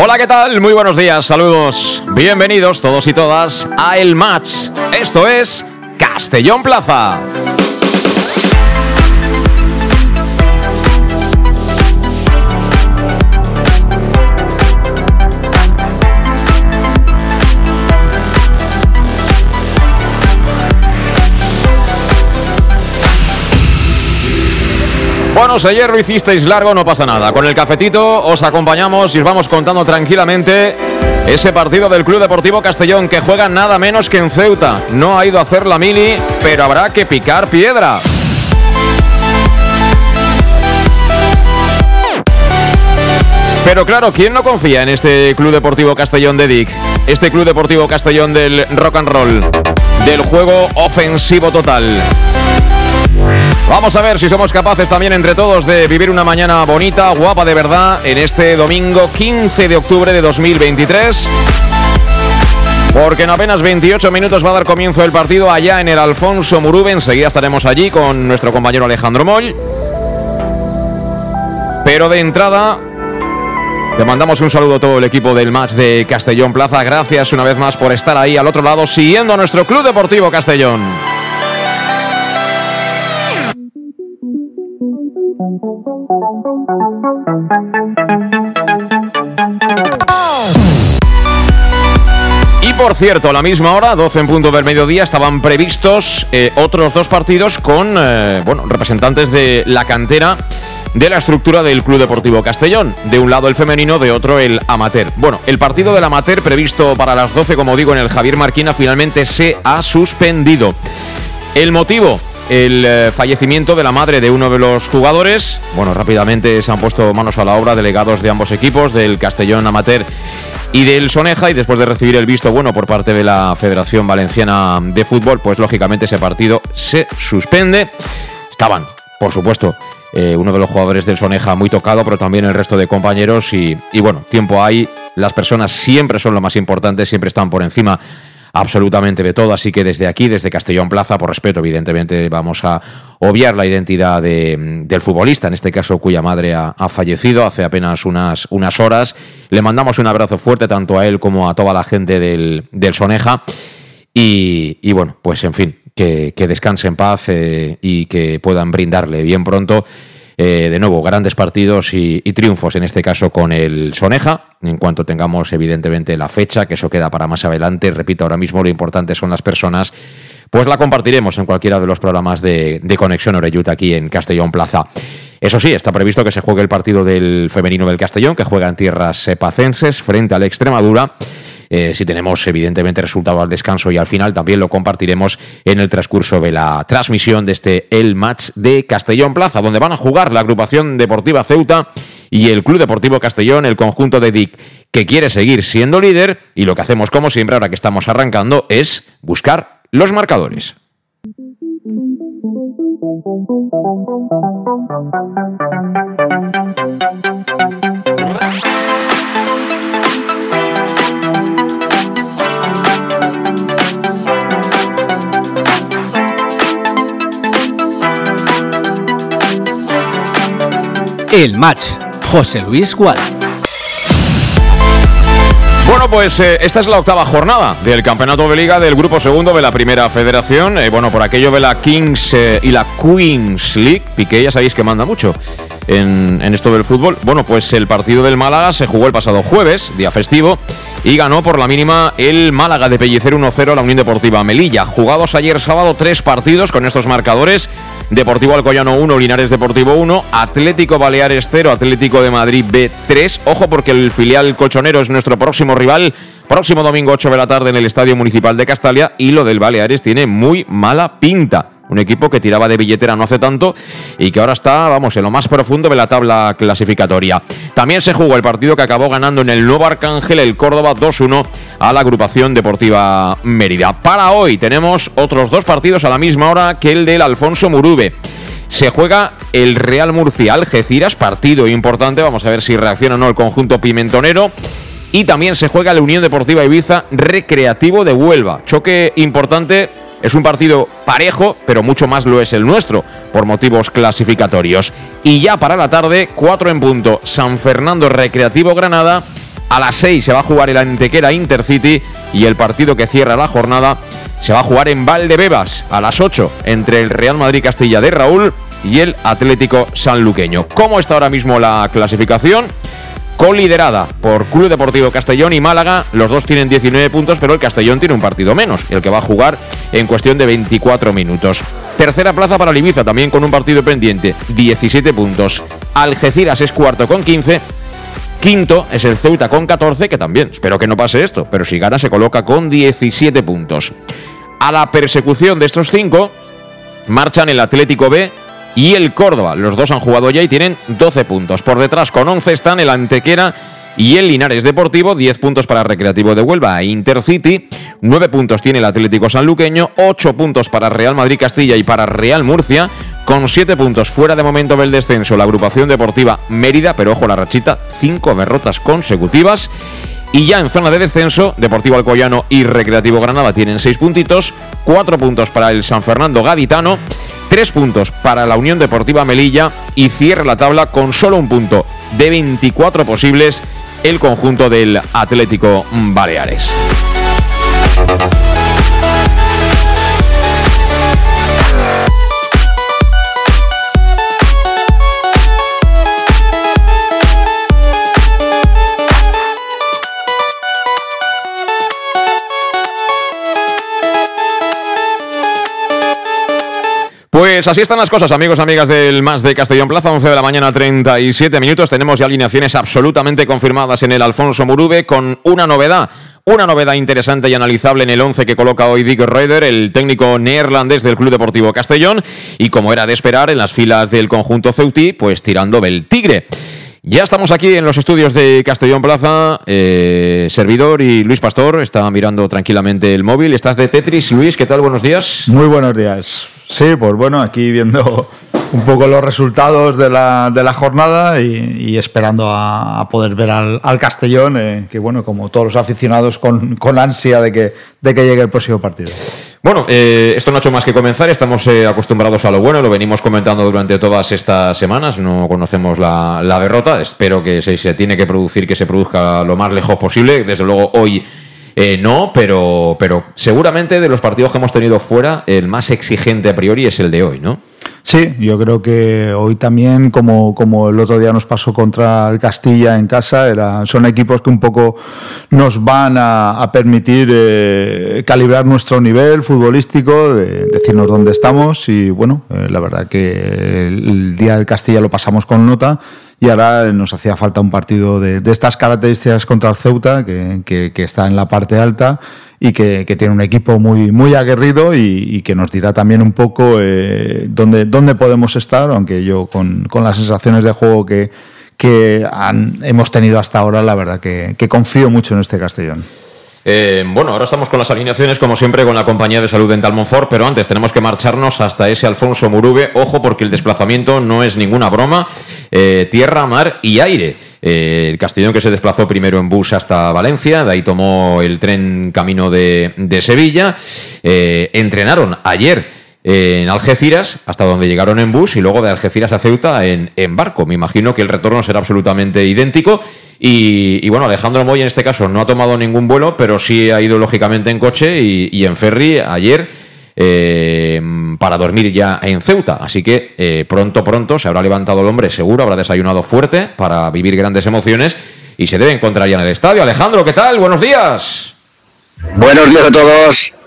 Hola, ¿qué tal? Muy buenos días, saludos. Bienvenidos todos y todas a El Match. Esto es Castellón Plaza. Bueno, ayer lo hicisteis largo, no pasa nada. Con el cafetito os acompañamos y os vamos contando tranquilamente ese partido del Club Deportivo Castellón que juega nada menos que en Ceuta. No ha ido a hacer la mili, pero habrá que picar piedra. Pero claro, ¿quién no confía en este Club Deportivo Castellón de Dick? Este Club Deportivo Castellón del rock and roll, del juego ofensivo total. Vamos a ver si somos capaces también entre todos de vivir una mañana bonita, guapa de verdad, en este domingo 15 de octubre de 2023. Porque en apenas 28 minutos va a dar comienzo el partido allá en el Alfonso Murube. Enseguida estaremos allí con nuestro compañero Alejandro Moll. Pero de entrada, te mandamos un saludo a todo el equipo del match de Castellón Plaza. Gracias una vez más por estar ahí al otro lado siguiendo a nuestro Club Deportivo Castellón. Y por cierto, a la misma hora, 12 en punto del mediodía, estaban previstos eh, otros dos partidos con eh, bueno, representantes de la cantera de la estructura del Club Deportivo Castellón. De un lado el femenino, de otro el amateur. Bueno, el partido del amateur previsto para las 12, como digo, en el Javier Marquina, finalmente se ha suspendido. El motivo, el eh, fallecimiento de la madre de uno de los jugadores. Bueno, rápidamente se han puesto manos a la obra delegados de ambos equipos, del Castellón Amateur y del Soneja, y después de recibir el visto bueno por parte de la Federación Valenciana de Fútbol, pues lógicamente ese partido se suspende. Estaban, por supuesto, eh, uno de los jugadores del Soneja muy tocado, pero también el resto de compañeros, y, y bueno, tiempo hay. Las personas siempre son lo más importante, siempre están por encima absolutamente de todo. Así que desde aquí, desde Castellón Plaza, por respeto, evidentemente, vamos a obviar la identidad de, del futbolista, en este caso cuya madre ha, fallecido hace apenas unas, unas horas. Le mandamos un abrazo fuerte tanto a él como a toda la gente del, del Soneja. Y, y, bueno, pues en fin, que, que descanse en paz eh, y que puedan brindarle bien pronto eh, de nuevo, grandes partidos y, y, triunfos, en este caso con el Soneja, en cuanto tengamos evidentemente la fecha, que eso queda para más adelante. Repito, ahora mismo lo importante son las personas. Pues la compartiremos en cualquiera de los programas de, de Conexión Oreyut aquí en Castellón Plaza. Eso sí, está previsto que se juegue el partido del femenino del Castellón, que juega en tierras sepacenses frente al Extremadura. Eh, si tenemos evidentemente resultado al descanso y al final también lo compartiremos en el transcurso de la transmisión de este El Match de Castellón Plaza, donde van a jugar la agrupación deportiva Ceuta y el Club Deportivo Castellón, el conjunto de DIC, que quiere seguir siendo líder y lo que hacemos como siempre ahora que estamos arrancando es buscar los marcadores. El match. José Luis Gual. Bueno, pues eh, esta es la octava jornada del campeonato de liga del grupo segundo de la primera federación. Eh, bueno, por aquello de la Kings eh, y la Queens League, Piqué ya sabéis que manda mucho. en, esto del fútbol. Bueno, pues el partido del Málaga se jugó el pasado jueves, día festivo, y ganó por la mínima el Málaga de Pellicer 1-0 a la Unión Deportiva Melilla. Jugados ayer sábado tres partidos con estos marcadores. Deportivo Alcoyano 1, Linares Deportivo 1, Atlético Baleares 0, Atlético de Madrid B 3. Ojo porque el filial colchonero es nuestro próximo rival. Próximo domingo 8 de la tarde en el Estadio Municipal de Castalia y lo del Baleares tiene muy mala pinta. Un equipo que tiraba de billetera no hace tanto y que ahora está, vamos, en lo más profundo de la tabla clasificatoria. También se jugó el partido que acabó ganando en el Nuevo Arcángel el Córdoba 2-1 a la agrupación deportiva Mérida. Para hoy tenemos otros dos partidos a la misma hora que el del Alfonso Murube. Se juega el Real Murcia Algeciras, partido importante. Vamos a ver si reacciona o no el conjunto pimentonero. Y también se juega la Unión Deportiva Ibiza Recreativo de Huelva. Choque importante es un partido parejo, pero mucho más lo es el nuestro, por motivos clasificatorios. Y ya para la tarde, 4 en punto, San Fernando Recreativo Granada. A las 6 se va a jugar el Antequera Intercity y el partido que cierra la jornada se va a jugar en Valdebebas a las 8 entre el Real Madrid Castilla de Raúl y el Atlético Sanluqueño. ¿Cómo está ahora mismo la clasificación? Coliderada por Club Deportivo Castellón y Málaga. Los dos tienen 19 puntos, pero el Castellón tiene un partido menos, el que va a jugar en cuestión de 24 minutos. Tercera plaza para el Ibiza, también con un partido pendiente, 17 puntos. Algeciras es cuarto con 15. Quinto es el Ceuta con 14, que también, espero que no pase esto, pero si gana se coloca con 17 puntos. A la persecución de estos cinco marchan el Atlético B, y el Córdoba. Los dos han jugado ya y tienen 12 puntos. Por detrás con 11 están el Antequera y el Linares Deportivo, 10 puntos para Recreativo de Huelva e Intercity, 9 puntos tiene el Atlético Sanluqueño, 8 puntos para Real Madrid Castilla y para Real Murcia, con 7 puntos fuera de momento del descenso la agrupación deportiva Mérida, pero ojo la rachita, 5 derrotas consecutivas. Y ya en zona de descenso, Deportivo Alcoyano y Recreativo Granada tienen 6 puntitos, 4 puntos para el San Fernando Gaditano Tres puntos para la Unión Deportiva Melilla y cierra la tabla con solo un punto de 24 posibles el conjunto del Atlético Baleares. Pues así están las cosas, amigos, amigas del Más de Castellón Plaza, 11 de la mañana, 37 minutos. Tenemos ya alineaciones absolutamente confirmadas en el Alfonso Murube con una novedad. Una novedad interesante y analizable en el 11 que coloca hoy Dick Reuter, el técnico neerlandés del Club Deportivo Castellón, y como era de esperar, en las filas del conjunto Ceutí, pues tirando del Tigre. Ya estamos aquí en los estudios de Castellón Plaza. Eh, servidor y Luis Pastor está mirando tranquilamente el móvil. ¿Estás de Tetris, Luis? ¿Qué tal? Buenos días. Muy buenos días. Sí, pues bueno, aquí viendo un poco los resultados de la, de la jornada y, esperando a, poder ver al, Castellón, eh, que bueno, como todos los aficionados con, con ansia de que, de que llegue el próximo partido. Bueno, eh, esto no ha hecho más que comenzar, estamos eh, acostumbrados a lo bueno, lo venimos comentando durante todas estas semanas, no conocemos la, derrota, espero que se, se, tiene que producir, que se produzca lo más lejos posible, desde luego hoy eh, no, pero, pero seguramente de los partidos que hemos tenido fuera, el más exigente a priori es el de hoy, ¿no? Sí, yo creo que hoy también, como, como el otro día nos pasó contra el Castilla en casa, era, son equipos que un poco nos van a, permitir eh, calibrar nuestro nivel futbolístico, decirnos dónde estamos y bueno, eh, la verdad que el día del Castilla lo pasamos con nota y ahora nos hacía falta un partido de, estas características contra el Ceuta, que, está en la parte alta y que, tiene un equipo muy, aguerrido y, que nos dirá también un poco eh, dónde, dónde podemos estar, aunque yo con, con las sensaciones de juego que, que hemos tenido hasta ahora, la verdad que, confío mucho en este Castellón. Eh, bueno, ahora estamos con las alineaciones, como siempre, con la compañía de salud Dental Monfort, pero antes tenemos que marcharnos hasta ese Alfonso Murube. Ojo, porque el desplazamiento no es ninguna broma. Eh, tierra, mar y aire. Eh, el Castellón que se desplazó primero en bus hasta Valencia, de ahí tomó el tren camino de, Sevilla. Entrenaron ayer en Algeciras, hasta donde llegaron en bus, y luego de Algeciras a Ceuta en, barco. Me imagino que el retorno será absolutamente idéntico. Y, bueno, Alejandro Moy en este caso no ha tomado ningún vuelo, pero sí ha ido lógicamente en coche y, en ferry ayer. eh, para dormir ya en Ceuta. Así que eh, pronto, pronto se habrá levantado el hombre, seguro, habrá desayunado fuerte para vivir grandes emociones y se debe encontrar ya en el estadio. Alejandro, ¿qué tal? Buenos días. Buenos días a todos.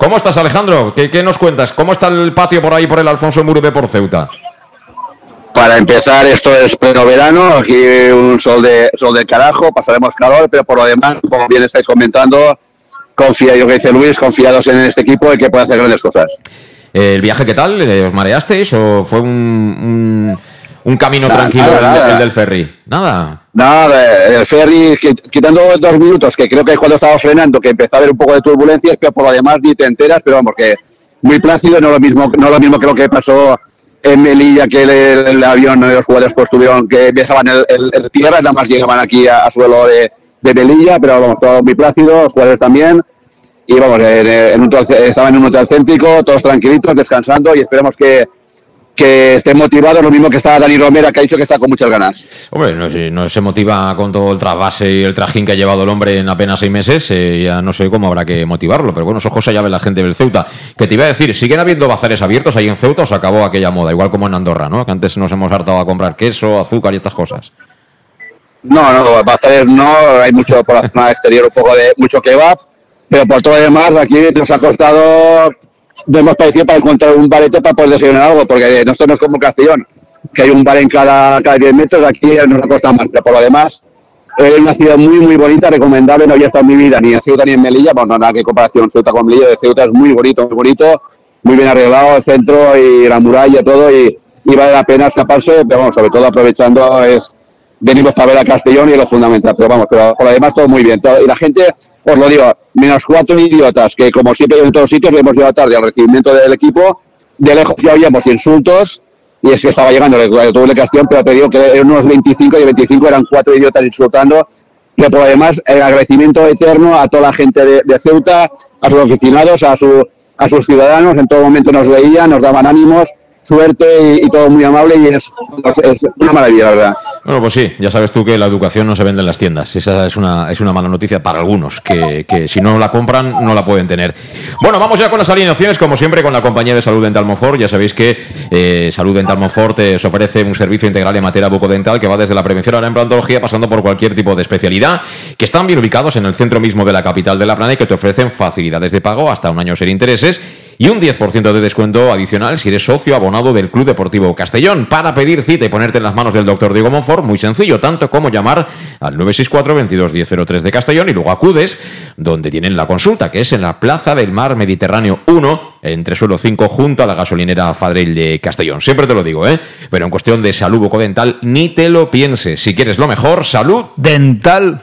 ¿Cómo estás, Alejandro? ¿Qué, nos cuentas? ¿Cómo está el patio por ahí, por el Alfonso Murube, por Ceuta? Para empezar, esto es pleno verano, aquí un sol de sol de carajo, pasaremos calor, pero por lo demás, como bien estáis comentando, confía, yo que dice Luis, confiados en este equipo y que puede hacer grandes cosas. ¿El viaje qué tal? ¿Os mareasteis o fue un, un, camino tranquilo el, del ferry? Nada. Nada, el ferry, quitando dos minutos, que creo que es cuando estaba frenando, que empezó a haber un poco de turbulencias, pero por lo demás ni te enteras, pero vamos, que muy plácido, no lo mismo, no lo mismo que lo que pasó en Melilla, que el, avión de los jugadores pues tuvieron que viajaban el, el, tierra, nada más llegaban aquí a, suelo de, de, Melilla, pero vamos, todo muy plácido, los jugadores también, y vamos, en, estaban en un hotel céntrico, todos tranquilitos, descansando, y esperemos que que esté motivado, lo mismo que está Dani Romera, que ha dicho que está con muchas ganas. Hombre, no, no se motiva con todo el trasvase y el trajín que ha llevado el hombre en apenas seis meses, eh, ya no sé cómo habrá que motivarlo, pero bueno, esos cosas ya ve la gente del Ceuta. Que te iba a decir, ¿siguen habiendo bazares abiertos ahí en Ceuta o se acabó aquella moda? Igual como en Andorra, ¿no? Que antes nos hemos hartado a comprar queso, azúcar y estas cosas. No, no, bazares no, hay mucho por la zona exterior, un poco de mucho kebab, pero por todo lo demás, aquí nos ha costado hemos parecido para encontrar un bareto para poder desayunar algo, porque nosotros no es como Castellón, que hay un bar en cada, cada 10 metros, aquí nos costado más, pero por lo demás es una ciudad muy, muy bonita, recomendable, no había estado en mi vida ni en Ceuta ni en Melilla, bueno, nada que comparación Ceuta con Melilla, de Ceuta es muy bonito, muy bonito, muy bien arreglado el centro y la muralla, todo, y, y vale la pena escaparse, pero bueno, sobre todo aprovechando es venimos para ver a Castellón y lo fundamental, pero vamos, pero por lo demás todo muy bien. y la gente, os lo digo, menos cuatro idiotas, que como siempre en todos sitios hemos llegado tarde al recibimiento del equipo, de lejos ya oíamos insultos, y es que estaba llegando el de Castellón, pero te digo que eran unos 25 y 25 eran cuatro idiotas insultando, pero por lo demás el agradecimiento eterno a toda la gente de, Ceuta, a sus aficionados, a, su, a sus ciudadanos, en todo momento nos veían, nos daban ánimos, suerte y, todo muy amable y es, una maravilla, la verdad. Bueno, pues sí, ya sabes tú que la educación no se vende en las tiendas. Esa es una, es una mala noticia para algunos, que, que si no la compran no la pueden tener. Bueno, vamos ya con las alineaciones, como siempre, con la compañía de Salud Dental Monfort. Ya sabéis que eh, Salud Dental Monfort os ofrece un servicio integral en materia bucodental que va desde la prevención a la implantología, pasando por cualquier tipo de especialidad, que están bien ubicados en el centro mismo de la capital de La Plana y que te ofrecen facilidades de pago hasta un año sin intereses y un 10% de descuento adicional si eres socio abonado del Club Deportivo Castellón. Para pedir cita y ponerte en las manos del doctor Diego Monfort, muy sencillo, tanto como llamar al 964 22 1003 de Castellón y luego acudes donde tienen la consulta, que es en la Plaza del Mar Mediterráneo 1, entre suelo 5, junto a la gasolinera Fadrell de Castellón. Siempre te lo digo, ¿eh? Pero en cuestión de salud bucodental, ni te lo pienses. Si quieres lo mejor, salud dental.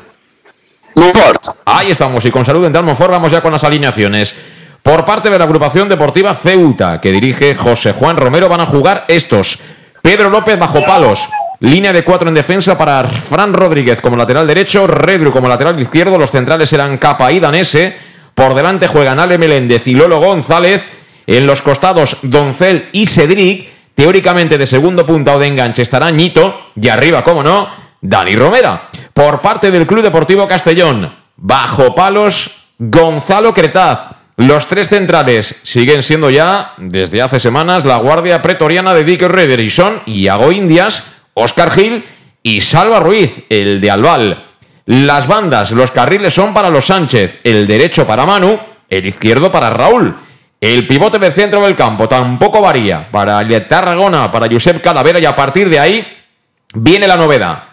Monfort. Ahí estamos, y con salud dental Monfort vamos ya con las alineaciones. Por parte de la agrupación deportiva Ceuta, que dirige José Juan Romero, van a jugar estos. Pedro López bajo palos. Línea de cuatro en defensa para Fran Rodríguez como lateral derecho, Redru como lateral izquierdo. Los centrales serán Capa y Danese. Por delante juegan Ale Meléndez y Lolo González. En los costados, Doncel y Cedric. Teóricamente de segundo punta o de enganche estará Ñito. Y arriba, como no, Dani Romera. Por parte del Club Deportivo Castellón, bajo palos, Gonzalo Cretaz. Los tres centrales siguen siendo ya, desde hace semanas, la guardia pretoriana de Dick Reder y son Iago Indias, Oscar Gil y Salva Ruiz, el de Albal. Las bandas, los carriles son para los Sánchez, el derecho para Manu, el izquierdo para Raúl. El pivote del centro del campo tampoco varía para Tarragona, para Josep Calavera y a partir de ahí viene la novedad.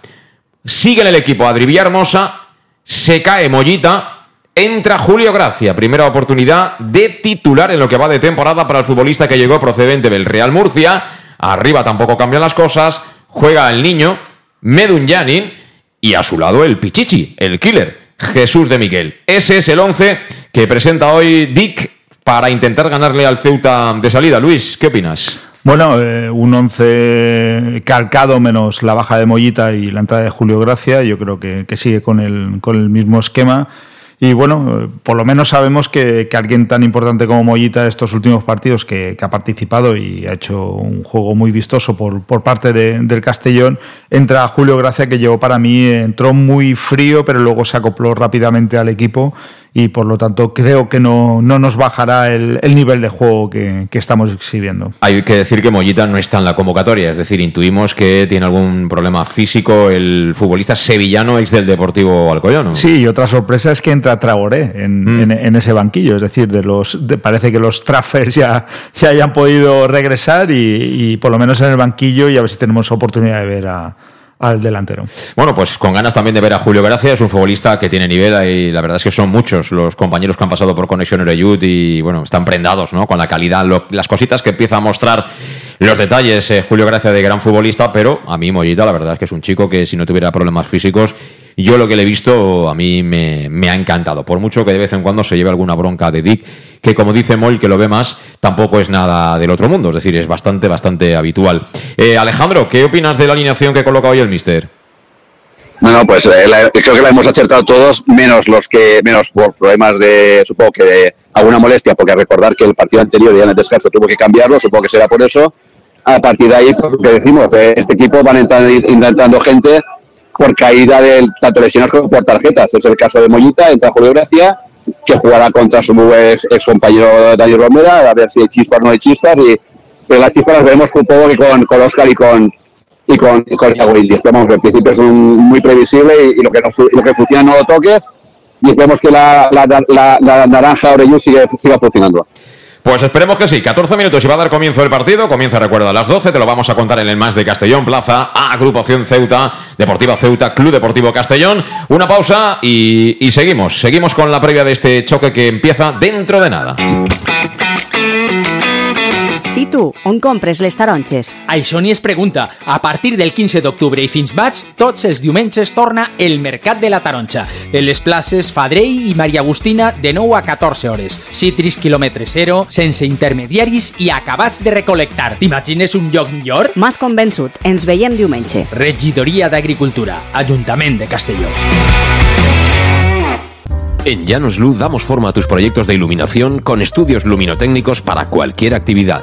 Sigue en el equipo Adri Hermosa, se cae Mollita, Entra Julio Gracia, primera oportunidad de titular en lo que va de temporada para el futbolista que llegó procedente del Real Murcia. Arriba tampoco cambian las cosas. Juega el niño, Medun Yanin, y a su lado el Pichichi, el killer, Jesús de Miguel. Ese es el 11 que presenta hoy Dick para intentar ganarle al Ceuta de salida. Luis, ¿qué opinas? Bueno, eh, un 11 calcado menos la baja de Mollita y la entrada de Julio Gracia. Yo creo que, que sigue con el, con el mismo esquema. Y bueno, por lo menos sabemos que, alguien tan importante como Mollita estos últimos partidos que, ha participado y ha hecho un juego muy vistoso por, por parte del Castellón, entra Julio Gracia que llegó para mí, entró muy frío pero luego se acopló rápidamente al equipo y por lo tanto creo que no, no nos bajará el, el nivel de juego que, que, estamos exhibiendo. Hay que decir que Mollita no está en la convocatoria, es decir, intuimos que tiene algún problema físico el futbolista sevillano ex del Deportivo Alcoyano. Sí, y otra sorpresa es que entra Traoré en, mm. en, en ese banquillo, es decir, de los de, parece que los Traffers ya, ya hayan podido regresar y, y por lo menos en el banquillo y a ver si tenemos oportunidad de ver a al delantero. Bueno, pues con ganas también de ver a Julio Gracia, es un futbolista que tiene nivel y la verdad es que son muchos los compañeros que han pasado por Conexión Eureyut y bueno, están prendados ¿no? con la calidad, las cositas que empieza a mostrar los detalles eh, Julio Gracia de gran futbolista, pero a mí Mollita la verdad es que es un chico que si no tuviera problemas físicos yo lo que le he visto a mí me, me, ha encantado. Por mucho que de vez en cuando se lleve alguna bronca de Dick, que como dice Moll, que lo ve más, tampoco es nada del otro mundo. Es decir, es bastante, bastante habitual. Eh, Alejandro, ¿qué opinas de la alineación que coloca hoy el Mister? Bueno, pues eh, creo que la hemos acertado todos, menos los que, menos por problemas de, supongo que de alguna molestia, porque recordar que el partido anterior ya en el descanso tuvo que cambiarlo, supongo que será por eso. A partir de ahí, pues, que decimos, eh, este equipo van entrando, intentando gente por caída de tanto lesionados como por tarjetas. Es el caso de Mollita, entra Julio Gracia, que jugará contra su ex, ex compañero Daniel Romera, a ver si hay chispas o no hay chispas. Y, pero las chispas las vemos un poco que con, con Oscar y con y con, con Iago Indias. Vamos, en principio es un, muy previsible y, lo, que no, lo que funciona no toques y esperemos que la, la, la, la naranja Oreyú siga, siga funcionando. Pues esperemos que sí. 14 minutos y va a dar comienzo el partido. Comienza, recuerda, a las 12. Te lo vamos a contar en el más de Castellón Plaza. A Agrupación Ceuta, Deportiva Ceuta, Club Deportivo Castellón. Una pausa y, y seguimos. Seguimos con la previa de este choque que empieza dentro de nada. I tu, on compres les taronges? Això ni es pregunta. A partir del 15 d'octubre i fins maig, tots els diumenges torna el Mercat de la Taronja. En les places Fadrell i Maria Agustina de 9 a 14 hores. Citris quilòmetre zero, sense intermediaris i acabats de recolectar. T'imagines un lloc millor? M'has convençut. Ens veiem diumenge. Regidoria d'Agricultura. Ajuntament de Castelló. En Llanos Luz damos forma a tus proyectos de iluminación con estudios luminotécnicos para cualquier actividad.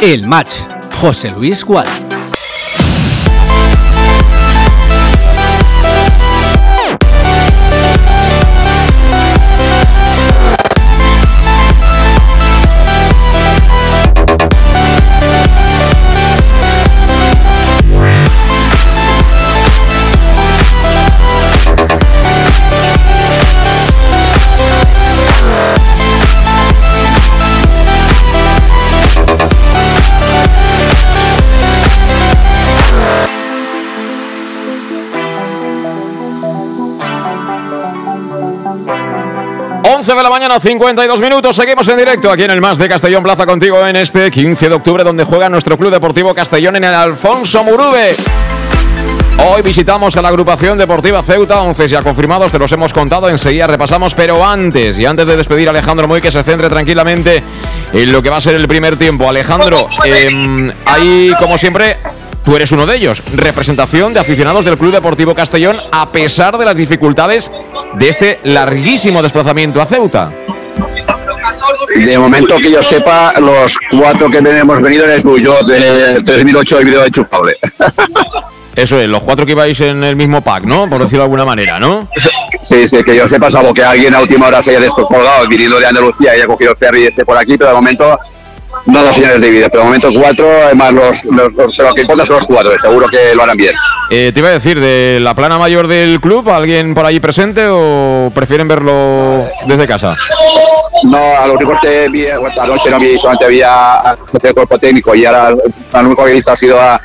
El match. José Luis Gual. de la mañana, 52 minutos. Seguimos en directo aquí en el Más de Castellón Plaza contigo en este 15 de octubre, donde juega nuestro Club Deportivo Castellón en el Alfonso Murube. Hoy visitamos a la agrupación deportiva Ceuta, 11 ya confirmados, te los hemos contado, enseguida repasamos, pero antes, y antes de despedir a Alejandro Muy, que se centre tranquilamente en lo que va a ser el primer tiempo. Alejandro, eh, ahí como siempre Tú eres uno de ellos. Representación de aficionados del Club Deportivo Castellón a pesar de las dificultades de este larguísimo desplazamiento a Ceuta. De momento que yo sepa, los cuatro que hemos venido en el yo de 3008 he vivido de chupable. Eso es, los cuatro que ibais en el mismo pack, ¿no? Por decirlo de alguna manera, ¿no? Sí, sí, que yo sepa, salvo que alguien a última hora se haya descolgado viniendo de Andalucía y haya cogido ferry y esté por aquí, pero de momento no dos señales de vida, pero de momento cuatro, además los, los, los, pero lo que importa son los cuatro, seguro que lo harán bien. Eh, te iba a decir, de la plana mayor del club, ¿alguien por allí presente o prefieren verlo desde casa? No, a lo único que vi, bueno, anoche no vi, solamente había el cuerpo técnico y ahora lo único que he visto ha sido a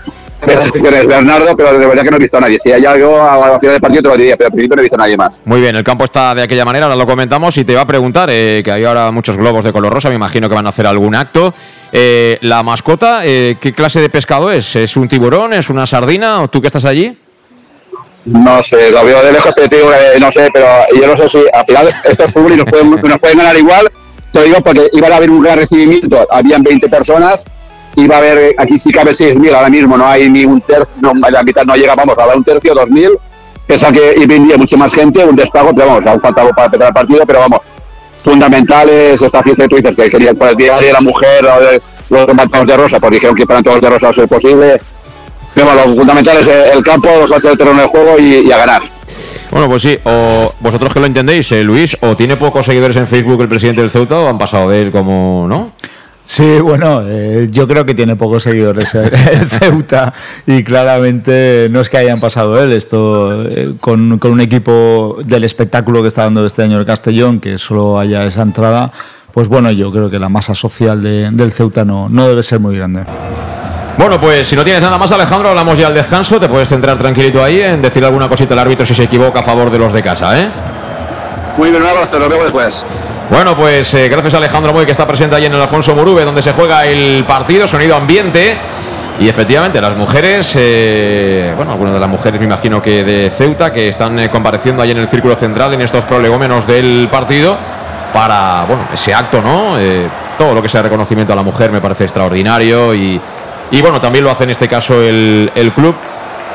las inscripciones Bernardo, pero de verdad que no he visto a nadie. Si hay algo a la final del partido te lo diría, pero al principio no he visto a nadie más. Muy bien, el campo está de aquella manera, ahora lo comentamos y te iba a preguntar, eh, que hay ahora muchos globos de color rosa, me imagino que van a hacer algún acto. Eh, la mascota, eh, ¿qué clase de pescado es? ¿Es un tiburón? ¿Es una sardina? ¿O tú que estás allí? No sé, lo veo de lejos, pero digo, eh, no sé, pero yo no sé si al final esto es fútbol y nos pueden, nos pueden ganar igual. Te digo porque iba a haber un gran recibimiento, habían 20 personas, iba a haber, aquí sí cabe 6.000, ahora mismo no hay ni un tercio, no, la mitad no llega, vamos, a dar un tercio, 2.000, pese que y vendría mucha más gente, un despago, pero vamos, aún falta para empezar el partido, pero vamos, fundamental es esta fiesta tú dices, que querían por el día de la mujer, los rematados de rosa, pues dijeron que fueran todos de rosa a ser posible, pero bueno, lo fundamental es el campo, los hace el terreno del juego y, y a ganar. Bueno, pues sí, o vosotros que lo entendéis, eh, Luis, o tiene pocos seguidores en Facebook el presidente del Ceuta o han pasado de él como, ¿no? Sí, bueno, eh, yo creo que tiene pocos seguidores el Ceuta y claramente no es que hayan pasado él, esto eh, con, con un equipo del espectáculo que está dando este año el Castellón, que solo haya esa entrada, pues bueno, yo creo que la masa social de- del Ceuta no, no debe ser muy grande. Bueno, pues si no tienes nada más, Alejandro, hablamos ya al descanso. Te puedes centrar tranquilito ahí en decir alguna cosita al árbitro si se equivoca a favor de los de casa, ¿eh? Muy bien, un abrazo, nos vemos después. Bueno, pues eh, gracias a Alejandro Moy que está presente allí en el Alfonso Murube, donde se juega el partido, sonido ambiente. Y efectivamente, las mujeres, eh, bueno, algunas de las mujeres me imagino que de Ceuta, que están eh, compareciendo ahí en el círculo central en estos prolegómenos del partido para, bueno, ese acto, ¿no? Todo lo que sea reconocimiento a la mujer me parece extraordinario y, y bueno, también lo hace en este caso el, el club,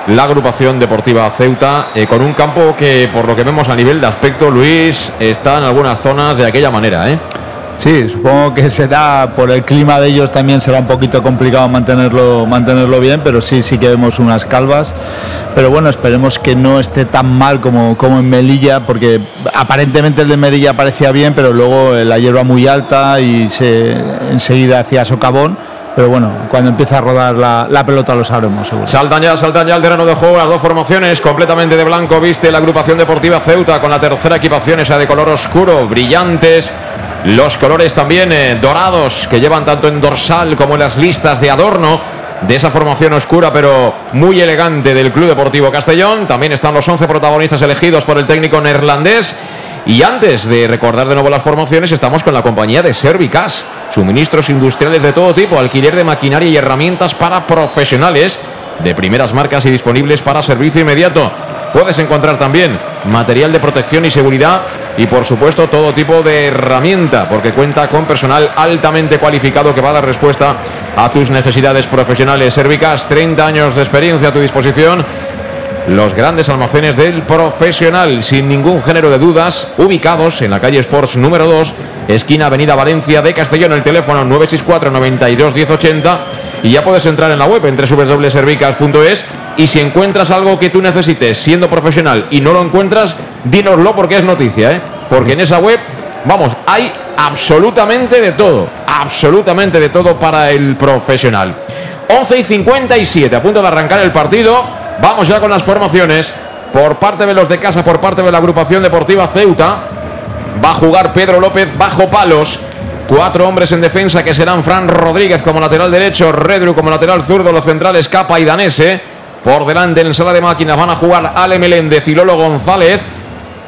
la agrupación deportiva Ceuta, eh, con un campo que por lo que vemos a nivel de aspecto, Luis, está en algunas zonas de aquella manera, ¿eh? Sí, supongo que será por el clima de ellos también será un poquito complicado mantenerlo mantenerlo bien, pero sí sí que vemos unas calvas. Pero bueno, esperemos que no esté tan mal como, como en Melilla, porque aparentemente el de Melilla parecía bien, pero luego la hierba muy alta y se enseguida hacía socavón. Pero bueno, cuando empieza a rodar la, pelota lo sabremos seguro. Saltan ya, saltan ya al terreno de juego las dos formaciones completamente de blanco. Viste la agrupación deportiva Ceuta con la tercera equipación, esa de color oscuro, brillantes. Los colores también eh, dorados que llevan tanto en dorsal como en las listas de adorno de esa formación oscura pero muy elegante del Club Deportivo Castellón. También están los 11 protagonistas elegidos por el técnico neerlandés. Y antes de recordar de nuevo las formaciones, estamos con la compañía de Servicas. Suministros industriales de todo tipo, alquiler de maquinaria y herramientas para profesionales de primeras marcas y disponibles para servicio inmediato. Puedes encontrar también material de protección y seguridad y por supuesto todo tipo de herramienta porque cuenta con personal altamente cualificado que va a dar respuesta a tus necesidades profesionales. Servicas, 30 años de experiencia a tu disposición los grandes almacenes del profesional, sin ningún género de dudas, ubicados en la calle Sports número 2, esquina Avenida Valencia de Castellón, el teléfono 964 92 1080 y ya puedes entrar en la web en www.servicas.es y si encuentras algo que tú necesites siendo profesional y no lo encuentras, dínoslo porque es noticia, ¿eh? porque en esa web, vamos, hay absolutamente de todo, absolutamente de todo para el profesional. 11 y 57, a punto de arrancar el partido. Vamos ya con las formaciones. Por parte de los de casa, por parte de la agrupación deportiva Ceuta. Va a jugar Pedro López bajo palos. Cuatro hombres en defensa que serán Fran Rodríguez como lateral derecho, Redru como lateral zurdo, los centrales Capa y Danese. Por delante en sala de máquinas van a jugar Ale Meléndez y Lolo González.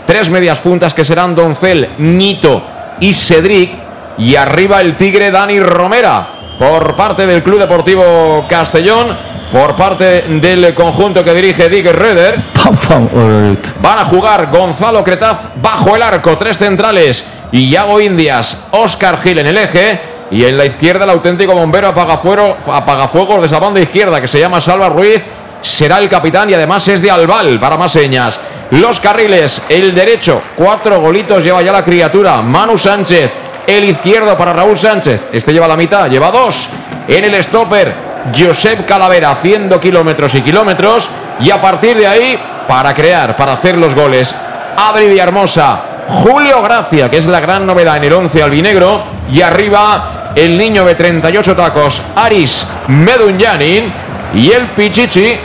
Tres medias puntas que serán Doncel, Nito y Cedric. Y arriba el Tigre Dani Romera. Por parte del Club Deportivo Castellón por parte del conjunto que dirige Dick Reder. Van a jugar Gonzalo Cretaz bajo el arco, tres centrales. Y Yago Indias, Oscar Gil en el eje. Y en la izquierda el auténtico bombero apagafuego, apagafuegos de esa banda izquierda que se llama Salva Ruiz. Será el capitán y además es de Albal para más señas. Los carriles, el derecho, cuatro golitos lleva ya la criatura. Manu Sánchez, el izquierdo para Raúl Sánchez. Este lleva la mitad, lleva dos. En el stopper, Josep Calavera haciendo kilómetros y kilómetros y a partir de ahí para crear, para hacer los goles, Adri Villahermosa, Julio Gracia, que es la gran novedad en el 11 albinegro y arriba el niño de 38 tacos, Aris Medunyanin y el Pichichi,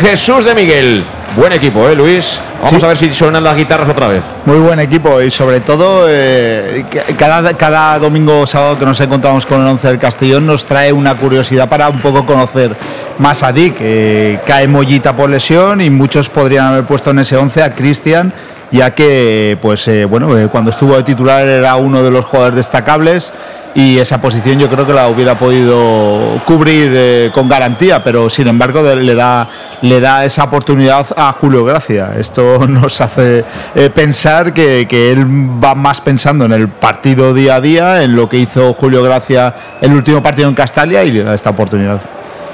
Jesús de Miguel. Buen equipo, ¿eh, Luis? Vamos Sí. a ver si suenan las guitarras otra vez. Muy buen equipo y sobre todo eh, cada, cada domingo o sábado que nos encontramos con el 11 del Castellón nos trae una curiosidad para un poco conocer más a Dick. Eh, cae Mollita por lesión y muchos podrían haber puesto en ese 11 a Cristian ya que pues eh, bueno eh, cuando estuvo de titular era uno de los jugadores destacables y esa posición yo creo que la hubiera podido cubrir eh, con garantía, pero sin embargo le da, le da esa oportunidad a Julio Gracia. Esto nos hace eh, pensar que, que él va más pensando en el partido día a día, en lo que hizo Julio Gracia el último partido en Castalia y le da esta oportunidad.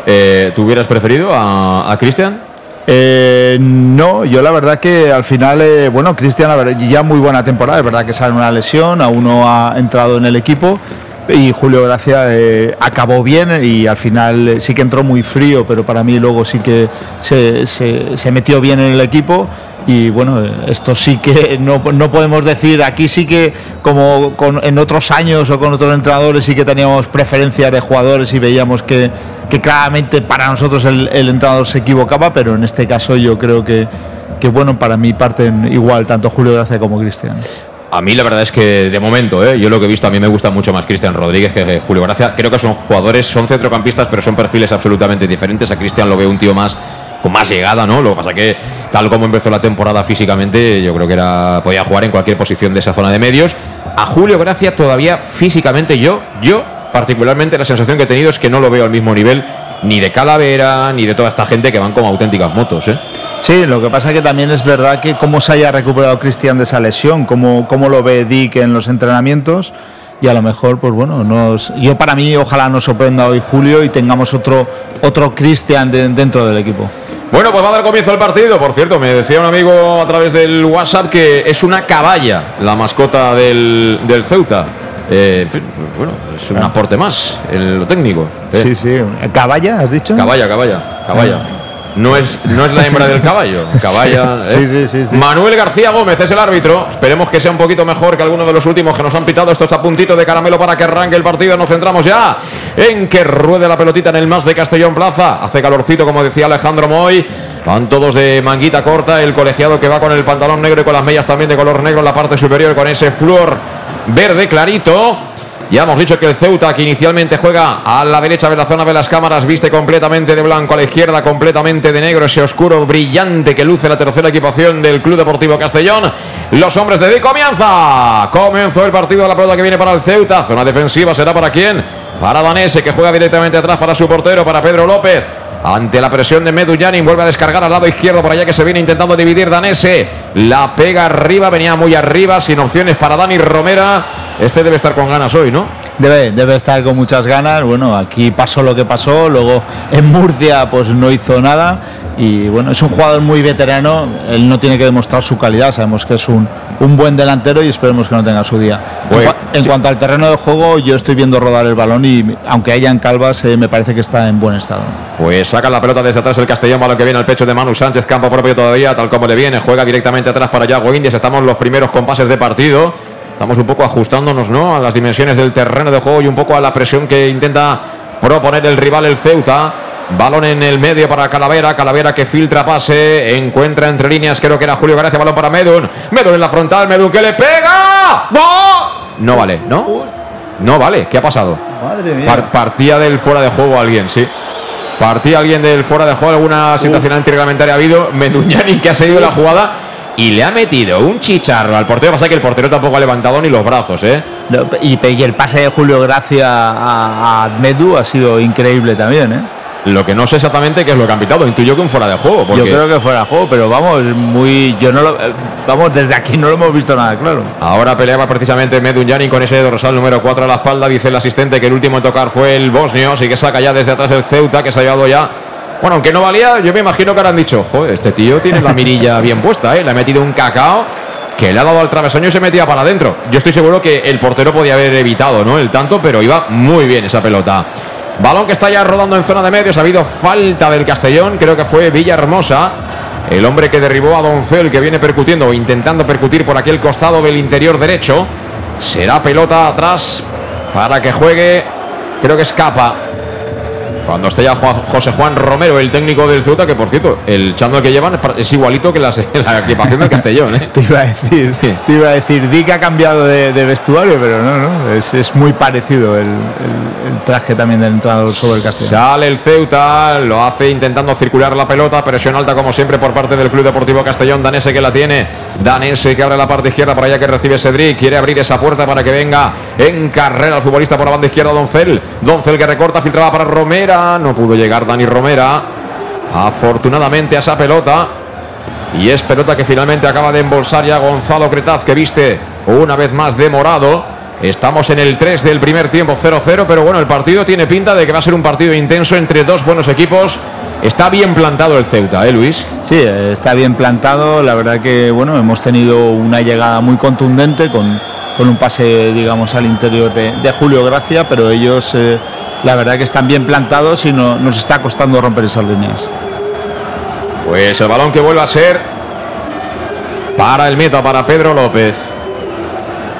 Eh, ¿Tú hubieras preferido a, a Cristian? Eh, no, yo la verdad que al final, eh, bueno, Cristian, ya muy buena temporada, es verdad que sale una lesión, aún no ha entrado en el equipo y Julio Gracia eh, acabó bien y al final eh, sí que entró muy frío, pero para mí luego sí que se, se- metió bien en el equipo y bueno, esto sí que no, no podemos decir, aquí sí que como con, en otros años o con otros entrenadores sí que teníamos preferencias de jugadores y veíamos que, que claramente para nosotros el, el entrenador se equivocaba, pero en este caso yo creo que, que bueno, para mí parten igual tanto Julio Gracia como Cristian. A mí la verdad es que de momento, ¿eh? yo lo que he visto, a mí me gusta mucho más Cristian Rodríguez que Julio Gracia. Creo que son jugadores, son centrocampistas, pero son perfiles absolutamente diferentes. A Cristian lo veo un tío más con más llegada, ¿no? Lo que pasa que tal como empezó la temporada físicamente, yo creo que era podía jugar en cualquier posición de esa zona de medios. A Julio Gracia todavía físicamente yo, yo particularmente la sensación que he tenido es que no lo veo al mismo nivel ni de Calavera ni de toda esta gente que van como auténticas motos, ¿eh? Sí, lo que pasa que también es verdad que cómo se haya recuperado Cristian de esa lesión, cómo, cómo lo ve Dick en los entrenamientos y a lo mejor, pues bueno, nos, yo para mí ojalá nos sorprenda hoy Julio y tengamos otro, otro Cristian dentro del equipo. Bueno, pues va a dar comienzo el partido. Por cierto, me decía un amigo a través del WhatsApp que es una caballa la mascota del, del Ceuta. Eh, bueno, es un aporte más en lo técnico. ¿eh? Sí, sí. ¿Caballa, has dicho? Caballa, caballa, caballa. No es, no es la hembra del caballo. Caballa. ¿eh? Sí, sí, sí, Manuel García Gómez es el árbitro. Esperemos que sea un poquito mejor que alguno de los últimos que nos han pitado. Esto está a puntito de caramelo para que arranque el partido. Nos centramos ya en que ruede la pelotita en el más de Castellón Plaza. Hace calorcito, como decía Alejandro Moy. Van todos de manguita corta. El colegiado que va con el pantalón negro y con las medias también de color negro en la parte superior con ese flor verde clarito. Ya hemos dicho que el Ceuta, que inicialmente juega a la derecha de la zona de las cámaras, viste completamente de blanco, a la izquierda completamente de negro, ese oscuro brillante que luce la tercera equipación del Club Deportivo Castellón. Los hombres de Di comienza. Comenzó el partido de la pelota que viene para el Ceuta. Zona defensiva será para quién? Para Danese, que juega directamente atrás para su portero, para Pedro López. Ante la presión de Medu Yanin, vuelve a descargar al lado izquierdo por allá que se viene intentando dividir Danese. La pega arriba, venía muy arriba, sin opciones para Dani Romera. Este debe estar con ganas hoy, ¿no? Debe, debe estar con muchas ganas. Bueno, aquí pasó lo que pasó, luego en Murcia pues no hizo nada. Y bueno, es un jugador muy veterano, él no tiene que demostrar su calidad, sabemos que es un, un buen delantero y esperemos que no tenga su día. en, cuanto al terreno de juego, yo estoy viendo rodar el balón y aunque hayan calvas, eh, me parece que está en buen estado. Pues saca la pelota desde atrás el Castellón, balón que viene al pecho de Manu Sánchez, campo propio todavía, tal como le viene, juega directamente atrás para Yago Indias, estamos los primeros compases de partido. Estamos un poco ajustándonos ¿no? a las dimensiones del terreno de juego y un poco a la presión que intenta proponer el rival, el Ceuta. Balón en el medio para Calavera. Calavera que filtra pase. Encuentra entre líneas. Creo que era Julio García. Balón para Medun. Medun en la frontal. Medun que le pega. No vale, ¿no? No vale. ¿Qué ha pasado? Madre mía. partía del fuera de juego alguien, sí. Partía alguien del fuera de juego. Alguna situación antirreglamentaria ha habido. Meduñani que ha seguido la jugada y le ha metido un chicharro al portero. Pasa que el portero tampoco ha levantado ni los brazos, ¿eh? y, el pase de Julio Gracia a, Medu ha sido increíble también, ¿eh? Lo que no sé exactamente qué es lo que han pitado. Intuyo que un fuera de juego. Yo creo que fuera de juego, pero vamos, muy. Yo no lo. Vamos, desde aquí no lo hemos visto nada claro. Ahora peleaba precisamente Medunjani con ese dorsal número 4 a la espalda. Dice el asistente que el último en tocar fue el bosnio. Así que saca ya desde atrás el Ceuta, que se ha llevado ya bueno, aunque no valía, yo me imagino que ahora han dicho, joder, este tío tiene la mirilla bien puesta, ¿eh? Le ha metido un cacao que le ha dado al travesaño y se metía para adentro. Yo estoy seguro que el portero podía haber evitado, ¿no? El tanto, pero iba muy bien esa pelota. Balón que está ya rodando en zona de medios. Ha habido falta del Castellón. Creo que fue Villahermosa. El hombre que derribó a Doncel, que viene percutiendo o intentando percutir por aquel costado del interior derecho. Será pelota atrás para que juegue. Creo que escapa cuando esté ya José Juan Romero, el técnico del Ceuta, que por cierto, el chándal que llevan es igualito que la equipación del Castellón. ¿eh? te iba a decir, te iba a decir, di que ha cambiado de, vestuario, pero no, no, es, muy parecido el, traje también del entrenador sobre el Castellón. Sale el Ceuta, lo hace intentando circular la pelota, presión alta como siempre por parte del Club Deportivo Castellón, Danese que la tiene, Danese que abre la parte izquierda para allá que recibe Cedric, quiere abrir esa puerta para que venga en carrera el futbolista por la banda izquierda Doncel, Doncel que recorta, filtraba para Romera, no pudo llegar Dani Romera. Afortunadamente a esa pelota. Y es pelota que finalmente acaba de embolsar ya Gonzalo Cretaz, que viste una vez más de morado. Estamos en el 3 del primer tiempo 0-0, pero bueno, el partido tiene pinta de que va a ser un partido intenso entre dos buenos equipos. Está bien plantado el Ceuta, ¿eh, Luis? Sí, está bien plantado. La verdad que, bueno, hemos tenido una llegada muy contundente con, con un pase, digamos, al interior de, Julio Gracia, pero ellos eh, la verdad que están bien plantados y no, nos está costando romper esas líneas. Pues el balón que vuelve a ser para el meta, para Pedro López.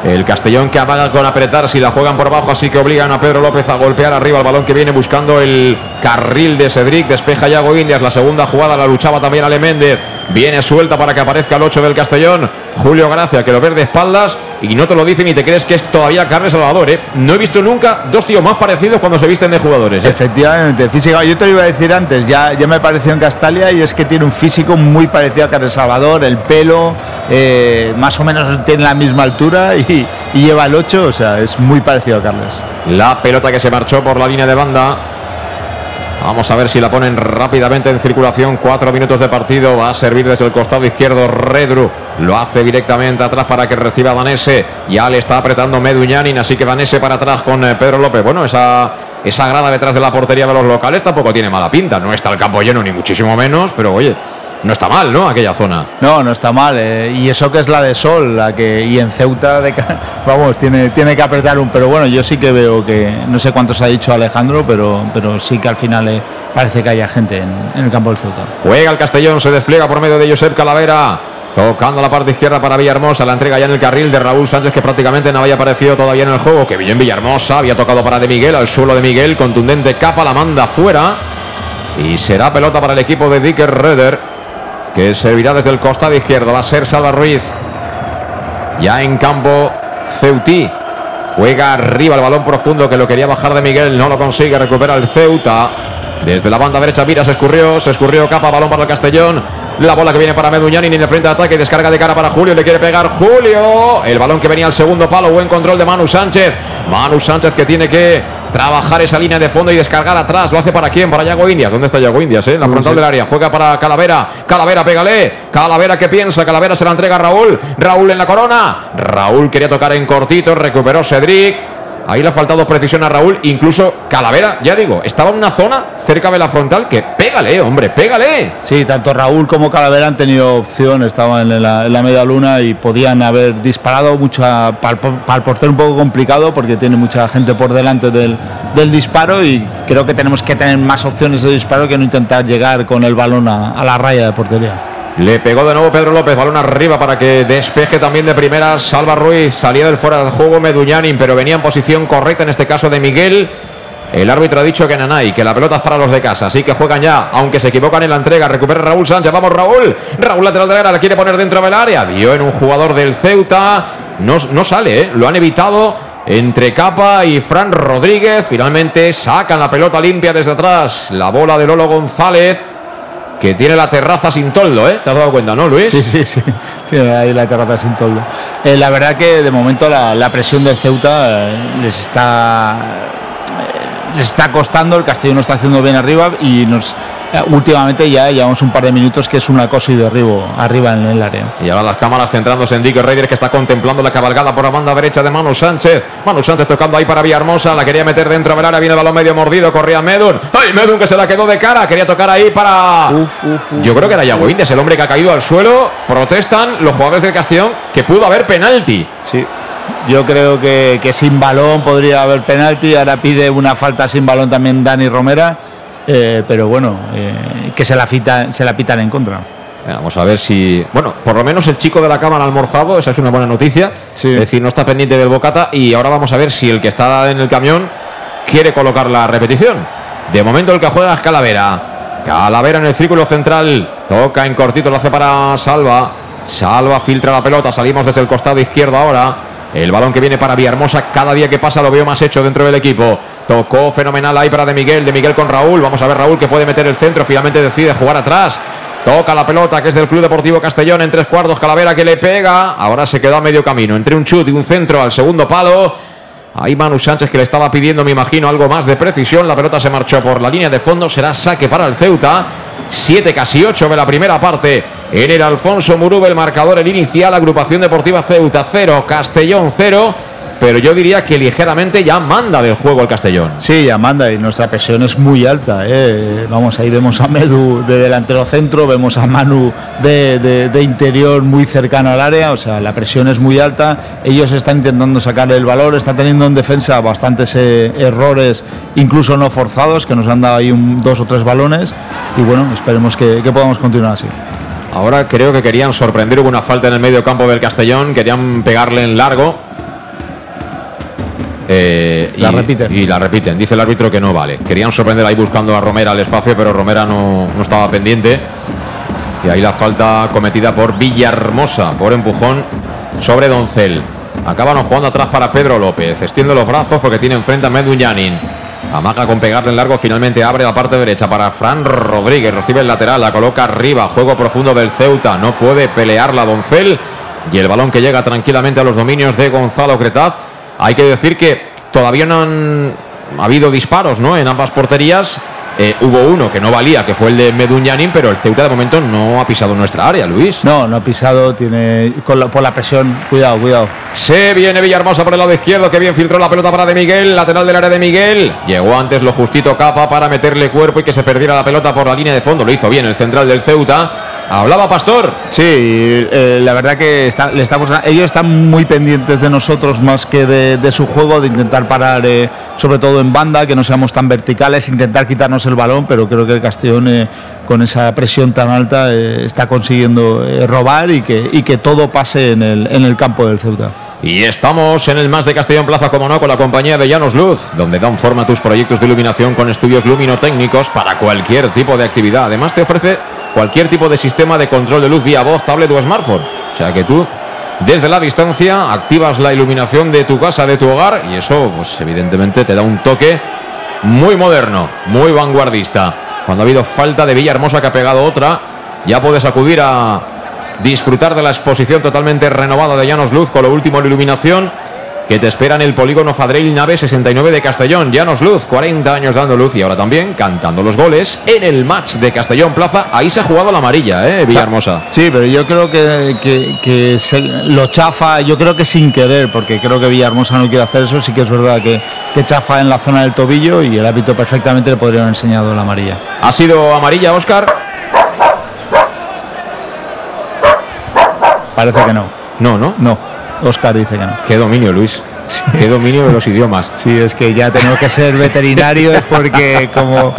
El Castellón que amaga con apretar si la juegan por abajo, así que obligan a Pedro López a golpear arriba el balón que viene buscando el carril de Cedric. Despeja Yago Indias. La segunda jugada la luchaba también Ale Méndez. Viene suelta para que aparezca el 8 del Castellón. Julio Gracia, que lo ve de espaldas y no te lo dice ni te crees que es todavía Carles Salvador. ¿eh? No he visto nunca dos tíos más parecidos cuando se visten de jugadores. ¿eh? Efectivamente, física. Yo te lo iba a decir antes, ya, ya me pareció en Castalia y es que tiene un físico muy parecido a Carles Salvador. El pelo eh, más o menos tiene la misma altura y, y lleva el 8, o sea, es muy parecido a Carles. La pelota que se marchó por la línea de banda. Vamos a ver si la ponen rápidamente en circulación. Cuatro minutos de partido. Va a servir desde el costado izquierdo Redru. Lo hace directamente atrás para que reciba Vanese. Ya le está apretando Meduñanin. Así que Vanese para atrás con eh, Pedro López. Bueno, esa, esa grada detrás de la portería de los locales tampoco tiene mala pinta. No está el campo lleno, ni muchísimo menos. Pero oye, no está mal, ¿no? Aquella zona. No, no está mal. eh, y eso que es la de Sol, la que y en Ceuta, de, vamos, tiene, tiene que apretar un. Pero bueno, yo sí que veo que, no sé cuántos ha dicho Alejandro, pero, pero sí que al final eh, parece que haya gente en, en el campo del Ceuta. Juega el Castellón, se despliega por medio de Josep Calavera. Tocando la parte izquierda para Villahermosa, la entrega ya en el carril de Raúl Sánchez, que prácticamente no había aparecido todavía en el juego. Que bien Villahermosa, había tocado para De Miguel, al suelo de Miguel, contundente capa, la manda fuera. Y será pelota para el equipo de Dicker Reder, que servirá desde el costado izquierdo. Va a ser Salva Ruiz. Ya en campo, Ceutí. Juega arriba el balón profundo que lo quería bajar de Miguel, no lo consigue, recupera el Ceuta. Desde la banda derecha, mira, se escurrió, se escurrió capa, balón para el Castellón. La bola que viene para Meduñani en el frente de ataque, descarga de cara para Julio, le quiere pegar Julio. El balón que venía al segundo palo, buen control de Manu Sánchez. Manu Sánchez que tiene que trabajar esa línea de fondo y descargar atrás. ¿Lo hace para quién? Para Yago Indias. ¿Dónde está Yago Indias? eh? En la frontal del área. Juega para Calavera. Calavera, pégale. Calavera que piensa. Calavera se la entrega a Raúl. Raúl en la corona. Raúl quería tocar en cortito. Recuperó Cedric. Ahí le ha faltado precisión a Raúl. Incluso Calavera, ya digo, estaba en una zona cerca de la frontal que pégale, hombre, pégale. Sí, tanto Raúl como Calavera han tenido opción, estaban en la, en la media luna y podían haber disparado mucha para el, para el portero un poco complicado porque tiene mucha gente por delante del, del disparo y creo que tenemos que tener más opciones de disparo que no intentar llegar con el balón a, a la raya de portería. Le pegó de nuevo Pedro López, balón arriba para que despeje también de primeras Salva Ruiz, salía del fuera de juego Meduñanin, pero venía en posición correcta en este caso de Miguel. El árbitro ha dicho que Nanay, que la pelota es para los de casa, así que juegan ya, aunque se equivocan en la entrega. Recupera Raúl Sánchez, vamos Raúl. Raúl lateral de área, la quiere poner dentro del área. Dio en un jugador del Ceuta. No, no sale, ¿eh? lo han evitado entre Capa y Fran Rodríguez. Finalmente sacan la pelota limpia desde atrás. La bola de Lolo González que tiene la terraza sin toldo, ¿eh? ¿Te has dado cuenta, no, Luis? Sí, sí, sí. Tiene ahí la terraza sin toldo. Eh, la verdad que de momento la, la presión del Ceuta eh, les está les está costando. El Castillo no está haciendo bien arriba y nos eh, últimamente ya llevamos un par de minutos que es un acoso y derribo arriba en el área. Y ahora las cámaras centrándose en Dick Reyes que está contemplando la cabalgada por la banda derecha de Manu Sánchez. Manu Sánchez tocando ahí para Villahermosa, la quería meter dentro del área, viene el balón medio mordido, corría Medun. ¡Ay, Medun que se la quedó de cara! Quería tocar ahí para. Yo creo que era Yago Indias, el hombre que ha caído al suelo. Protestan los jugadores del Castellón que pudo haber penalti. Sí. Yo creo que, que sin balón podría haber penalti. Ahora pide una falta sin balón también Dani Romera. eh, pero bueno, eh, que se la, fita, se la pitan en contra. Vamos a ver si. Bueno, por lo menos el chico de la cámara ha almorzado, esa es una buena noticia. Es decir, no está pendiente del bocata. Y ahora vamos a ver si el que está en el camión quiere colocar la repetición. De momento, el que juega es Calavera. Calavera en el círculo central. Toca en cortito, lo hace para Salva. Salva filtra la pelota. Salimos desde el costado izquierdo ahora. El balón que viene para Villahermosa, cada día que pasa lo veo más hecho dentro del equipo. Tocó fenomenal ahí para De Miguel, De Miguel con Raúl. Vamos a ver Raúl que puede meter el centro, finalmente decide jugar atrás. Toca la pelota que es del Club Deportivo Castellón en tres cuartos. Calavera que le pega. Ahora se quedó a medio camino. Entre un chut y un centro al segundo palo. Ahí Manu Sánchez que le estaba pidiendo, me imagino, algo más de precisión. La pelota se marchó por la línea de fondo. Será saque para el Ceuta. 7 casi 8 de la primera parte. En el Alfonso Murube el marcador, el inicial. Agrupación Deportiva Ceuta 0, Castellón 0. Pero yo diría que ligeramente ya manda del juego el Castellón. Sí, ya manda y nuestra presión es muy alta. ¿eh? Vamos, ahí vemos a Medu de delantero centro, vemos a Manu de, interior muy cercano al área, o sea, la presión es muy alta. Ellos están intentando sacarle el valor, están teniendo en defensa bastantes eh, errores, incluso no forzados, que nos han dado ahí un- dos o tres balones. Y bueno, esperemos que podamos continuar así. Ahora creo que querían sorprender. Hubo una falta en el medio campo del Castellón. Querían pegarle en largo. Eh, La y, repiten. Y la repiten. Dice el árbitro que no vale. Querían sorprender ahí buscando a Romera al espacio, pero Romera no, no estaba pendiente. Y ahí la falta cometida por Villahermosa, por empujón sobre Doncel. Acaban jugando atrás para Pedro López. Extiende los brazos porque tiene enfrente a Medunyanin. Amaga con pegarle en largo, finalmente abre la parte derecha para Fran Rodríguez. Recibe el lateral, la coloca arriba. Juego profundo del Ceuta. No puede pelearla Doncel. Y el balón que llega tranquilamente a los dominios de Gonzalo Cretaz. Hay que decir que todavía no han habido disparos ¿no? en ambas porterías. Eh, hubo uno que no valía, que fue el de Medunyanin, pero el Ceuta de momento no ha pisado nuestra área, Luis. No, no ha pisado, tiene con la- por la presión. Cuidado, cuidado. Se viene Villahermosa por el lado izquierdo, que bien filtró la pelota para De Miguel, lateral del área de Miguel. Llegó antes lo justito Capa para meterle cuerpo y que se perdiera la pelota por la línea de fondo. Lo hizo bien el central del Ceuta. Hablaba Pastor. Sí, eh, la verdad que está- le estamos, ellos están muy pendientes de nosotros más que de, de su juego, de intentar parar eh, sobre todo en banda, que no seamos tan verticales, intentar quitarnos el balón, pero creo que el Castellón eh, con esa presión tan alta está consiguiendo robar y que, y que todo pase en el, en el campo del Ceuta. Y estamos en el más de Castellón Plaza, como no, con la compañía de Llanos Luz, donde dan forma a tus proyectos de iluminación con estudios luminotécnicos para cualquier tipo de actividad. Además, te ofrece cualquier tipo de sistema de control de luz vía voz, tablet o smartphone. O sea que tú, desde la distancia, activas la iluminación de tu casa, de tu hogar, y eso, pues evidentemente, te da un toque muy moderno, muy vanguardista. Cuando ha habido falta de Villahermosa que ha pegado otra, ya puedes acudir a disfrutar de la exposición totalmente renovada de Llanos Luz con lo último en iluminación que te espera en el polígono Fadrell Nave 69 de Castellón. Llanos Luz, 40 años dando luz y ahora también cantando los goles en el match de Castellón Plaza. Ahí se ha jugado la amarilla, ¿eh? Villahermosa. Sí, pero yo creo que, que- que se lo chafa, yo creo que sin querer, porque creo que Villahermosa no quiere hacer eso, sí que es verdad que, que chafa en la zona del tobillo y el árbitro perfectamente le podría haber enseñado la amarilla. Ha sido amarilla, Oscar. Parece que no. No, no. No, Oscar dice que no. Qué dominio, Luis. Qué dominio de los idiomas. Sí, es que ya tenemos que ser veterinarios porque como,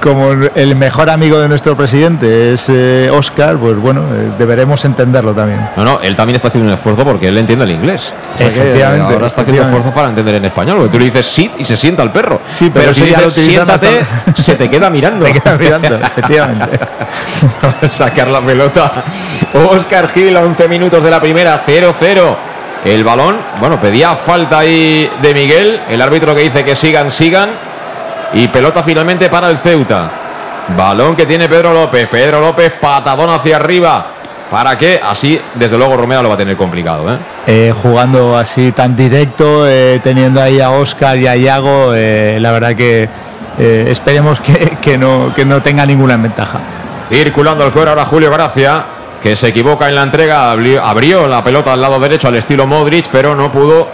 como el mejor amigo de nuestro presidente es eh, Oscar, pues bueno, eh, deberemos entenderlo también. No, no, él también está haciendo un esfuerzo porque él entiende el inglés. O sea que Efectivamente, Ahora está haciendo esfuerzo para entender en español. Porque tú le dices sit y se sienta el perro. Sí, pero si dices siéntate, bastante. se te queda mirando. Se queda mirando, efectivamente. Sacar la pelota. Oscar Gil, 11 minutos de la primera, 0-0. El balón, bueno, pedía falta ahí de Miguel. El árbitro que dice que sigan, sigan. Y pelota finalmente para el Ceuta. Balón que tiene Pedro López. Pedro López, patadón hacia arriba. ¿Para qué? Así, desde luego, Romero lo va a tener complicado. ¿eh? Eh, jugando así tan directo, eh, teniendo ahí a Oscar y a Iago, eh, la verdad que esperemos que, que no, que no tenga ninguna ventaja. Circulando el cuero ahora Julio Gracia, que se equivoca en la entrega, abrió, la pelota al lado derecho al estilo Modric, pero no pudo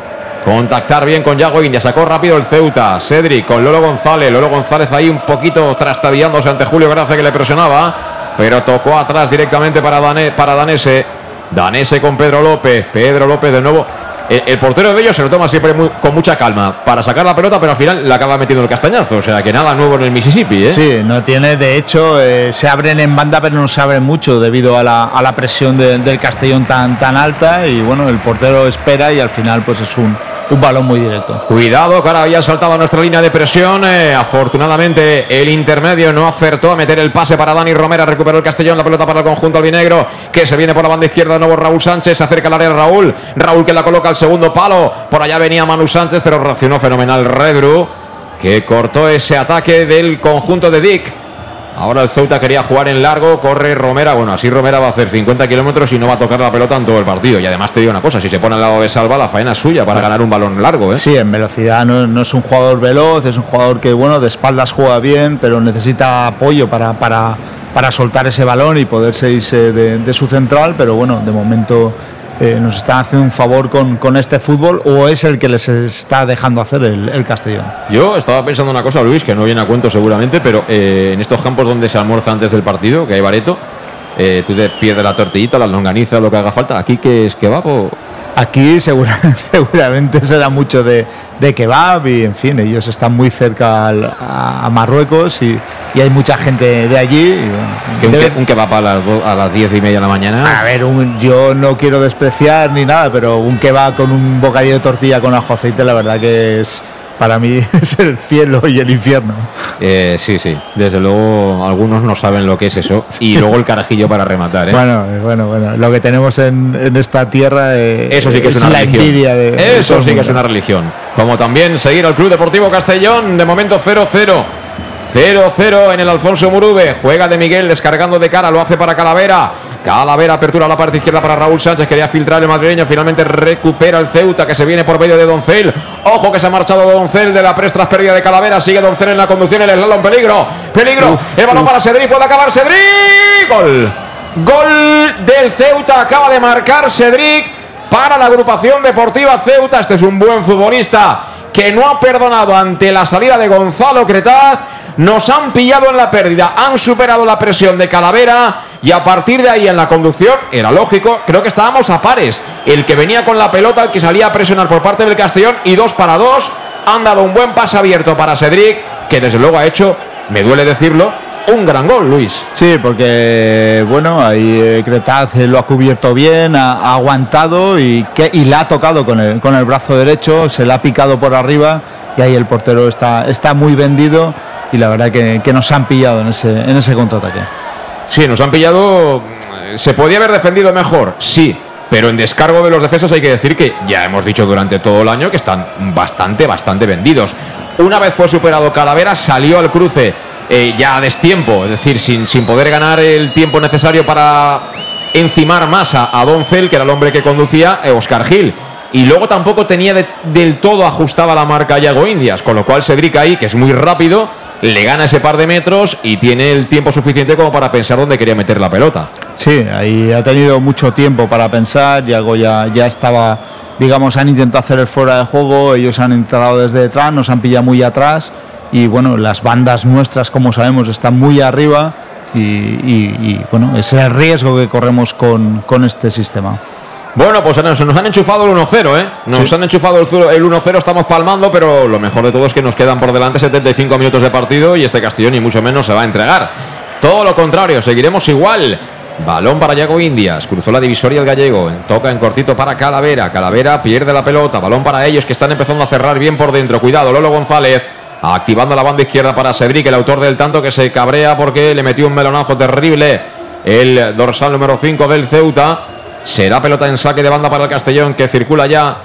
contactar bien con Yago India. Sacó rápido el Ceuta, Cedric con Lolo González. Lolo González ahí un poquito trastabillándose ante Julio Gracia que le presionaba, pero tocó atrás directamente para Danese. Danese con Pedro López, Pedro López de nuevo. El, portero de ellos se lo toma siempre con mucha calma para sacar la pelota, pero al final la acaba metiendo el castañazo. O sea que nada nuevo en el Mississippi. ¿eh? Sí, no tiene, de hecho, eh, se abren en banda, pero no se abren mucho debido a la, a la presión de- del Castellón tan, tan alta. Y bueno, el portero espera y al final, pues es un, un balón muy directo. Cuidado, que ahora había saltado nuestra línea de presión. eh, afortunadamente, el intermedio no acertó a meter el pase para Dani Romera. Recuperó el Castellón, la pelota para el conjunto albinegro, que se viene por la banda izquierda de nuevo Raúl Sánchez. Se acerca al área Raúl. Raúl que la coloca al segundo palo. Por allá venía Manu Sánchez, pero reaccionó fenomenal Redru, que cortó ese ataque del conjunto de Dick. Ahora el Ceuta quería jugar en largo, corre Romera. Bueno, así Romera va a hacer 50 kilómetros y no va a tocar la pelota en todo el partido. Y además te digo una cosa: si se pone al lado de Salva, la faena es suya para ganar un balón largo. ¿eh? Sí, en velocidad no, no es un jugador veloz, es un jugador que, bueno, de espaldas juega bien, pero necesita apoyo para, para, para soltar ese balón y poderse irse de, de su central. Pero bueno, de momento eh, nos están haciendo un favor con, con este fútbol o es el que les está dejando hacer el, el Castellón. Yo estaba pensando una cosa, Luis, que no viene a cuento seguramente, pero eh, en estos campos donde se almuerza antes del partido, que hay bareto, eh, tú te pierdes la tortillita, la longaniza, lo que haga falta. ¿Aquí que es kebab o...? Aquí seguramente será mucho de, de, kebab y, en fin, ellos están muy cerca a, Marruecos y, hay mucha gente de allí. un, kebab a las, a las diez y media de la mañana. A ver, yo no quiero despreciar ni nada, pero un kebab con un bocadillo de tortilla con ajo aceite, la verdad que es para mí es el cielo y el infierno. Eh, sí, sí, desde luego algunos no saben lo que es eso. Y luego el carajillo para rematar. ¿eh? Bueno, eh, bueno, bueno, lo que tenemos en, esta tierra eso sí que es, una la religión. envidia de, Eso sí que es una religión. Como también seguir al Club Deportivo Castellón, de momento 0-0. 0-0 en el Alfonso Murube. Juega de Miguel descargando de cara, lo hace para Calavera. Calavera apertura a la parte izquierda para Raúl Sánchez. Quería filtrar el madrileño. Finalmente recupera el Ceuta que se viene por medio de Doncel. Ojo que se ha marchado Doncel de la prestras pérdida de Calavera. Sigue Doncel en la conducción. El en peligro. Peligro. el balón para Cedric. Puede acabar Cedric. Gol. Gol del Ceuta. Acaba de marcar Cedric para la agrupación deportiva Ceuta. Este es un buen futbolista que no ha perdonado ante la salida de Gonzalo Cretaz. Nos han pillado en la pérdida. Han superado la presión de Calavera y a partir de ahí en la conducción, era lógico, creo que estábamos a pares. El que venía con la pelota, el que salía a presionar por parte del Castellón y dos para dos. Han dado un buen pase abierto para Cedric, que desde luego ha hecho, me duele decirlo, un gran gol, Luis. Sí, porque bueno, ahí eh, Cretaz lo ha cubierto bien, ha, aguantado y, que, y la ha tocado con el, con el brazo derecho, se la ha picado por arriba y ahí el portero está, está muy vendido y la verdad que, que nos han pillado en ese, en ese contraataque. Sí, nos han pillado. ¿Se podía haber defendido mejor? Sí. Pero en descargo de los defensas hay que decir que ya hemos dicho durante todo el año que están bastante, bastante vendidos. Una vez fue superado Calavera, salió al cruce eh, ya a destiempo, es decir, sin, sin poder ganar el tiempo necesario para encimar más a, Doncel, que era el hombre que conducía, eh, Oscar Gil. Y luego tampoco tenía del todo ajustada la marca Yago Indias, con lo cual Cedric ahí, que es muy rápido, le gana ese par de metros y tiene el tiempo suficiente como para pensar dónde quería meter la pelota. Sí, ahí ha tenido mucho tiempo para pensar, y algo ya, ya estaba, digamos, han intentado hacer el fuera de juego, ellos han entrado desde detrás, nos han pillado muy atrás y bueno, las bandas nuestras, como sabemos, están muy arriba y, bueno, ese es el riesgo que corremos con, con este sistema. Bueno, pues nos, han enchufado el 1-0, ¿eh? Nos han enchufado el, 1-0, estamos palmando, pero lo mejor de todo es que nos quedan por delante 75 minutos de partido y este Castillo ni mucho menos se va a entregar. Todo lo contrario, seguiremos igual. Balón para Yago Indias, cruzó la divisoria el gallego, toca en cortito para Calavera, Calavera pierde la pelota, balón para ellos que están empezando a cerrar bien por dentro, cuidado, Lolo González, activando la banda izquierda para Cedric, el autor del tanto que se cabrea porque le metió un melonazo terrible el dorsal número 5 del Ceuta. Será pelota en saque de banda para el Castellón que circula ya.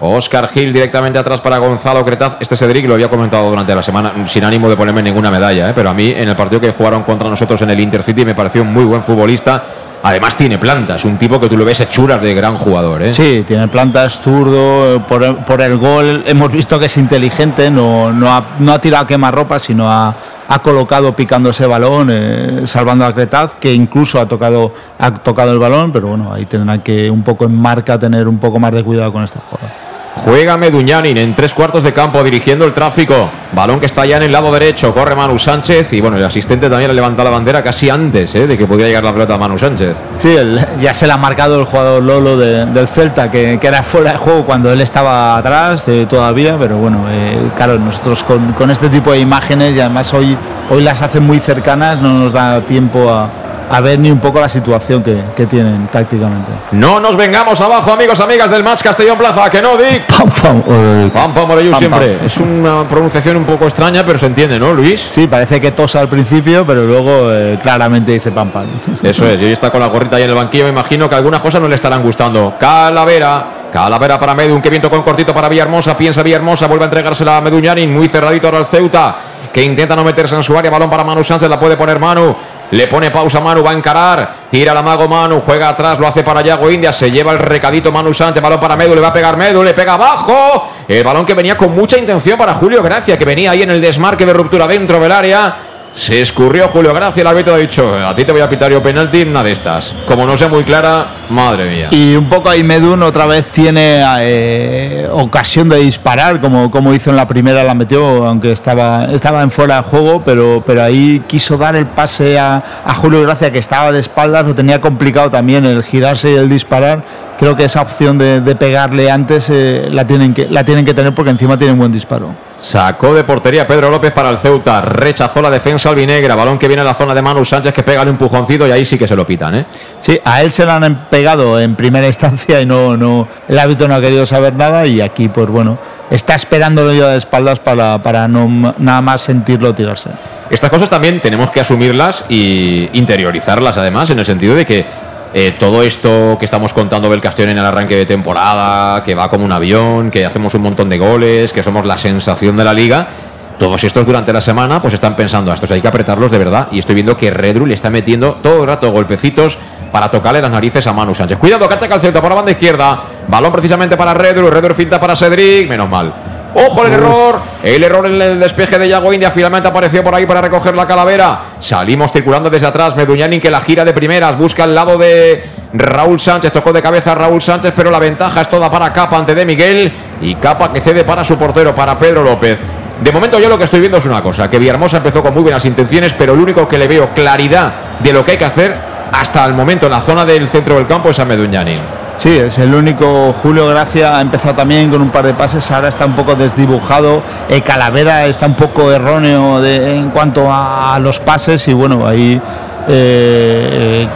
Oscar Gil directamente atrás para Gonzalo Cretaz. Este Cedric lo había comentado durante la semana sin ánimo de ponerme ninguna medalla, ¿eh? pero a mí en el partido que jugaron contra nosotros en el Intercity me pareció un muy buen futbolista. Además tiene plantas, un tipo que tú lo ves hechuras de gran jugador. ¿eh? Sí, tiene plantas, zurdo, por, el gol hemos visto que es inteligente, no, ha, no ha tirado a quemarropa, sino ha, ha colocado picando ese balón, eh, salvando a Cretaz, que incluso ha tocado, ha tocado el balón, pero bueno, ahí tendrán que un poco en marca tener un poco más de cuidado con esta jugada. Juega Meduñanin en tres cuartos de campo dirigiendo el tráfico. Balón que está ya en el lado derecho. Corre Manu Sánchez. Y bueno, el asistente también le levanta la bandera casi antes eh, de que pudiera llegar la pelota a Manu Sánchez. Sí, ya se le ha marcado el jugador Lolo del Celta, que, era fuera de juego cuando él estaba atrás eh, todavía. Pero bueno, eh, claro, nosotros con, este tipo de imágenes y además hoy, hoy las hacen muy cercanas, no nos da tiempo a a ver ni un poco la situación que, tienen tácticamente. No nos vengamos abajo, amigos, amigas del match Castellón Plaza, que no, Dick. Pam, pam, pam, pam, siempre. Es una pronunciación un poco extraña, pero se entiende, ¿no, Luis? Sí, parece que tosa al principio, pero luego eh, claramente dice pam, pam. Eso es, y hoy está con la gorrita ahí en el banquillo, me imagino que algunas cosas no le estarán gustando. Calavera, Calavera para Medu, que viento con cortito para Villahermosa, piensa Villahermosa, vuelve a entregársela a Meduñanin, muy cerradito ahora el Ceuta, que intenta no meterse en su área, balón para Manu Sánchez, la puede poner Manu, le pone pausa Manu, va a encarar. Tira la mago Manu, juega atrás, lo hace para Yago India. Se lleva el recadito Manu Sánchez, balón para Medu, le va a pegar Medu, le pega abajo. El balón que venía con mucha intención para Julio Gracia, que venía ahí en el desmarque de ruptura dentro del área. Se escurrió Julio Gracia, el árbitro ha dicho, a ti te voy a pitar yo penalti, una de estas. Como no sea muy clara, Madre mía. Y un poco ahí Medun otra vez tiene eh, ocasión de disparar, como, como hizo en la primera, la metió, aunque estaba, estaba en fuera de juego, pero, pero ahí quiso dar el pase a, a Julio Gracia, que estaba de espaldas, lo tenía complicado también el girarse y el disparar. Creo que esa opción de, de pegarle antes eh, la, tienen que, la tienen que tener porque encima tiene un buen disparo. Sacó de portería Pedro López para el Ceuta. Rechazó la defensa albinegra. Balón que viene a la zona de Manu Sánchez que pega el empujoncito y ahí sí que se lo pitan, ¿eh? Sí, a él se lo han pegado en primera instancia y no, no, el hábito no ha querido saber nada y aquí, pues bueno, está esperándolo yo de espaldas para, para no nada más sentirlo tirarse. Estas cosas también tenemos que asumirlas y interiorizarlas además, en el sentido de que eh, todo esto que estamos contando del Castellón en el arranque de temporada, que va como un avión, que hacemos un montón de goles, que somos la sensación de la liga, todos estos durante la semana pues están pensando, a estos hay que apretarlos de verdad. Y estoy viendo que Redru le está metiendo todo el rato golpecitos para tocarle las narices a Manu Sánchez. Cuidado, que ataca el por la banda izquierda. Balón precisamente para Redru. Redru finta para Cedric. Menos mal. Ojo el error. El error en el despeje de Yago India. Finalmente apareció por ahí para recoger la calavera. Salimos circulando desde atrás. Meduñanin que la gira de primeras. Busca al lado de Raúl Sánchez. Tocó de cabeza a Raúl Sánchez. Pero la ventaja es toda para Capa ante de Miguel. Y Capa que cede para su portero, para Pedro López. De momento yo lo que estoy viendo es una cosa, que Villahermosa empezó con muy buenas intenciones, pero lo único que le veo claridad de lo que hay que hacer hasta el momento en la zona del centro del campo es a Meduñani. Sí, es el único. Julio Gracia ha empezado también con un par de pases, ahora está un poco desdibujado. Eh, Calavera está un poco erróneo en cuanto a, los pases y bueno, ahí eh,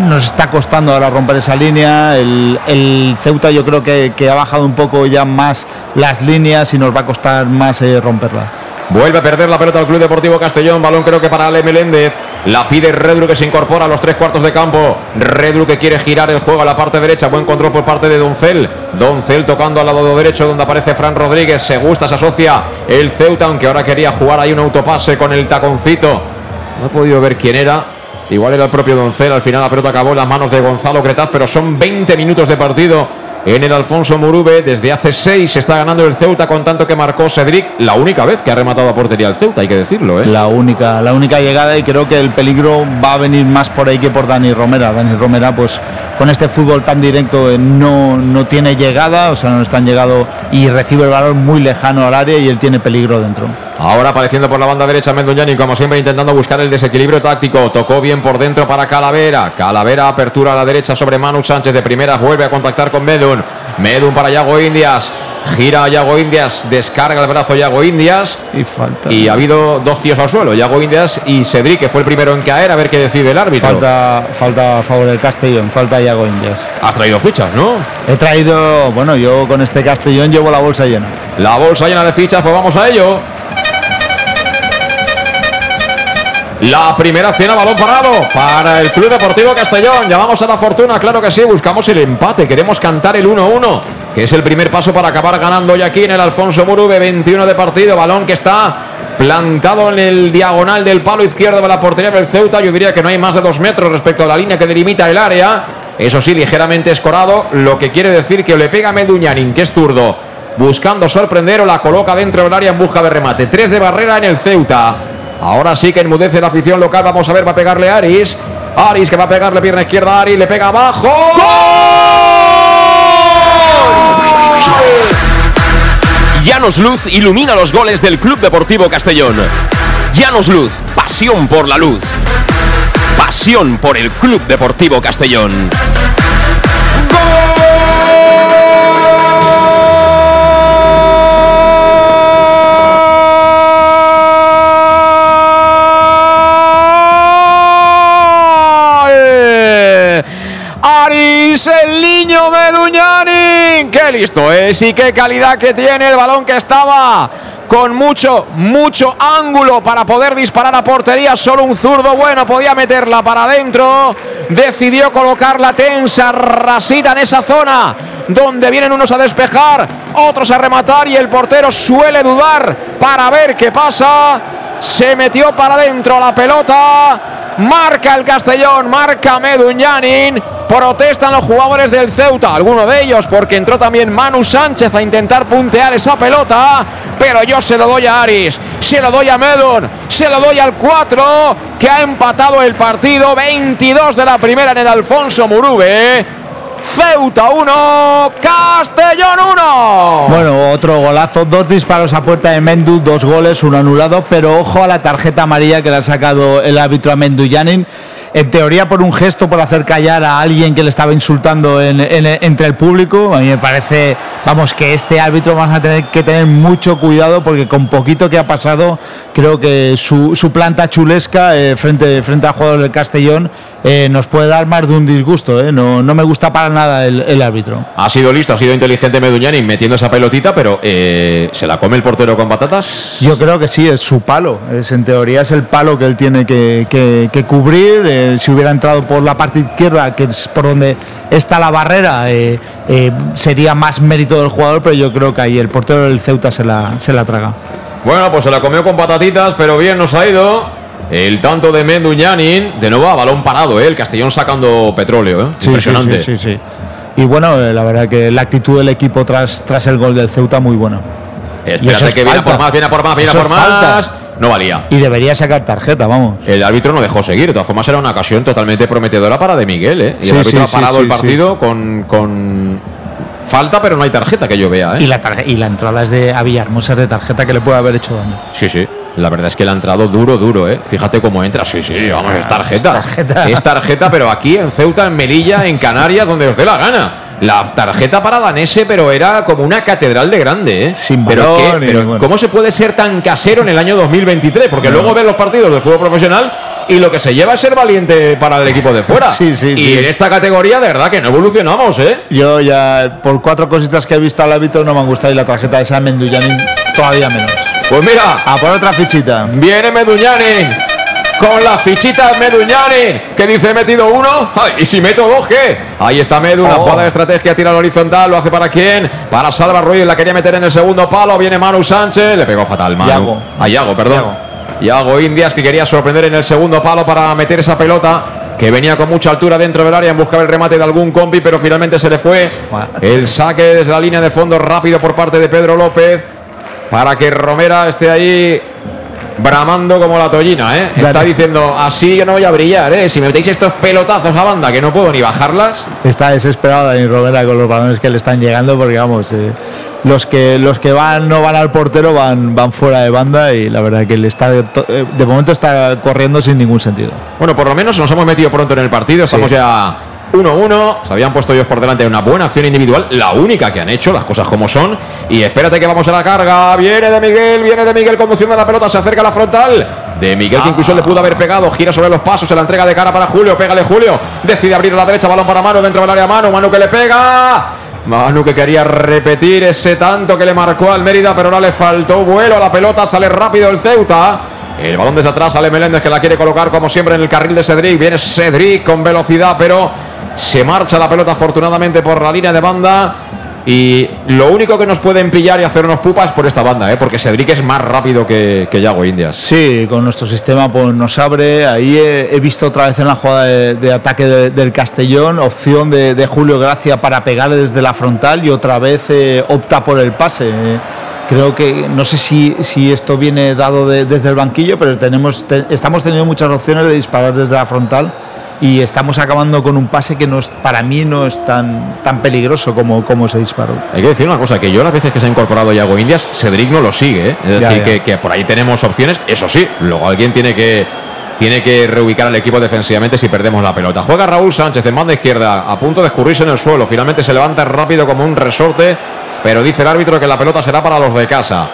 nos está costando ahora romper esa línea. El, Ceuta yo creo que, que, ha bajado un poco ya más las líneas y nos va a costar más eh, romperla. Vuelve a perder la pelota al Club Deportivo Castellón. Balón creo que para Ale Meléndez. La pide Redru que se incorpora a los tres cuartos de campo. Redru que quiere girar el juego a la parte derecha. Buen control por parte de Doncel. Doncel tocando al lado derecho donde aparece Fran Rodríguez. Se gusta, se asocia el Ceuta, aunque ahora quería jugar ahí un autopase con el taconcito. No he podido ver quién era. Igual era el propio Doncel. Al final la pelota acabó en las manos de Gonzalo Cretaz, pero son 20 minutos de partido en el Alfonso Murube. Desde hace seis está ganando el Ceuta con tanto que marcó Cedric. La única vez que ha rematado a portería el Ceuta, hay que decirlo. ¿eh? La única, la única llegada y creo que el peligro va a venir más por ahí que por Dani Romera. Dani Romera, pues con este fútbol tan directo eh, no, no tiene llegada, o sea, no están llegado y recibe el balón muy lejano al área y él tiene peligro dentro. Ahora apareciendo por la banda derecha Mendoñani, como siempre intentando buscar el desequilibrio táctico. Tocó bien por dentro para Calavera. Calavera apertura a la derecha sobre Manu Sánchez de primera. Vuelve a contactar con Medun. Medun para Yago Indias. Gira Yago Indias, descarga el brazo Yago Indias. Y falta. Y ha habido dos tíos al suelo, Yago Indias y Cedric, que fue el primero en caer, a ver qué decide el árbitro. Falta, falta a favor del Castellón, falta Yago Indias. Has traído fichas, ¿no? He traído, bueno, yo con este Castellón llevo la bolsa llena. La bolsa llena de fichas, pues vamos a ello. La primera cena, balón parado para el Club Deportivo Castellón. Llamamos a la fortuna, claro que sí, buscamos el empate. Queremos cantar el 1-1, que es el primer paso para acabar ganando hoy aquí en el Alfonso Murube. 21 de partido, balón que está plantado en el diagonal del palo izquierdo de la portería del Ceuta. Yo diría que no hay más de dos metros respecto a la línea que delimita el área. Eso sí, ligeramente escorado, lo que quiere decir que le pega a Meduñanin, que es zurdo, buscando sorprender o la coloca dentro del área en busca de remate. Tres de barrera en el Ceuta. Ahora sí que enmudece la afición local. Vamos a ver, va a pegarle Aris. Aris que va a pegarle pierna izquierda a Aris, le pega abajo. Llanos Luz ilumina los goles del Club Deportivo Castellón. Llanos Luz, pasión por la luz. Pasión por el Club Deportivo Castellón. Meduñani. Qué listo es y qué calidad que tiene el balón que estaba con mucho, mucho ángulo para poder disparar a portería. Solo un zurdo bueno podía meterla para adentro. Decidió colocarla tensa, rasita en esa zona donde vienen unos a despejar, otros a rematar y el portero suele dudar para ver qué pasa. Se metió para adentro la pelota. Marca el Castellón, marca Meduñanin. Protestan los jugadores del Ceuta, alguno de ellos porque entró también Manu Sánchez a intentar puntear esa pelota, pero yo se lo doy a Aris, se lo doy a Medun, se lo doy al 4 que ha empatado el partido 22 de la primera en el Alfonso Murube. Ceuta 1, Castellón 1. Bueno, otro golazo, dos disparos a puerta de Mendu, dos goles, uno anulado, pero ojo a la tarjeta amarilla que le ha sacado el árbitro a Mendu Yanin en teoría por un gesto, por hacer callar a alguien que le estaba insultando entre el público. A mí me parece, vamos, que este árbitro van a tener que tener mucho cuidado porque con poquito que ha pasado, creo que su, planta chulesca eh, frente, frente al jugador del Castellón eh, nos puede dar más de un disgusto. Eh. No, no, me gusta para nada el, árbitro. Ha sido listo, ha sido inteligente Meduñani metiendo esa pelotita, pero eh, ¿se la come el portero con patatas? Yo creo que sí, es su palo. Es, en teoría es el palo que él tiene que, que, cubrir. si hubiera entrado por la parte izquierda, que es por donde está la barrera, sería más mérito del jugador, pero yo creo que ahí el portero del Ceuta se la, se la traga. Bueno, pues se la comió con patatitas, pero bien nos ha ido. El tanto de Menduñanin, de nuevo a balón parado, ¿eh? el Castellón sacando petróleo. ¿eh? Impresionante. Sí, sí, y bueno, eh, la verdad que la actitud del equipo tras, tras el gol del Ceuta muy buena. Espérate que viene por más, viene por más, viene por más. No valía. Y debería sacar tarjeta, vamos. El árbitro no dejó seguir. De todas formas, era una ocasión totalmente prometedora para De Miguel. ¿eh? Y el árbitro ha parado el partido con, con falta, pero no hay tarjeta que yo vea. ¿eh? Y, la y la entrada es de a Villahermosa de tarjeta que le puede haber hecho daño. Sí, sí. La verdad es que le ha entrado duro, duro, ¿eh? Fíjate cómo entra. Sí, sí, vamos, es tarjeta. Es tarjeta, pero aquí en Ceuta, en Melilla, en Canarias, donde os dé la gana. La tarjeta para Danese, pero era como una catedral de grande, ¿eh? Sin pero, pero ¿cómo se puede ser tan casero en el año 2023? Porque luego ves los partidos del fútbol profesional y lo que se lleva es ser valiente para el equipo de fuera. Sí, sí, y en esta categoría, de verdad que no evolucionamos, ¿eh? Yo ya, por cuatro cositas que he visto al hábito, no me han gustado y la tarjeta de esa Menduyanin todavía menos. Pues mira. A por otra fichita. Viene Meduñani. Con la fichita Meduñani. Que dice he metido uno. ¿Y si meto dos qué? Ahí está Medu. Una oh. jugada de estrategia. Tira al horizontal. Lo hace para quién? Para Salva Ruiz. La quería meter en el segundo palo. Viene Manu Sánchez. Le pegó fatal. Manu. Yago. A Yago, perdón. Yago. Indias que quería sorprender en el segundo palo para meter esa pelota que venía con mucha altura dentro del área en busca del remate de algún compi, pero finalmente se le fue el saque desde la línea de fondo rápido por parte de Pedro López para que Romera esté ahí bramando como la tollina, ¿eh? Está diciendo, así yo no voy a brillar, ¿eh? Si me metéis estos pelotazos a banda que no puedo ni bajarlas. Está desesperado Dani Romera con los balones que le están llegando porque, vamos, eh, los que los que van no van al portero van, van fuera de banda y la verdad que le está de, eh, momento está corriendo sin ningún sentido. Bueno, por lo menos nos hemos metido pronto en el partido, estamos ya 1-1. Se habían puesto ellos por delante de una buena acción individual, la única que han hecho, las cosas como son. Y espérate que vamos a la carga. Viene de Miguel, viene de Miguel conduciendo la pelota, se acerca a la frontal. De Miguel, que incluso le pudo haber pegado, gira sobre los pasos, se la entrega de cara para Julio, pégale Julio, decide abrir a la derecha, balón para mano dentro del área mano, Manu que le pega. Manu que quería repetir ese tanto que le marcó al Mérida, pero ahora le faltó vuelo a la pelota, sale rápido el Ceuta. El balón desde atrás sale Meléndez que la quiere colocar como siempre en el carril de Cedric. Viene Cedric con velocidad, pero se marcha la pelota afortunadamente por la línea de banda. Y lo único que nos pueden pillar y hacernos pupas por esta banda, ¿eh? porque Cedric es más rápido que, que Yago Indias. Sí, con nuestro sistema pues, nos abre. Ahí he, visto otra vez en la jugada de, ataque del Castellón opción de, Julio Gracia para pegar desde la frontal y otra vez eh, opta por el pase. creo que no sé si, si esto viene dado desde el banquillo, pero tenemos, estamos teniendo muchas opciones de disparar desde la frontal y estamos acabando con un pase que no para mí no es tan, tan peligroso como, como se disparó. Hay que decir una cosa, que yo las veces que se ha incorporado Yago Indias, Cedric no lo sigue, ¿eh? es decir, Que, por ahí tenemos opciones, eso sí, luego alguien tiene que, tiene que reubicar al equipo defensivamente si perdemos la pelota. Juega Raúl Sánchez en banda izquierda, a punto de escurrirse en el suelo, finalmente se levanta rápido como un resorte, pero dice el árbitro que la pelota será para los de casa.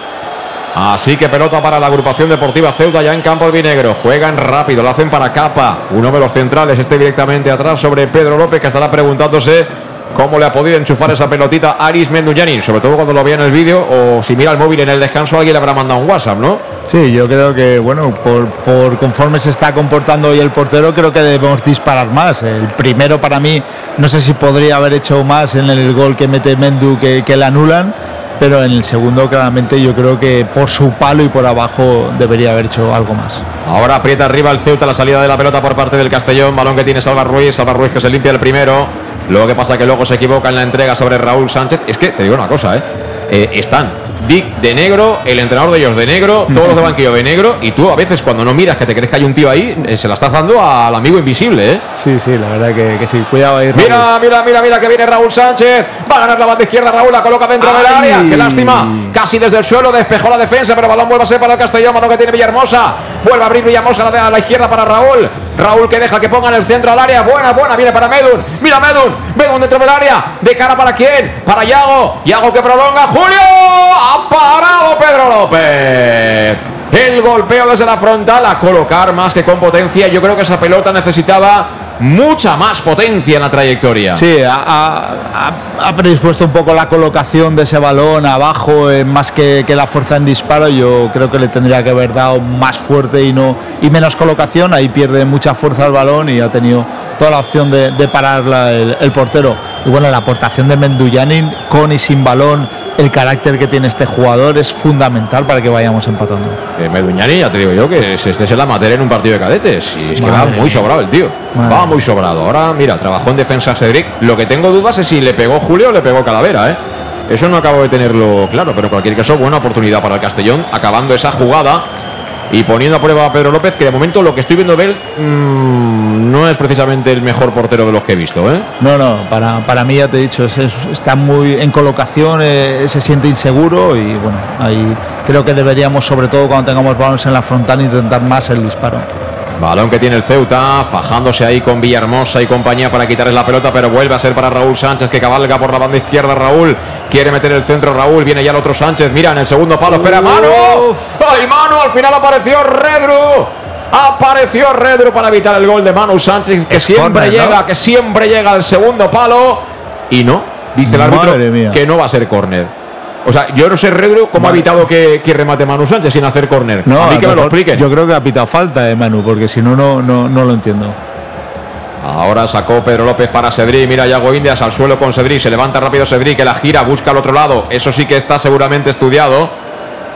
Así que pelota para la agrupación deportiva Ceuta ya en campo albinegro. Juegan rápido, lo hacen para Capa. Uno de los centrales esté directamente atrás sobre Pedro López que estará preguntándose cómo le ha podido enchufar esa pelotita Aris Menduñani, sobre todo cuando lo vea en el vídeo o si mira el móvil en el descanso alguien le habrá mandado un WhatsApp, ¿no? Sí, yo creo que, bueno, por, conforme se está comportando hoy el portero, creo que debemos disparar más. El primero para mí, no sé si podría haber hecho más en el gol que mete Mendu que le anulan pero en el segundo claramente yo creo que por su palo y por abajo debería haber hecho algo más. Ahora aprieta arriba el Ceuta la salida de la pelota por parte del Castellón, balón que tiene Salva Ruiz, Salva Ruiz que se limpia el primero, luego que pasa que luego se equivoca en la entrega sobre Raúl Sánchez, es que te digo una cosa, ¿eh? Eh, están Dick de negro, el entrenador de ellos de negro, todos los de banquillo de negro, y tú a veces cuando no miras que te crees que hay un tío ahí, eh, se la estás dando al amigo invisible, ¿eh? Sí, sí, la verdad que, que sí. Cuidado ahí. Raúl. Mira, mira, mira, mira que viene Raúl Sánchez. Va a ganar la banda izquierda. Raúl la coloca dentro del área. Qué lástima. Casi desde el suelo despejó la defensa, pero el balón vuelve a ser para el Castellón. Mano que tiene Villahermosa. Vuelve a abrir Villahermosa a la, a la izquierda para Raúl. Raúl que deja que ponga en el centro al área. Buena, buena. Viene para Medun. Mira Medun. Medun dentro del área. De cara para quién? Para Yago. Yago que prolonga. Julio. Ha parado Pedro López. El golpeo desde la frontal a colocar más que con potencia. Yo creo que esa pelota necesitaba mucha más potencia en la trayectoria. Sí, ha, ha- ha- predispuesto un poco la colocación de ese balón abajo, eh, más que, la fuerza en disparo. Yo creo que le tendría que haber dado más fuerte y no y menos colocación. Ahí pierde mucha fuerza el balón y ha tenido toda la opción de, de pararla el, el portero. Y bueno, la aportación de Menduyanin con y sin balón, el carácter que tiene este jugador es fundamental para que vayamos empatando. Eh, Meduñani, ya te digo yo que es- este es el amateur en un partido de cadetes. Y es que Madre va muy sobrado el tío. Madre Va muy sobrado. Ahora, mira, trabajó en defensa Cedric. Lo que tengo dudas es si le pegó Julio o le pegó Calavera, ¿eh? Eso no acabo de tenerlo claro, pero en cualquier caso, buena oportunidad para el Castellón, acabando esa jugada y poniendo a prueba a Pedro López, que de momento lo que estoy viendo de él mm, no es precisamente el mejor portero de los que he visto, ¿eh? No, no, para, para mí ya te he dicho, es- es- está muy en colocación, eh, se siente inseguro y bueno, ahí creo que deberíamos, sobre todo cuando tengamos balones en la frontal, intentar más el disparo. Balón que tiene el Ceuta, fajándose ahí con Villahermosa y compañía para quitarles la pelota, pero vuelve a ser para Raúl Sánchez que cabalga por la banda izquierda. Raúl quiere meter el centro. Raúl viene ya el otro Sánchez. Mira en el segundo palo, espera, mano. ¡Ay, mano! Al final apareció Redru. Apareció Redru para evitar el gol de Manu Sánchez, que Es siempre llega, que siempre llega al segundo palo. Y no, dice el árbitro que no va a ser córner. O sea, yo no sé Redru cómo ha evitado que, que remate Manu Sánchez sin hacer córner. No, a mí que me lo expliquen. Yo creo que ha pitado falta, eh, Manu, porque si no, no, no, no lo entiendo. Ahora sacó Pedro López para Cedric. Mira Yago Indias al suelo con Cedric. Se levanta rápido Cedric, que la gira, busca al otro lado. Eso sí que está seguramente estudiado.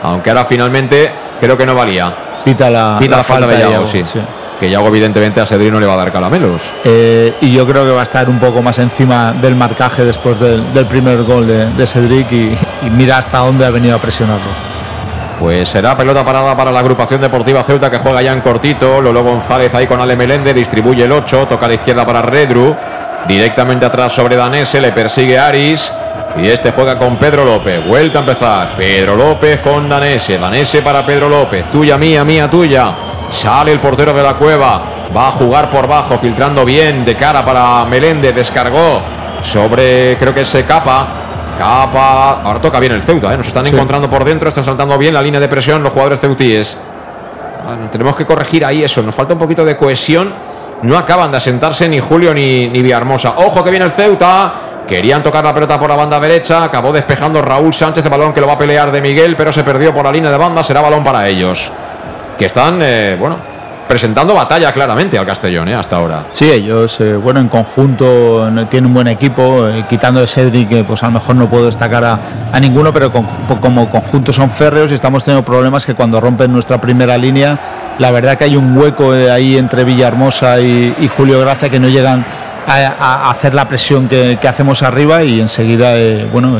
Aunque ahora finalmente creo que no valía. Pita la, la, falta de Yago, Yago, sí. sí. Que Yago, evidentemente, a Cedric no le va a dar calamelos. Eh, y yo creo que va a estar un poco más encima del marcaje después del, del primer gol de, de Cedric y, y mira hasta dónde ha venido a presionarlo. Pues será pelota parada para la agrupación deportiva Ceuta que juega ya en cortito. Lolo González ahí con Ale Melende, distribuye el 8, toca a la izquierda para Redru. Directamente atrás sobre Danese, le persigue Aris. Y este juega con Pedro López. Vuelta a empezar. Pedro López con Danese. Danese para Pedro López. Tuya, mía, mía, tuya. Sale el portero de la cueva. Va a jugar por bajo, filtrando bien de cara para Melende. Descargó sobre, creo que es Capa. Capa. Ahora toca bien el Ceuta, ¿eh? Nos están Sí. encontrando por dentro. Están saltando bien la línea de presión los jugadores ceutíes. Bueno, tenemos que corregir ahí eso. Nos falta un poquito de cohesión. No acaban de asentarse ni Julio ni, ni Villahermosa. Ojo que viene el Ceuta. Querían tocar la pelota por la banda derecha. Acabó despejando Raúl Sánchez el balón que lo va a pelear de Miguel, pero se perdió por la línea de banda. Será balón para ellos. Que están, eh, bueno, presentando batalla claramente al Castellón, ¿eh? Hasta ahora. Sí, ellos, eh, bueno, en conjunto tienen un buen equipo, quitando de Cedric, que pues a lo mejor no puedo destacar a, ninguno, pero como conjunto son férreos y estamos teniendo problemas que cuando rompen nuestra primera línea, la verdad que hay un hueco ahí entre Villahermosa y, Julio Gracia que no llegan a, hacer la presión que, hacemos arriba y enseguida, bueno,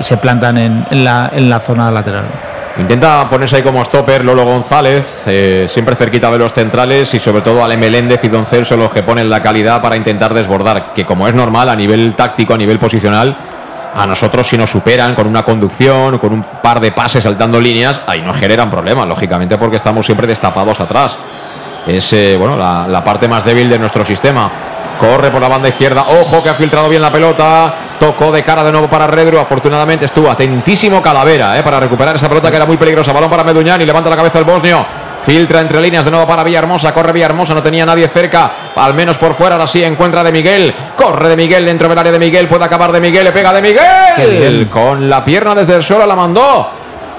se plantan en, en la, en la zona lateral. Intenta ponerse ahí como stopper Lolo González, eh, siempre cerquita de los centrales y sobre todo Ale Meléndez y Don Celso los que ponen la calidad para intentar desbordar, que como es normal a nivel táctico, a nivel posicional, a nosotros si nos superan con una conducción, con un par de pases saltando líneas, ahí no generan problemas, lógicamente porque estamos siempre destapados atrás. Es eh, bueno, la parte más débil de nuestro sistema. Corre por la banda izquierda. Ojo que ha filtrado bien la pelota. Tocó de cara de nuevo para Redru. Afortunadamente estuvo atentísimo Calavera eh, para recuperar esa pelota que era muy peligrosa. Balón para Meduñán y levanta la cabeza el bosnio. Filtra entre líneas de nuevo para Villahermosa. Corre Villahermosa, no tenía nadie cerca. Al menos por fuera. Ahora sí encuentra de Miguel. Corre de Miguel dentro del área de Miguel. Puede acabar de Miguel. Le pega de Miguel. bien. Con la pierna desde el suelo la mandó.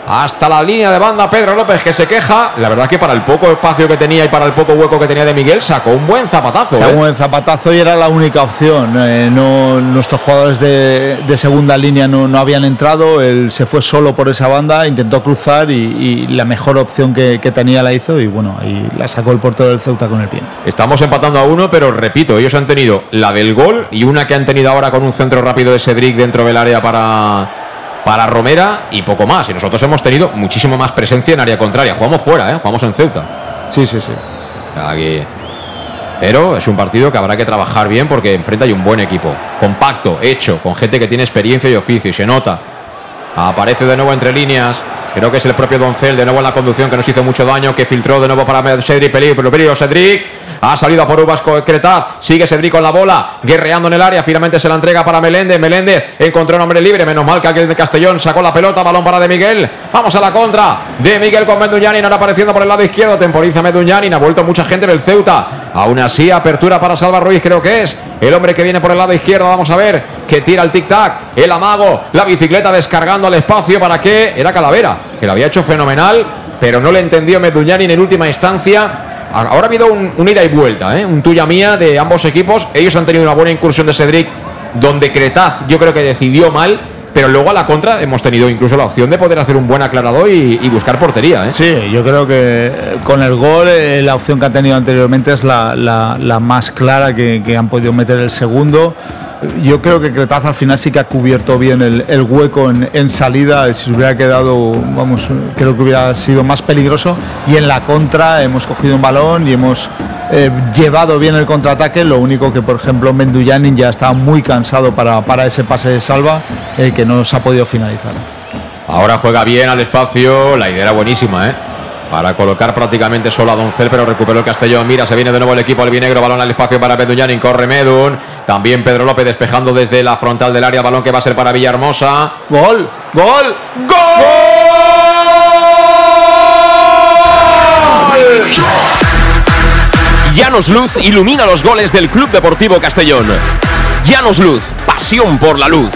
Hasta la línea de banda Pedro López que se queja. La verdad que para el poco espacio que tenía y para el poco hueco que tenía de Miguel sacó un buen zapatazo. ¿eh? un buen zapatazo y era la única opción. Eh, no, nuestros jugadores de, de segunda línea no, no, habían entrado. Él se fue solo por esa banda, intentó cruzar y, y la mejor opción que, que, tenía la hizo y bueno, ahí la sacó el portero del Ceuta con el pie. Estamos empatando a uno, pero repito, ellos han tenido la del gol y una que han tenido ahora con un centro rápido de Cedric dentro del área para para Romera y poco más. Y nosotros hemos tenido muchísimo más presencia en área contraria. Jugamos fuera, ¿eh? jugamos en Ceuta. Sí, sí, sí. Aquí. Pero es un partido que habrá que trabajar bien porque enfrente hay un buen equipo. Compacto, hecho, con gente que tiene experiencia y oficio. Y se nota. Aparece de nuevo entre líneas. Creo que es el propio Doncel, de nuevo en la conducción, que nos hizo mucho daño, que filtró de nuevo para Cedric, peligro, peligro, Cedric. Ha salido a por Uvas Cretaz. Sigue Cedric con la bola. Guerreando en el área. Finalmente se la entrega para Meléndez. Meléndez encontró un hombre libre. Menos mal que aquel de Castellón sacó la pelota. Balón para de Miguel. Vamos a la contra de Miguel con Meduñanin. Ahora apareciendo por el lado izquierdo. Temporiza Meduñanin. Ha vuelto mucha gente del Ceuta. Aún así, apertura para Salva Ruiz. Creo que es el hombre que viene por el lado izquierdo. Vamos a ver que tira el tic-tac. El amago. La bicicleta descargando al espacio. ¿Para qué? Era Calavera. Que lo había hecho fenomenal. Pero no le entendió Meduñanin en última instancia. Ahora ha habido un, un ida y vuelta, ¿eh? un tuya mía de ambos equipos. Ellos han tenido una buena incursión de Cedric, donde Cretaz yo creo que decidió mal, pero luego a la contra hemos tenido incluso la opción de poder hacer un buen aclarador y, buscar portería. ¿eh? Sí, yo creo que con el gol eh, la opción que han tenido anteriormente es la, más clara que, han podido meter el segundo. Yo creo que Cretaz al final sí que ha cubierto bien el, hueco en, salida. Si hubiera quedado, vamos, creo que hubiera sido más peligroso. Y en la contra hemos cogido un balón y hemos eh, llevado bien el contraataque. Lo único que, por ejemplo, Menduyanin ya estaba muy cansado para, para ese pase de salva eh, que no se ha podido finalizar. Ahora juega bien al espacio. La idea era buenísima, ¿eh? para colocar prácticamente solo a Doncel, pero recuperó el Castellón. Mira, se viene de nuevo el equipo albinegro, balón al espacio para Meduñanin, corre Medun. También Pedro López despejando desde la frontal del área, balón que va a ser para Villahermosa. ¡Gol! ¡Gol! ¡Gol! Llanos Luz ilumina los goles del Club Deportivo Castellón. Llanos Luz, pasión por la luz.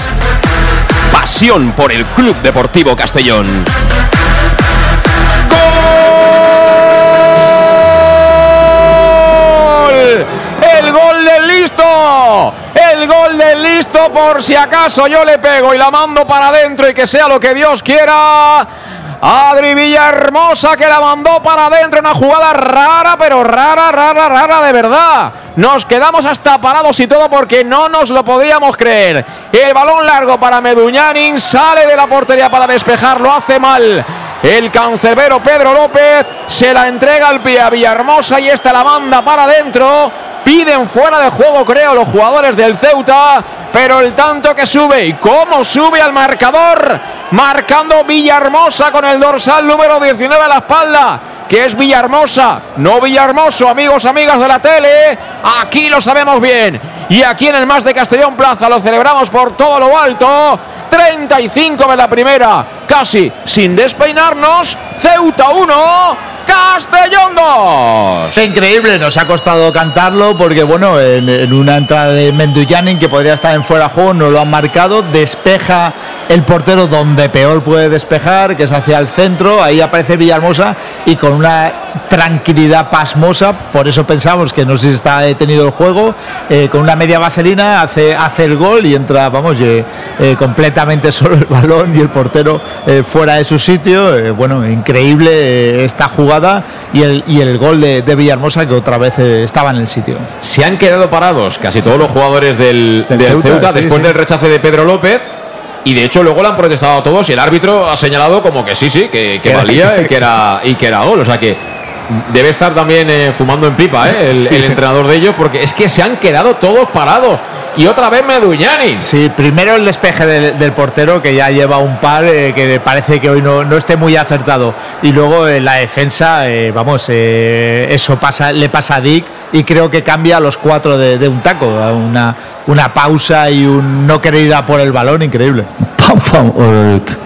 Pasión por el Club Deportivo Castellón. El gol del listo por si acaso yo le pego y la mando para adentro y que sea lo que Dios quiera. Adri Villahermosa que la mandó para adentro, una jugada rara, pero rara, rara, rara de verdad. Nos quedamos hasta parados y todo porque no nos lo podíamos creer. El balón largo para Meduñanin sale de la portería para despejar, lo hace mal. El cancerbero Pedro López se la entrega al pie a Villahermosa y esta la manda para adentro. Piden fuera de juego, creo, los jugadores del Ceuta. Pero el tanto que sube y cómo sube al marcador. Marcando Villahermosa con el dorsal número 19 a la espalda. Que es Villahermosa, no Villahermoso, amigos, amigas de la tele. Aquí lo sabemos bien. Y aquí en el Más de Castellón Plaza lo celebramos por todo lo alto. 35 de la primera, casi sin despeinarnos. Ceuta 1. Castellón 2. Increíble, nos ha costado cantarlo porque, bueno, en, una entrada de Menduyanin que podría estar en fuera de juego, no lo han marcado. Despeja el portero donde peor puede despejar, que es hacia el centro. Ahí aparece Villahermosa y con una tranquilidad pasmosa, por eso pensamos que no sé si está detenido el juego, eh, con una media vaselina hace, hace el gol y entra, vamos, eh, eh, completamente solo el balón y el portero fuera de su sitio. bueno, increíble esta jugada y el, y el gol de, de, Villahermosa que otra vez estaba en el sitio. Se han quedado parados casi todos los jugadores del, del, del Ceuta, Ceuta sí, después sí. del rechace de Pedro López. Y de hecho luego lo han protestado a todos y el árbitro ha señalado como que sí, sí, que, que valía y que era y que era gol. O sea que debe estar también eh, fumando en pipa eh, el, sí. el, entrenador de ellos porque es que se han quedado todos parados. Y otra vez Meduñani. Sí, primero el despeje del, del portero que ya lleva un par eh, que parece que hoy no, no esté muy acertado. Y luego en la defensa, eh, vamos, eso pasa, le pasa a Dick y creo que cambia a los cuatro de, de, un taco. Una, una pausa y un no querer ir a por el balón, increíble.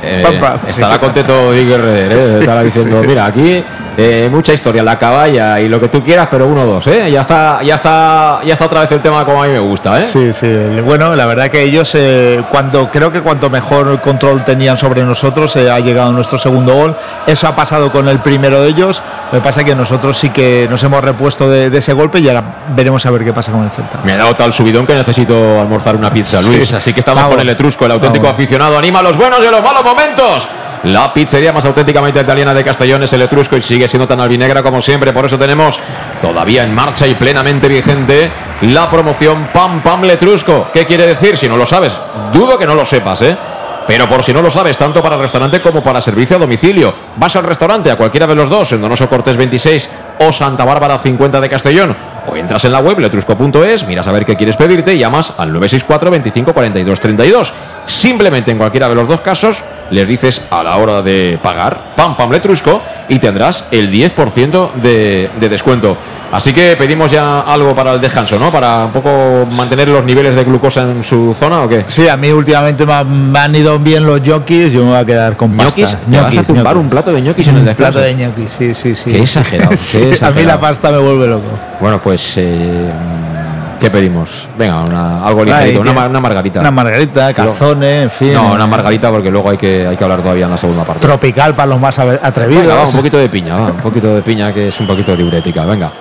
Eh, estará contento Guerrero, estará diciendo, mira, aquí Eh, mucha historia, la caballa y lo que tú quieras, pero uno dos, ¿eh? Ya está, ya está, ya está otra vez el tema como a mí me gusta, ¿eh? Sí, sí. Bueno, la verdad que ellos, eh, cuando creo que cuanto mejor control tenían sobre nosotros, eh, ha llegado nuestro segundo gol. Eso ha pasado con el primero de ellos. Me pasa que nosotros sí que nos hemos repuesto de, de ese y ahora veremos a ver qué pasa con el Celta. Me ha dado tal subidón que necesito almorzar una pizza, Luis. Sí. Así que estamos Vamos. con el Etrusco, el auténtico Vamos. aficionado. Anima a los buenos y a los malos momentos. La pizzería más auténticamente italiana de Castellón es el Etrusco y sigue siendo tan albinegra como siempre. Por eso tenemos todavía en marcha y plenamente vigente la promoción Pam Pam Letrusco. ¿Qué quiere decir? Si no lo sabes, dudo que no lo sepas, ¿eh? Pero por si no lo sabes, tanto para restaurante como para servicio a domicilio. Vas al restaurante, a cualquiera de los dos, en Donoso Cortés 26 o Santa Bárbara 50 de Castellón, o entras en la web letrusco.es, miras a ver qué quieres pedirte y llamas al 964 25 42 32. Simplemente en cualquiera de los dos casos les dices a la hora de pagar pam pam letrusco y tendrás el 10% de, de descuento. Así que pedimos ya algo para el descanso, ¿no? Para un poco mantener los niveles de glucosa en su zona o qué? Sí, a mí últimamente me han, me han ido bien los ñoquis, yo me voy a quedar con pasta. ¿Ñoquis? ¿Te vas a zumbar un plato de ñoquis en el Un descanso? plato de ñoquis, sí, sí, sí. Qué exagerado, qué a mí exagerado. la pasta me vuelve loco. Bueno, pues eh, ¿qué pedimos? Venga, una- algo ligerito, una, margarita. Una margarita, calzones, en fin. No, una margarita porque luego hay que, hay que hablar todavía en la segunda parte. Tropical para los más atrevidos. Venga, va, un poquito de piña, va, un poquito de piña que es un poquito diurética, venga.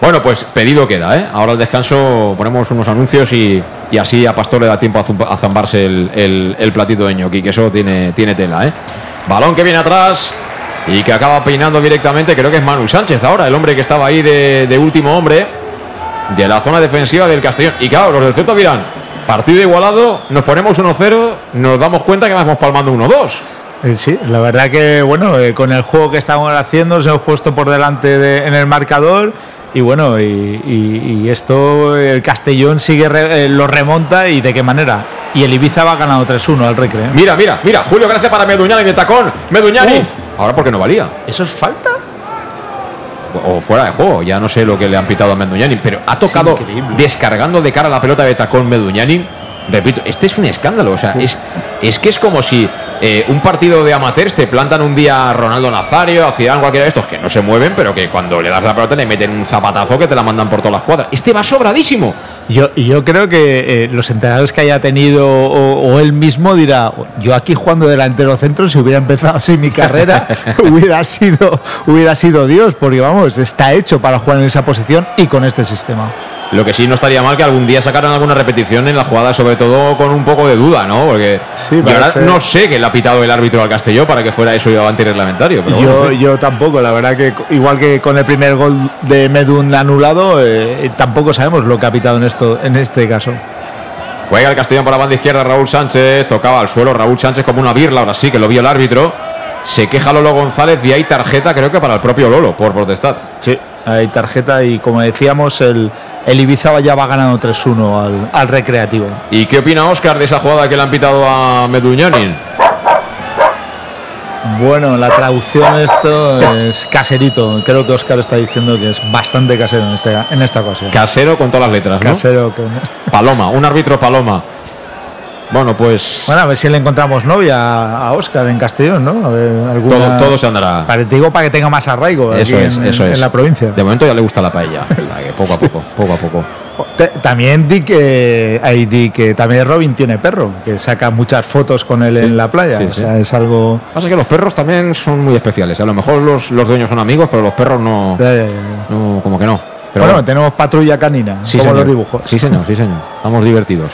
Bueno, pues pedido queda, ¿eh? Ahora al descanso ponemos unos anuncios y, y así a Pastor le da tiempo a, zambarse el, el- el platito de ñoqui, que eso tiene, tiene tela, ¿eh? Balón que viene atrás y que acaba peinando directamente, creo que es Manu Sánchez ahora, el hombre que estaba ahí de, de último hombre de la zona defensiva del Castellón. Y claro, los del Celta dirán, partido igualado, nos ponemos 1-0, nos damos cuenta que vamos palmando 1-2. Eh, Sí, la verdad que bueno, eh, con el juego que estamos haciendo nos hemos puesto por delante de- en el marcador y bueno, y, y- y esto el Castellón sigue re- eh, lo remonta y de qué manera. Y el Ibiza va ganando 3-1 al recre. ¿eh? Mira, mira, mira, Julio, gracias para Meduñani de tacón. Meduñani. Uf. Ahora porque no valía. ¿Eso es falta? O fuera de juego, ya no sé lo que le han pitado a Meduñani, pero ha tocado descargando de cara la pelota de tacón Meduñani. Repito, este es un escándalo. O sea, es, es que es como si eh, un partido de amateurs te plantan un día a Ronaldo Nazario, a Zidane, cualquiera de estos que no se mueven, pero que cuando le das la pelota le meten un zapatazo que te la mandan por todas las cuadras. Este va sobradísimo. Yo, y yo creo que eh, los entrenadores que haya tenido o, o él mismo dirá, yo aquí jugando delantero centro, si hubiera empezado así mi carrera, hubiera sido, hubiera sido Dios, porque vamos, está hecho para jugar en esa posición y con este sistema. Lo que sí no estaría mal que algún día sacaran alguna repetición en la jugada, sobre todo con un poco de duda, ¿no? Porque Sí, yo ahora no sé que le ha pitado el árbitro al Castelló para que fuera eso antirreglamentario. Pero yo, bueno, yo tampoco, la verdad que igual que con el primer gol de Medun anulado, eh, tampoco sabemos lo que ha pitado en esto, en este caso. Juega el Castellón por la banda izquierda, Raúl Sánchez, tocaba al suelo Raúl Sánchez como una birla, ahora sí que lo vio el árbitro. Se queja Lolo González y hay tarjeta, creo que para el propio Lolo, por protestar. Sí, hay tarjeta y como decíamos, el, el Ibiza ya va ganando 3-1 al, al recreativo. ¿Y qué opina Oscar de esa jugada que le han pitado a Meduñanin? Bueno, la traducción esto es caserito. Creo que Oscar está diciendo que es bastante casero en, este, en esta ocasión. Casero con todas las letras, ¿no? Casero. con- Paloma, un árbitro Paloma. Bueno, pues Bueno, a ver si le encontramos novia a Oscar en Castellón, ¿no? A ver, alguna... todo, todo se andará. Para, te digo para que tenga más arraigo Eso aquí es, en, eso en es. la provincia. De momento ya le gusta la paella. O sea, que poco a poco, poco a poco. Te- también di que, ahí di que también Robin tiene perro, que saca muchas fotos con él en la playa. sí, o sea, es algo... Pasa que los perros también son muy especiales. A lo mejor los, los dueños son amigos, pero los perros no, Ya, ya, ya. no como que no. Pero bueno, bueno, tenemos patrulla canina, sí, como señor. los dibujos. Sí, señor, sí, señor. Estamos divertidos.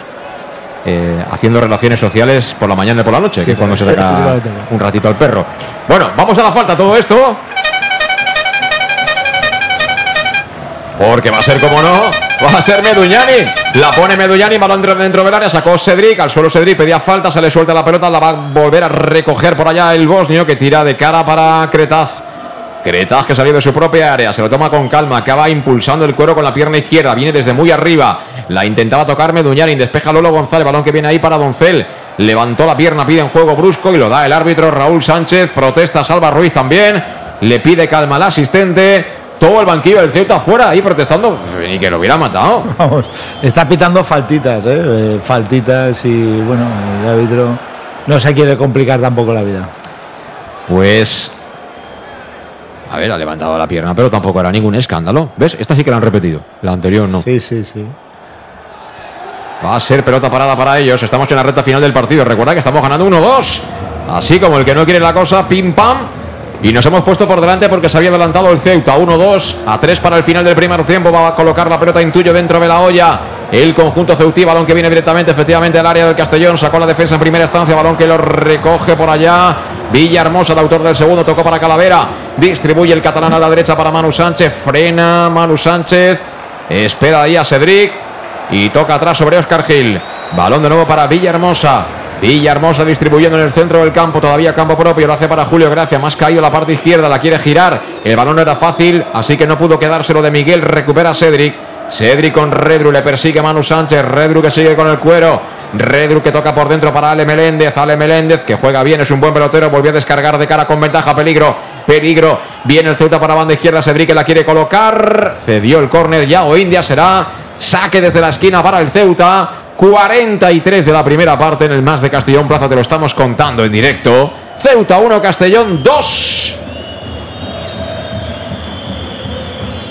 Eh, haciendo relaciones sociales por la mañana y por la noche, que es cuando se saca un ratito al perro. Bueno, vamos a la falta todo esto. Porque va a ser como no, va a ser Meduñani. La pone Meduñani, balón dentro, dentro del área, sacó Cedric, al suelo Cedric, pedía falta, se le suelta la pelota, la va a volver a recoger por allá el bosnio que tira de cara para Cretaz. Cretaz que salió de su propia área, se lo toma con calma, acaba impulsando el cuero con la pierna izquierda, viene desde muy arriba, la intentaba tocar Meduñani, despeja Lolo González, balón que viene ahí para Doncel, levantó la pierna, pide en juego brusco y lo da el árbitro Raúl Sánchez, protesta Salva Ruiz también, le pide calma al asistente, todo el banquillo del Ceuta afuera ahí protestando, ni que lo hubiera matado. Vamos, está pitando faltitas, ¿eh? Eh, faltitas y bueno, el árbitro no se quiere complicar tampoco la vida. Pues A ver, ha levantado la pierna, pero tampoco era ningún escándalo. ¿Ves? Esta sí que la han repetido. La anterior no. Sí, sí, sí. Va a ser pelota parada para ellos. Estamos en la recta final del partido. Recuerda que estamos ganando 1-2. Así como el que no quiere la cosa, pim pam. Y nos hemos puesto por delante porque se había adelantado el Ceuta. 1-2 a 3 para el final del primer tiempo. Va a colocar la pelota Intuyo dentro de la olla. El conjunto ceutí, balón que viene directamente efectivamente al área del Castellón. Sacó la defensa en primera instancia. Balón que lo recoge por allá. Villahermosa, el autor del segundo, tocó para Calavera. Distribuye el catalán a la derecha para Manu Sánchez. Frena Manu Sánchez. Espera ahí a Cedric. Y toca atrás sobre Oscar Gil. Balón de nuevo para Villahermosa. Villahermosa distribuyendo en el centro del campo, todavía campo propio, lo hace para Julio Gracia, más caído la parte izquierda, la quiere girar, el balón no era fácil, así que no pudo quedárselo de Miguel, recupera Cedric, Cedric con Redru, le persigue Manu Sánchez, Redru que sigue con el cuero, Redru que toca por dentro para Ale Meléndez, Ale Meléndez que juega bien, es un buen pelotero, volvió a descargar de cara con ventaja, peligro, peligro, viene el Ceuta para banda izquierda, Cedric que la quiere colocar, cedió el córner. Ya o India será saque desde la esquina para el Ceuta, 43 de la primera parte en el más de Castellón Plaza, te lo estamos contando en directo. Ceuta 1, Castellón 2.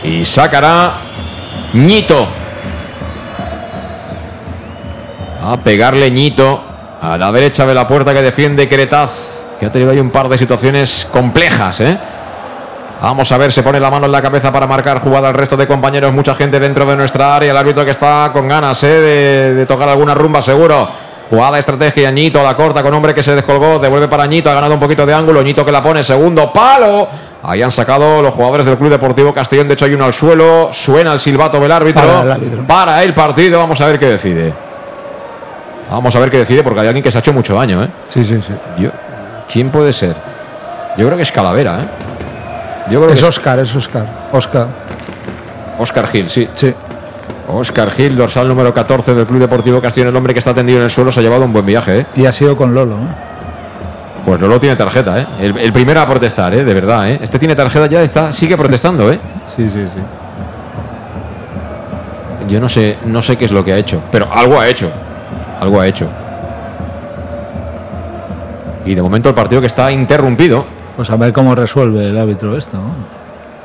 Y sacará Ñito. A pegarle Ñito a la derecha de la puerta que defiende Cretaz, que ha tenido ahí un par de situaciones complejas, ¿eh? Vamos a ver, se pone la mano en la cabeza para marcar jugada al resto de compañeros. Mucha gente dentro de nuestra área. El árbitro que está con ganas ¿eh? de, de, tocar alguna rumba, seguro. Jugada estrategia. Ñito la corta con hombre que se descolgó. Devuelve para Ñito. Ha ganado un poquito de ángulo. Ñito que la pone. Segundo palo. Ahí han sacado los jugadores del Club Deportivo Castellón. De hecho, hay uno al suelo. Suena el silbato del árbitro. Para el, árbitro. para el partido. Vamos a ver qué decide. Vamos a ver qué decide porque hay alguien que se ha hecho mucho daño. ¿eh? Sí, sí, sí. Yo, ¿Quién puede ser? Yo creo que es Calavera. ¿eh? Yo creo es, que Oscar, es Oscar. Oscar. Oscar Gil, sí. Sí. Oscar Gil, dorsal número 14 del Club Deportivo Castellón, el hombre que está tendido en el suelo, se ha llevado un buen viaje. ¿eh? Y ha sido con Lolo. ¿eh? Pues Lolo tiene tarjeta, ¿eh? El, el, primero a protestar, ¿eh? De verdad, ¿eh? Este tiene tarjeta ya, está, sigue protestando, ¿eh? Sí, sí, sí. Yo no sé, no sé qué es lo que ha hecho, pero algo ha hecho. Algo ha hecho. Y de momento el partido que está interrumpido. Pues a ver cómo resuelve el árbitro esto. ¿no?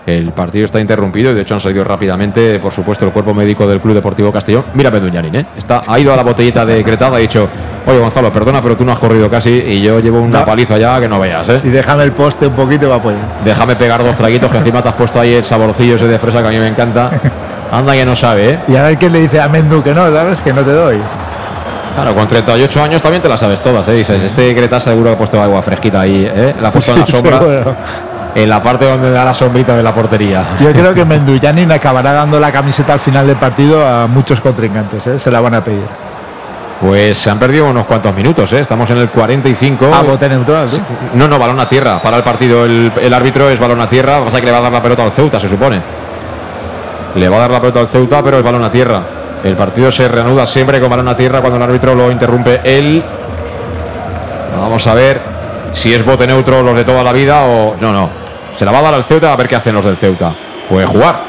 El partido está interrumpido y de hecho han salido rápidamente, por supuesto, el cuerpo médico del Club Deportivo Castellón. Mira Beduñanin, ¿eh? Está, ha ido a la botellita de Cretada, ha dicho, oye Gonzalo, perdona, pero tú no has corrido casi y yo llevo una no. paliza ya que no veas, ¿eh? Y déjame el poste un poquito para apoyar. Déjame pegar dos traguitos que encima te has puesto ahí el saborcillo ese de fresa que a mí me encanta. Anda que no sabe, ¿eh? Y a ver quién le dice a Mendu que no, ¿sabes? Que no te doy. Claro, con 38 años también te las sabes todas, ¿eh? Dices, este Creta seguro que ha puesto agua fresquita ahí, ¿eh? La ha puesto en la sombra. En la parte donde da la sombrita de la portería. Yo creo que Menduyanin acabará dando la camiseta al final del partido a muchos contrincantes, ¿eh? Se la van a pedir. Pues se han perdido unos cuantos minutos, ¿eh? Estamos en el 45. ¿A bote neutral? ¿sí? No, no, balón a tierra. Para el partido el, el árbitro es balón a tierra. Pasa que le va a dar la pelota al Ceuta, se supone. Le va a dar la pelota al Ceuta, pero es balón a tierra. El partido se reanuda siempre con balón a tierra cuando el árbitro lo interrumpe él. Vamos a ver si es bote neutro los de toda la vida o. No, no. Se la va a dar al Ceuta a ver qué hacen los del Ceuta. Puede jugar.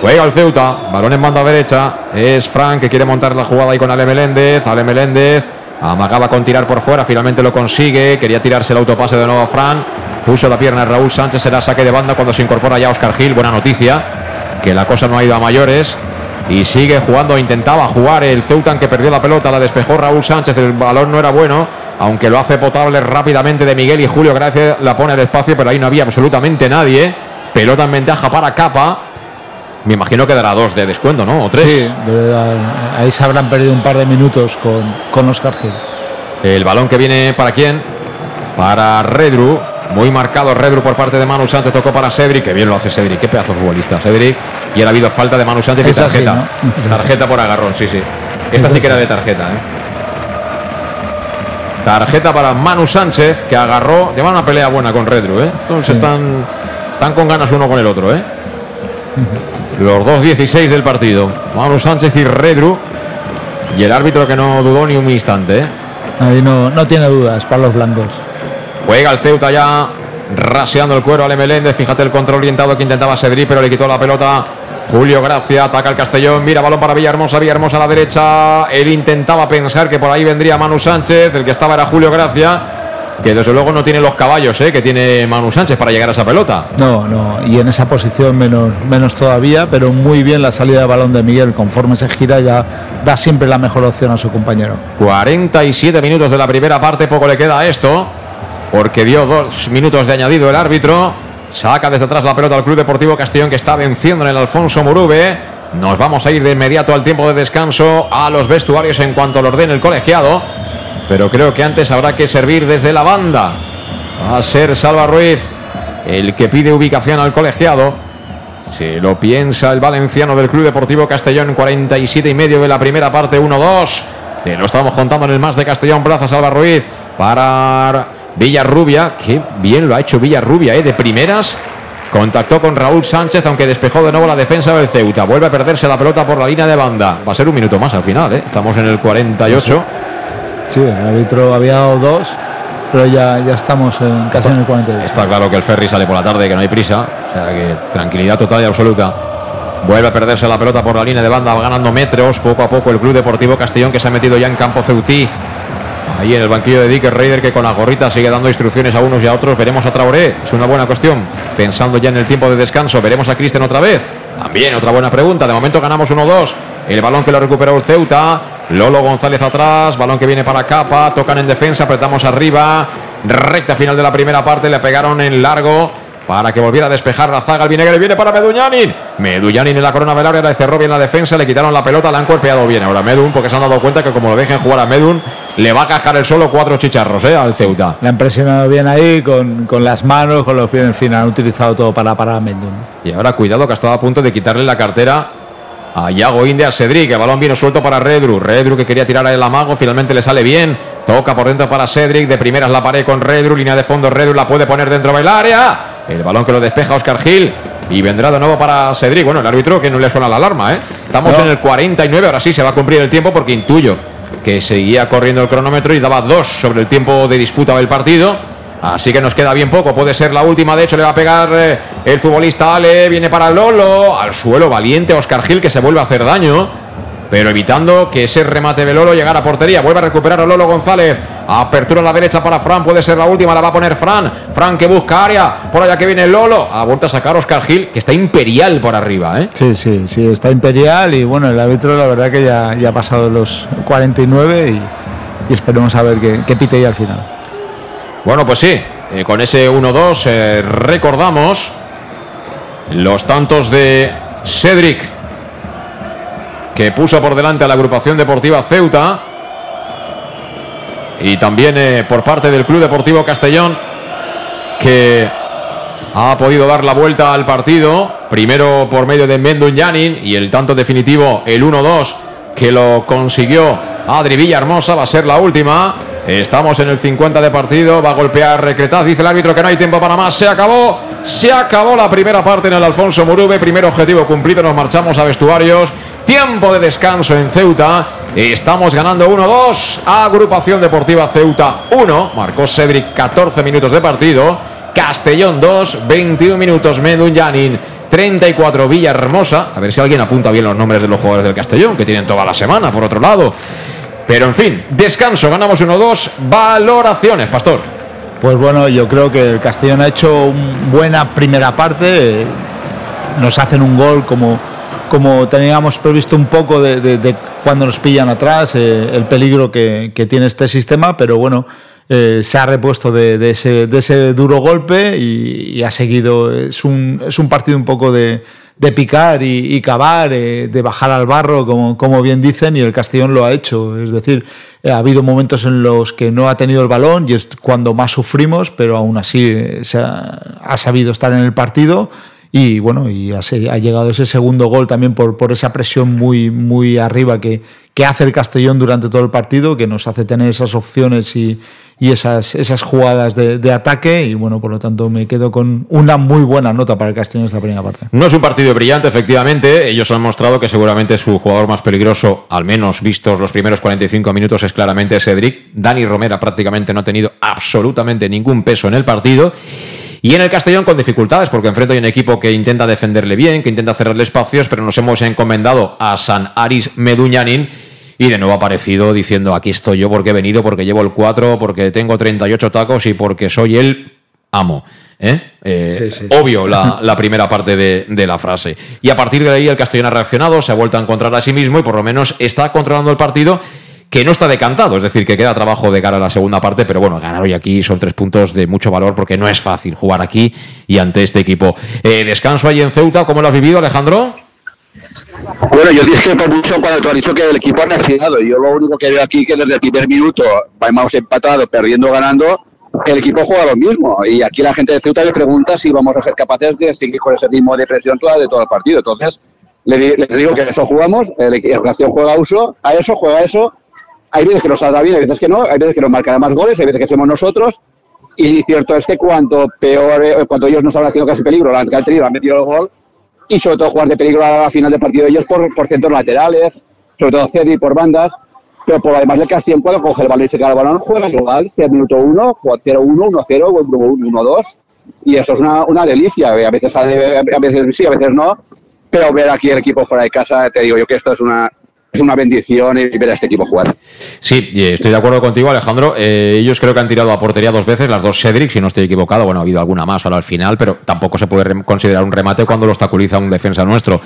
Juega el Ceuta. Balón en banda derecha. Es Frank que quiere montar la jugada ahí con Ale Meléndez. Ale Meléndez. Amagaba con tirar por fuera. Finalmente lo consigue. Quería tirarse el autopase de nuevo a Fran. Puso la pierna Raúl Sánchez. Será saque de banda cuando se incorpora ya Oscar Gil. Buena noticia. Que la cosa no ha ido a mayores. Y sigue jugando, intentaba jugar el Ceuta que perdió la pelota, la despejó Raúl Sánchez, el balón no era bueno, aunque lo hace potable rápidamente de Miguel y Julio Gracia la pone al espacio, pero ahí no había absolutamente nadie. Pelota en ventaja para Capa. Me imagino que dará dos de descuento, ¿no? O tres. Sí, ahí se habrán perdido un par de minutos con, con Oscar Gil. El balón que viene para quién? Para Redru. Muy marcado Redru por parte de Manu Sánchez. Tocó para Cedric. Que bien lo hace Cedric. Qué pedazo futbolista. Cedric. Y ha habido falta de Manu Sánchez y tarjeta. Así, ¿no? Tarjeta por agarrón, sí, sí. Esta sí que era de tarjeta, ¿eh? Tarjeta para Manu Sánchez, que agarró. Lleva una pelea buena con Redru, ¿eh? Entonces sí. están, están con ganas uno con el otro, ¿eh? Los dos 16 del partido. Manu Sánchez y Redru. Y el árbitro que no dudó ni un instante, ¿eh? Ahí no, no tiene dudas para los blancos. Juega el Ceuta ya raseando el cuero Ale Meléndez. Fíjate el control orientado que intentaba Cedric, pero le quitó la pelota. Julio Gracia ataca el Castellón. Mira, balón para Villahermosa. Villahermosa a la derecha. Él intentaba pensar que por ahí vendría Manu Sánchez. El que estaba era Julio Gracia. que desde luego no tiene los caballos ¿eh? que tiene Manu Sánchez para llegar a esa pelota. No, no, y en esa posición menos, menos todavía, pero muy bien la salida de balón de Miguel, conforme se gira ya da siempre la mejor opción a su compañero. 47 minutos de la primera parte, poco le queda a esto, porque dio dos minutos de añadido el árbitro, saca desde atrás la pelota al Club Deportivo Castellón que está venciendo en el Alfonso Murube. Nos vamos a ir de inmediato al tiempo de descanso a los vestuarios en cuanto lo ordene el colegiado pero creo que antes habrá que servir desde la banda. Va a ser Salva Ruiz el que pide ubicación al colegiado. Se lo piensa el valenciano del Club Deportivo Castellón, 47 y medio de la primera parte, 1-2. Te lo estamos contando en el más de Castellón, Plaza Salva Ruiz para Villarrubia. Qué bien lo ha hecho Villarrubia, ¿eh? de primeras. Contactó con Raúl Sánchez, aunque despejó de nuevo la defensa del Ceuta. Vuelve a perderse la pelota por la línea de banda. Va a ser un minuto más al final, ¿eh? estamos en el 48. Sí, el árbitro había dado dos, pero ya, ya estamos en, casi en el 48. Está claro que el ferry sale por la tarde, que no hay prisa. O sea que tranquilidad total y absoluta. Vuelve a perderse la pelota por la línea de banda, va ganando metros poco a poco el Club Deportivo Castellón que se ha metido ya en campo Ceutí. Ahí en el banquillo de Dicker Raider que con la gorrita sigue dando instrucciones a unos y a otros. Veremos a Traoré, es una buena cuestión. Pensando ya en el tiempo de descanso, veremos a Cristian otra vez. También otra buena pregunta. De momento ganamos 1-2. El balón que lo recuperó el Ceuta. Lolo González atrás. Balón que viene para Capa. Tocan en defensa. Apretamos arriba. Recta final de la primera parte. Le pegaron en largo para que volviera a despejar la zaga. El Vinegre viene para Meduñanin. Meduñanin en la corona del área le cerró bien la defensa. Le quitaron la pelota, la han golpeado bien. Ahora Medun, porque se han dado cuenta que como lo dejen jugar a Medun, le va a cascar el solo cuatro chicharros ¿eh? al Ceuta. Le han presionado bien ahí con, con, las manos, con los pies en fin. Han utilizado todo para parar a Medun. Y ahora cuidado que ha estado a punto de quitarle la cartera a Yago India Cedric. El balón vino suelto para Redru. Redru que quería tirar el amago. Finalmente le sale bien. Toca por dentro para Cedric. De primeras la pared con Redru. Línea de fondo. Redru la puede poner dentro del área. El balón que lo despeja Oscar Gil. Y vendrá de nuevo para Cedric. Bueno, el árbitro que no le suena la alarma, ¿eh? Estamos en el 49. Ahora sí se va a cumplir el tiempo porque intuyo que seguía corriendo el cronómetro y daba dos sobre el tiempo de disputa del partido. Así que nos queda bien poco. Puede ser la última. De hecho, le va a pegar eh, el futbolista Ale. Viene para Lolo. Al suelo valiente Oscar Gil que se vuelve a hacer daño. Pero evitando que ese remate de Lolo llegara a portería. Vuelve a recuperar a Lolo González. Apertura a la derecha para Fran. Puede ser la última. La va a poner Fran. Fran que busca área. Por allá que viene Lolo. Ha vuelto a sacar Oscar Gil, que está imperial por arriba. ¿eh? Sí, sí, sí. Está imperial. Y bueno, el árbitro, la verdad que ya, ya ha pasado los 49. Y, y esperemos a ver qué, qué pite ahí al final. Bueno, pues sí, eh, con ese 1-2 eh, recordamos los tantos de Cedric, que puso por delante a la agrupación deportiva Ceuta, y también eh, por parte del Club Deportivo Castellón, que ha podido dar la vuelta al partido, primero por medio de Mendun Yanin y el tanto definitivo, el 1-2, que lo consiguió Adri Villahermosa, va a ser la última. Estamos en el 50 de partido. Va a golpear Recretaz. Dice el árbitro que no hay tiempo para más. Se acabó. Se acabó la primera parte en el Alfonso Murube. Primer objetivo cumplido. Nos marchamos a vestuarios. Tiempo de descanso en Ceuta. Estamos ganando 1-2. Agrupación Deportiva Ceuta 1. Marcó Cedric 14 minutos de partido. Castellón 2. 21 minutos Medun Yanin. 34 Villahermosa. A ver si alguien apunta bien los nombres de los jugadores del Castellón, que tienen toda la semana, por otro lado. Pero en fin, descanso, ganamos 1-2. Valoraciones, Pastor. Pues bueno, yo creo que el Castellón ha hecho una buena primera parte. Nos hacen un gol como, como teníamos previsto un poco de, cuando nos pillan atrás, eh, el peligro que, que, tiene este sistema, pero bueno, eh, se ha repuesto de, ese, duro golpe y, ha seguido. Es un, es un partido un poco de, picar y, cavar, eh, de bajar al barro, como, como, bien dicen, y el Castellón lo ha hecho. Es decir, eh, ha habido momentos en los que no ha tenido el balón y es cuando más sufrimos, pero aún así se ha, ha, sabido estar en el partido. Y bueno, y ha, ha, llegado ese segundo gol también por, por esa presión muy, muy arriba que, que hace el Castellón durante todo el partido, que nos hace tener esas opciones y, y esas, esas jugadas de, de, ataque y bueno, por lo tanto me quedo con una muy buena nota para el Castellón esta primera parte. No es un partido brillante, efectivamente, ellos han mostrado que seguramente su jugador más peligroso, al menos vistos los primeros 45 minutos, es claramente Cedric. Dani Romera prácticamente no ha tenido absolutamente ningún peso en el partido. Y en el Castellón con dificultades, porque enfrente hay un equipo que intenta defenderle bien, que intenta cerrarle espacios, pero nos hemos encomendado a San Aris Meduñanin y de nuevo ha aparecido diciendo aquí estoy yo porque he venido, porque llevo el 4, porque tengo 38 tacos y porque soy el amo. ¿eh? Eh, obvio la, la primera parte de, de la frase. Y a partir de ahí el Castellón ha reaccionado, se ha vuelto a encontrar a sí mismo y por lo menos está controlando el partido que no está decantado, es decir, que queda trabajo de cara a la segunda parte, pero bueno, ganar hoy aquí son tres puntos de mucho valor porque no es fácil jugar aquí y ante este equipo. Eh, descanso ahí en Ceuta, ¿cómo lo has vivido, Alejandro? Bueno, yo discrepo mucho cuando tú has dicho que el equipo ha reaccionado. Yo lo único que veo aquí que desde el primer minuto vamos empatado, perdiendo, ganando, el equipo juega lo mismo. Y aquí la gente de Ceuta le pregunta si vamos a ser capaces de seguir con ese ritmo de presión toda de todo el partido. Entonces, les digo que eso jugamos, el Reacción juega uso, a eso juega eso. Hay veces que nos saldrá bien, hay veces que no, hay veces que nos marcarán más goles, hay veces que somos nosotros. Y cierto es que cuanto peor, eh, cuando ellos no estaban haciendo casi peligro, la han tenido, han metido el gol, y sobre todo jugar de peligro a la final del partido ellos por, por centros laterales, sobre todo Cedi por bandas, pero por además el Castellón cuando coge el balón y se queda el balón juega igual, si es minuto 1, 0-1, 1-0, 1-2, y eso es una, una delicia, a veces, a veces sí, a veces no, pero ver aquí el equipo fuera de casa, te digo yo que esto es una, es una bendición ver a este equipo jugar. Sí, estoy de acuerdo contigo, Alejandro. Eh, ellos creo que han tirado a portería dos veces, las dos Cedric, si no estoy equivocado. Bueno, ha habido alguna más ahora al final, pero tampoco se puede considerar un remate cuando lo obstaculiza un defensa nuestro.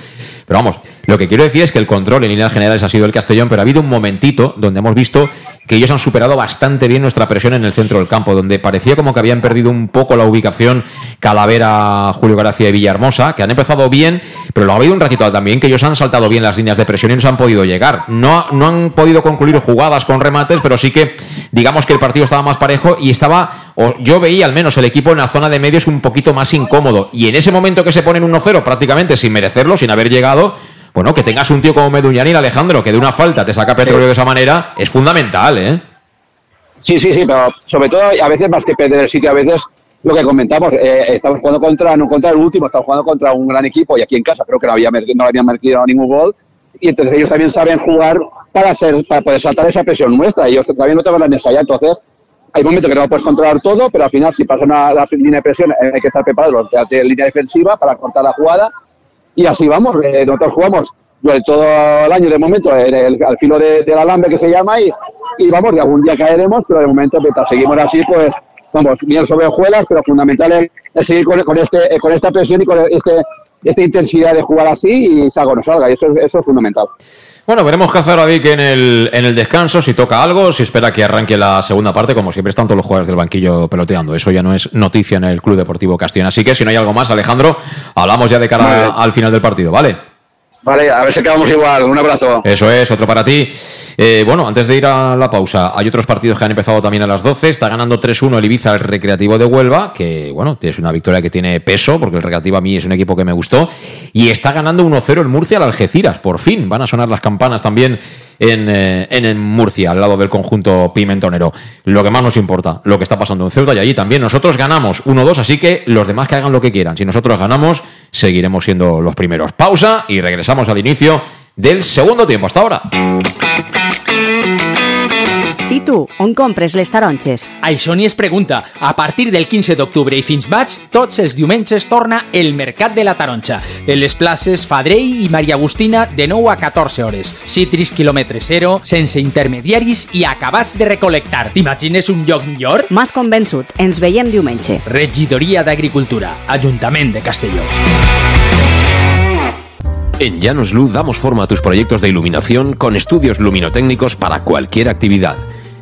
Pero vamos, lo que quiero decir es que el control en líneas generales ha sido el Castellón, pero ha habido un momentito donde hemos visto que ellos han superado bastante bien nuestra presión en el centro del campo, donde parecía como que habían perdido un poco la ubicación Calavera, Julio Gracia y Villahermosa, que han empezado bien, pero luego ha habido un ratito también que ellos han saltado bien las líneas de presión y no se han podido llegar. No, ha- no han podido concluir jugadas con remates, pero sí que digamos que el partido estaba más parejo y estaba, o yo veía al menos el equipo en la zona de medios un poquito más incómodo. Y en ese momento que se ponen 1-0 prácticamente sin merecerlo, sin haber llegado, bueno, que tengas un tío como Meduñanil, Alejandro, que de una falta te saca petróleo de esa manera, es fundamental, ¿eh? Sí, sí, sí, pero sobre todo a veces más que perder el sitio, a veces lo que comentamos, eh, estamos jugando contra, no contra el último, estamos jugando contra un gran equipo y aquí en casa creo que no, había, no le habían metido ningún gol y entonces ellos también saben jugar para, ser, para poder saltar esa presión nuestra, ellos también no te van a ensayar, entonces hay momentos que no puedes controlar todo, pero al final si pasa una, la línea de presión eh, hay que estar preparados de línea defensiva para cortar la jugada y así vamos. eh, nosotros jugamos durante todo el año de momento en el- al filo de- del alambre que se llama y, y vamos, y algún día caeremos, pero de momento mientras seguimos así, pues vamos, bien sobre hojuelas, pero fundamental es, es seguir con, con este, eh, con esta presión y con este, esta intensidad de jugar así y salga o no salga, y eso, es- eso es fundamental. Bueno, veremos qué hace Vic en el, en el descanso, si toca algo, si espera que arranque la segunda parte, como siempre están todos los jugadores del banquillo peloteando. Eso ya no es noticia en el Club Deportivo Castellón. Así que si no hay algo más, Alejandro, hablamos ya de cara Vale. al final del partido, ¿vale? Vale, a ver si quedamos igual. Un abrazo. Eso es, otro para ti. Eh, bueno, antes de ir a la pausa, hay otros partidos que han empezado también a las 12. Está ganando 3-1 el Ibiza, el Recreativo de Huelva, que bueno, es una victoria que tiene peso, porque el Recreativo a mí es un equipo que me gustó. Y está ganando 1-0 el Murcia al Algeciras, por fin. Van a sonar las campanas también en, eh, en, en Murcia, al lado del conjunto pimentonero. Lo que más nos importa, lo que está pasando en Ceuta y allí también. Nosotros ganamos 1-2, así que los demás que hagan lo que quieran. Si nosotros ganamos, seguiremos siendo los primeros. Pausa y regresamos al inicio del segundo tiempo. Hasta ahora. I tu, on compres les taronges? Això ni es pregunta. A partir del 15 d'octubre i fins maig, tots els diumenges torna el Mercat de la Taronja. En les places Fadrell i Maria Agustina de 9 a 14 hores. Citris quilòmetre zero, sense intermediaris i acabats de recolectar. T'imagines un lloc millor? M'has convençut. Ens veiem diumenge. Regidoria d'Agricultura, Ajuntament de Castelló. En Llanos Luz damos forma a tus proyectos de iluminación con estudios luminotécnicos para cualquier actividad.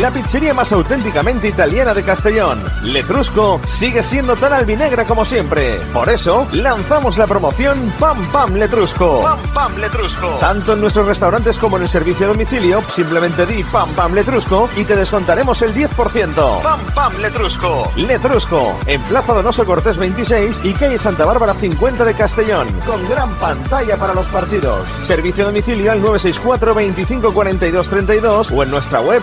La pizzería más auténticamente italiana de Castellón, Letrusco, sigue siendo tan albinegra como siempre. Por eso, lanzamos la promoción Pam Pam Letrusco. Pam Pam Letrusco. Tanto en nuestros restaurantes como en el servicio a domicilio, simplemente di Pam Pam Letrusco y te descontaremos el 10%. Pam Pam Letrusco. Letrusco, en Plaza Donoso Cortés 26 y calle Santa Bárbara 50 de Castellón, con gran pantalla para los partidos. Servicio a domicilio al 964 25 42 32 o en nuestra web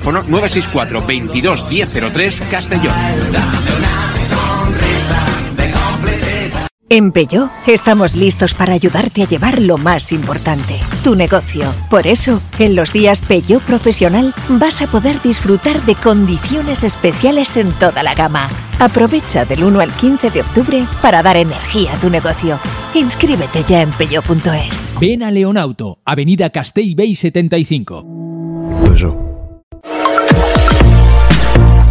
964 22 1003 Castellón. En Peugeot estamos listos para ayudarte a llevar lo más importante, tu negocio. Por eso, en los días Peugeot Profesional vas a poder disfrutar de condiciones especiales en toda la gama. Aprovecha del 1 al 15 de octubre para dar energía a tu negocio. Inscríbete ya en peugeot.es. Ven a Leonauto, Avenida Castell Bay 75. Bar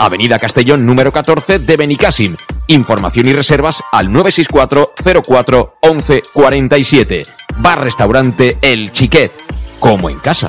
Avenida Castellón número 14 de Benicassim. Información y reservas al 964 04 11 47. Bar Restaurante El Chiquet, como en casa.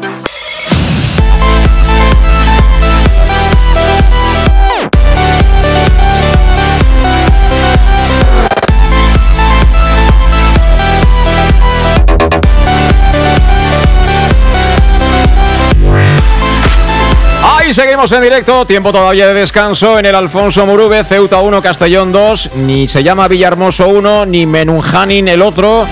Ahí seguimos en directo, tiempo todavía de descanso en el Alfonso Murube, Ceuta 1, Castellón 2, ni se llama Villahermoso 1, ni Menunjanin el otro,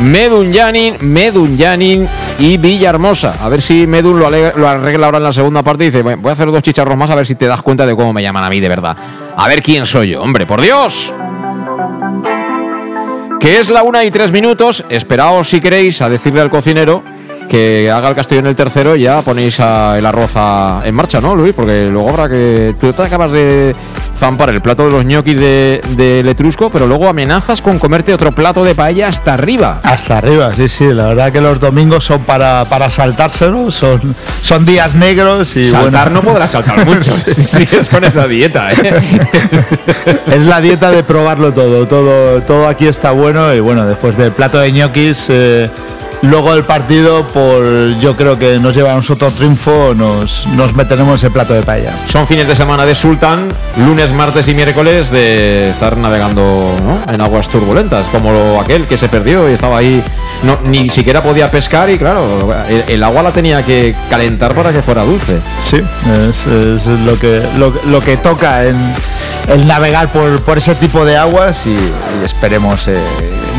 Medunyanin, Medunyanin y Villahermosa. A ver si Medun lo, arregla ahora en la segunda parte y dice, "Bueno, voy a hacer dos chicharros más a ver si te das cuenta de cómo me llaman a mí de verdad. A ver quién soy yo, hombre, por Dios. Que es la una y tres minutos, esperaos si queréis a decirle al cocinero que haga el Castellón el tercero y ya ponéis a- el arroz a- en marcha, ¿no, Luis? Porque luego habrá que... Tú te acabas de zampar el plato de los ñoquis de, de Letrusco, pero luego amenazas con comerte otro plato de paella hasta arriba. Hasta arriba, sí, sí. La verdad que los domingos son para, para saltárselo, son, son días negros y Saltar bueno. no podrás saltar mucho si sigues con esa dieta, ¿eh? es la dieta de probarlo todo, todo, todo aquí está bueno y bueno, después del plato de ñoquis, eh, luego del partido, por yo creo que nos lleva a nosotros triunfo, nos, nos meteremos ese plato de paella. Son fines de semana de Sultán, lunes, martes y miércoles de estar navegando en aguas turbulentas, como aquel que se perdió y estaba ahí, no, ni siquiera podía pescar y claro, el, el agua la tenía que calentar para que fuera dulce. Sí, es, es lo, que, lo, lo que toca en el navegar por, por ese tipo de aguas y, y esperemos eh,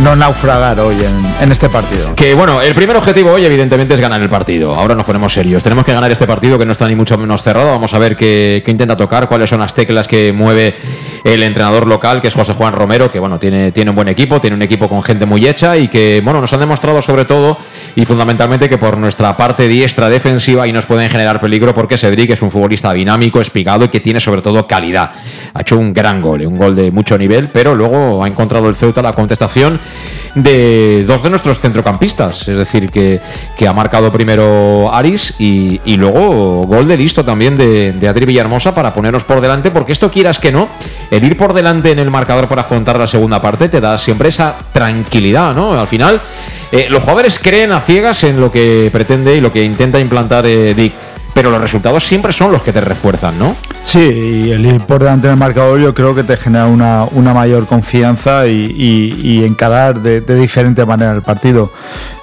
no naufragar hoy en, en este partido. Que bueno, el primer objetivo hoy evidentemente es ganar el partido. Ahora nos ponemos serios. Tenemos que ganar este partido que no está ni mucho menos cerrado. Vamos a ver qué, qué intenta tocar, cuáles son las teclas que mueve el entrenador local, que es José Juan Romero, que bueno, tiene, tiene un buen equipo, tiene un equipo con gente muy hecha y que bueno, nos han demostrado sobre todo y fundamentalmente que por nuestra parte diestra defensiva y nos pueden generar peligro porque Cedric es un futbolista dinámico, espigado y que tiene sobre todo calidad. Ha hecho un gran gol, un gol de mucho nivel, pero luego ha encontrado el Ceuta la contestación de dos de nuestros centrocampistas, es decir, que, que ha marcado primero Aris y, y luego gol de listo también de, Adri Villahermosa para ponernos por delante, porque esto quieras que no, el ir por delante en el marcador para afrontar la segunda parte te da siempre esa tranquilidad, ¿no? Al final, eh, los jugadores creen a ciegas en lo que pretende y lo que intenta implantar eh, Dick. Pero los resultados siempre son los que te refuerzan, ¿no? Sí, y el ir por delante del marcador yo creo que te genera una, una mayor confianza y, y- encarar de, diferente manera el partido.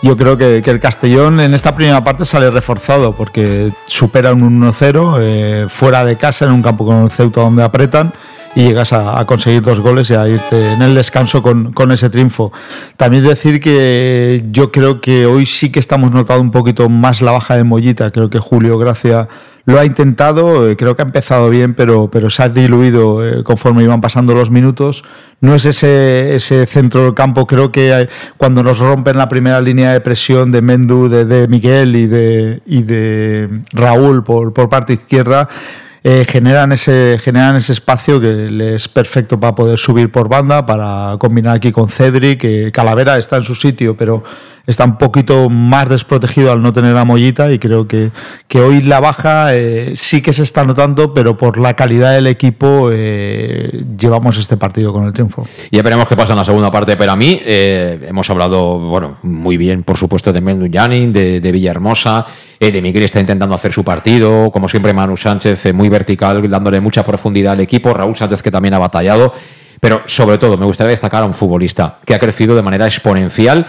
Yo creo que, que el Castellón en esta primera parte sale reforzado porque supera un 1-0 eh, fuera de casa en un campo con el Ceuta donde apretan y llegas a, a conseguir dos goles y a irte en el descanso con, con ese triunfo. También decir que yo creo que hoy sí que estamos notando un poquito más la baja de Mollita. Creo que Julio Gracia lo ha intentado, eh, creo que ha empezado bien, pero, pero se ha diluido eh, conforme iban pasando los minutos. No es ese, ese centro del campo, creo que hay- cuando nos rompen la primera línea de presión de Mendu, de, de Miguel y de, y de Raúl por, por parte izquierda, eh, generan, ese, generan ese espacio que es perfecto para poder subir por banda, para combinar aquí con Cedric, que Calavera está en su sitio, pero está un poquito más desprotegido al no tener a Mollita y creo que, que hoy la baja eh, sí que se está notando, pero por la calidad del equipo eh, llevamos este partido con el triunfo. Ya veremos qué pasa en la segunda parte, pero a mí eh, hemos hablado, bueno, muy bien, por supuesto, de Mendu Janin, de, de Villahermosa, de Miguel está intentando hacer su partido, como siempre Manu Sánchez muy vertical, dándole mucha profundidad al equipo, Raúl Sánchez que también ha batallado, pero sobre todo me gustaría destacar a un futbolista que ha crecido de manera exponencial,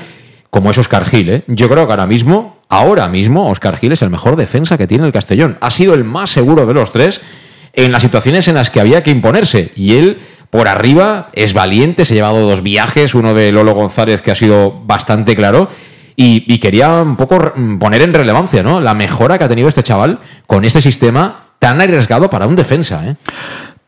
como es Oscar Gil. ¿eh? Yo creo que ahora mismo, ahora mismo, Oscar Gil es el mejor defensa que tiene el Castellón. Ha sido el más seguro de los tres en las situaciones en las que había que imponerse. Y él, por arriba, es valiente, se ha llevado dos viajes, uno de Lolo González que ha sido bastante claro. Y, quería un poco poner en relevancia ¿no? la mejora que ha tenido este chaval con este sistema tan arriesgado para un defensa. ¿eh?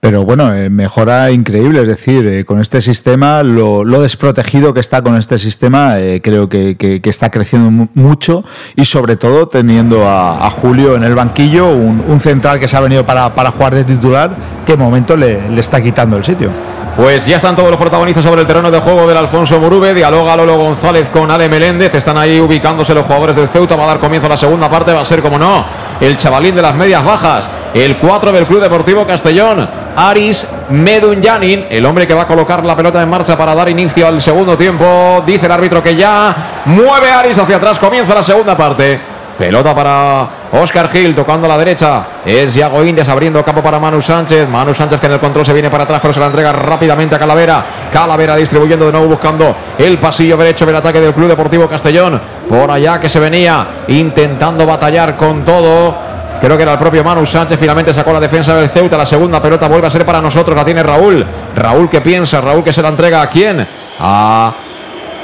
Pero bueno, eh, mejora increíble, es decir, eh, con este sistema, lo, desprotegido que está con este sistema, eh, creo que, que- está creciendo mu- mucho y sobre todo teniendo a, Julio en el banquillo, un, central que se ha venido para, para jugar de titular, que momento le, le está quitando el sitio. Pues ya están todos los protagonistas sobre el terreno de juego del Alfonso Murube. Dialoga Lolo González con Ale Meléndez. Están ahí ubicándose los jugadores del Ceuta. Va a dar comienzo a la segunda parte. Va a ser, como no, el chavalín de las medias bajas. El 4 del Club Deportivo Castellón. Aris Medunyanin, el hombre que va a colocar la pelota en marcha para dar inicio al segundo tiempo. Dice el árbitro que ya mueve Aris hacia atrás. Comienza la segunda parte. Pelota para Oscar Gil tocando a la derecha. Es Yago Indias abriendo campo para Manu Sánchez. Manu Sánchez que en el control se viene para atrás, pero se la entrega rápidamente a Calavera. Calavera distribuyendo de nuevo buscando el pasillo derecho del ataque del Club Deportivo Castellón. Por allá que se venía intentando batallar con todo. Creo que era el propio Manu Sánchez. Finalmente sacó la defensa del Ceuta. La segunda pelota vuelve a ser para nosotros. La tiene Raúl. Raúl que piensa. Raúl que se la entrega a quién? A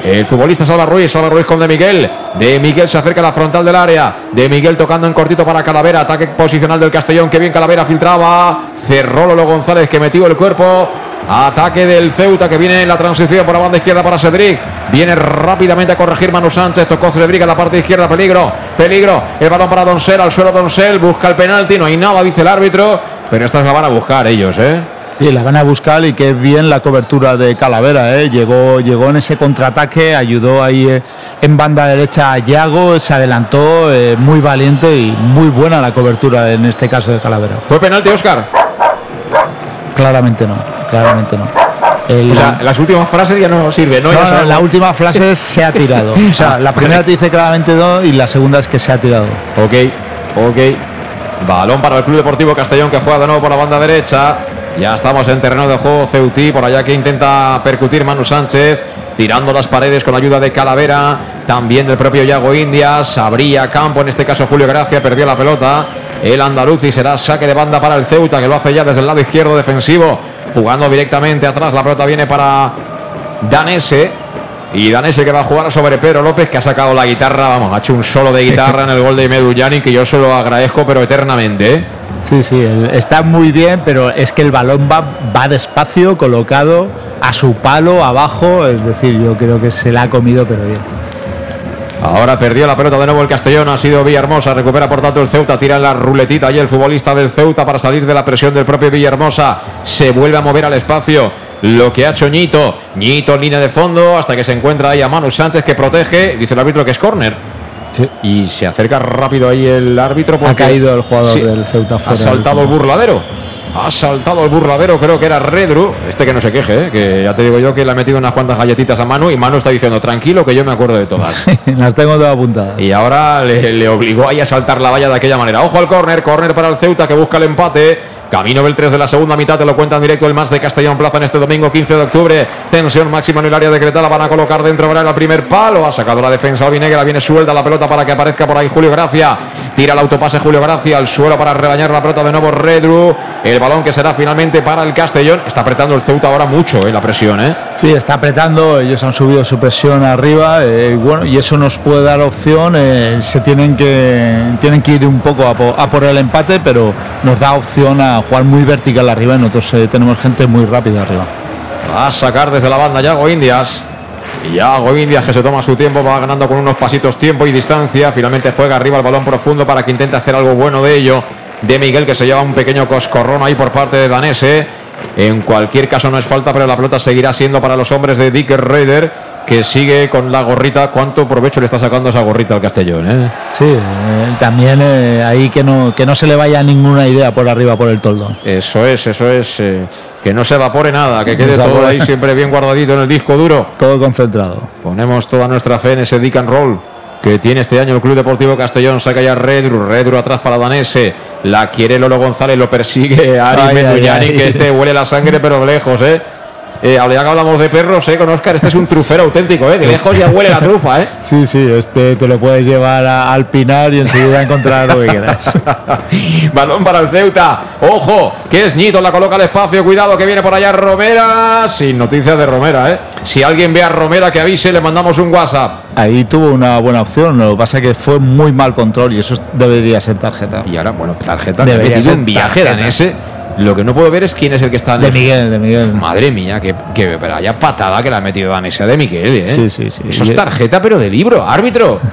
el futbolista Salva Ruiz, Salva Ruiz con De Miguel. De Miguel se acerca a la frontal del área. De Miguel tocando en cortito para Calavera. Ataque posicional del Castellón. Que bien Calavera filtraba. Cerró Lolo González que metió el cuerpo. Ataque del Ceuta que viene en la transición por la banda izquierda para Cedric. Viene rápidamente a corregir Manu Sánchez. Tocó Cedric en la parte izquierda. Peligro, peligro. El balón para Donsel. Al suelo Donsel. Busca el penalti. No hay nada, dice el árbitro. Pero estas la van a buscar ellos, ¿eh? Sí, la van a buscar y qué bien la cobertura de Calavera, ¿eh? llegó, llegó en ese contraataque, ayudó ahí eh, en banda derecha a Yago, se adelantó, eh, muy valiente y muy buena la cobertura en este caso de Calavera. ¿Fue penalti, Oscar? Claramente no, claramente no. El, o sea, las últimas frases ya no sirven, ¿no? no, no la última frase es se ha tirado. O sea, la primera te dice claramente no y la segunda es que se ha tirado. Ok, ok. Balón para el Club Deportivo Castellón que juega de nuevo por la banda derecha. Ya estamos en terreno de juego Ceutí, por allá que intenta percutir Manu Sánchez, tirando las paredes con ayuda de Calavera, también del propio Yago Indias, abría campo, en este caso Julio Gracia, perdió la pelota, el andaluz y será saque de banda para el Ceuta, que lo hace ya desde el lado izquierdo defensivo, jugando directamente atrás, la pelota viene para Danese, y Danese que va a jugar sobre Pedro López, que ha sacado la guitarra, vamos, ha hecho un solo de guitarra en el gol de Medullani, que yo se lo agradezco, pero eternamente, ¿eh? Sí, sí, está muy bien, pero es que el balón va, va despacio, colocado a su palo, abajo, es decir, yo creo que se la ha comido, pero bien. Ahora perdió la pelota de nuevo el Castellón, ha sido Villahermosa, recupera por tanto el Ceuta, tira en la ruletita y el futbolista del Ceuta para salir de la presión del propio Villahermosa, se vuelve a mover al espacio, lo que ha hecho Ñito, Ñito en línea de fondo hasta que se encuentra ahí a Manu Sánchez que protege, dice el árbitro que es córner. Y se acerca rápido ahí el árbitro porque ha caído el jugador del Ceuta Ha saltado el burladero. Ha saltado el burladero, creo que era Redru. Este que no se queje, ¿eh? que ya te digo yo que le ha metido unas cuantas galletitas a Manu y Manu está diciendo, tranquilo, que yo me acuerdo de todas. las tengo todas apuntadas. Y ahora le, le, obligó ahí a saltar la valla de aquella manera. Ojo al córner, córner para el Ceuta que busca el empate. Camino del 3 de la segunda mitad, te lo cuenta en directo el más de Castellón Plaza en este domingo 15 de octubre. Tensión máxima en el área decretada, van a colocar dentro de el primer palo. Ha sacado la defensa albinegra, viene suelta la pelota para que aparezca por ahí Julio Gracia. Tira el autopase Julio Gracia al suelo para rebañar la pelota de nuevo Redru. El balón que será finalmente para el Castellón. Está apretando el Ceuta ahora mucho en eh, la presión, ¿eh? Sí, está apretando. Ellos han subido su presión arriba. Eh, bueno, y eso nos puede dar opción. Eh, se tienen que, tienen que ir un poco a por, a por, el empate, pero nos da opción a jugar muy vertical arriba. Nosotros tenemos gente muy rápida arriba. Va a sacar desde la banda Yago Indias. Yago Indias que se toma su tiempo, va ganando con unos pasitos tiempo y distancia. Finalmente juega arriba el balón profundo para que intente hacer algo bueno de ello. De Miguel que se lleva un pequeño coscorrón ahí por parte de Danese. En cualquier caso no es falta, pero la pelota seguirá siendo para los hombres de Dick Raider, que sigue con la gorrita. ¿Cuánto provecho le está sacando esa gorrita al Castellón? Eh? Sí, eh, también eh, ahí que no, que no se le vaya ninguna idea por arriba por el toldo. Eso es, eso es. Eh, que no se evapore nada, que quede todo ahí siempre bien guardadito en el disco duro. Todo concentrado. Ponemos toda nuestra fe en ese Dick and Roll que tiene este año el Club Deportivo Castellón. Saca ya Redru, Redru atrás para Danese. La quiere Lolo González, lo persigue Ari Medullani, que este huele la sangre, pero lejos, ¿eh? Eh, que hablamos de perros, ¿eh? Con Oscar, este es un trufero auténtico, ¿eh? De lejos ya huele la trufa, ¿eh? Sí, sí, este te lo puedes llevar a, al Pinar y enseguida encontrar lo que quieras. Balón para el Ceuta. Ojo, que es Nito, la coloca al espacio. Cuidado que viene por allá Romera. Sin noticias de Romera, ¿eh? Si alguien ve a Romera, que avise, le mandamos un WhatsApp. Ahí tuvo una buena opción, lo que pasa es que fue muy mal control y eso debería ser tarjeta. Y ahora, bueno, tarjeta. Debería ser un viaje danese lo que no puedo ver es quién es el que está en De Miguel, de Miguel. Madre mía, que, que pero haya patada que le ha metido Danesa de Miguel, ¿eh? Sí, sí, sí. Eso es tarjeta, pero de libro, árbitro.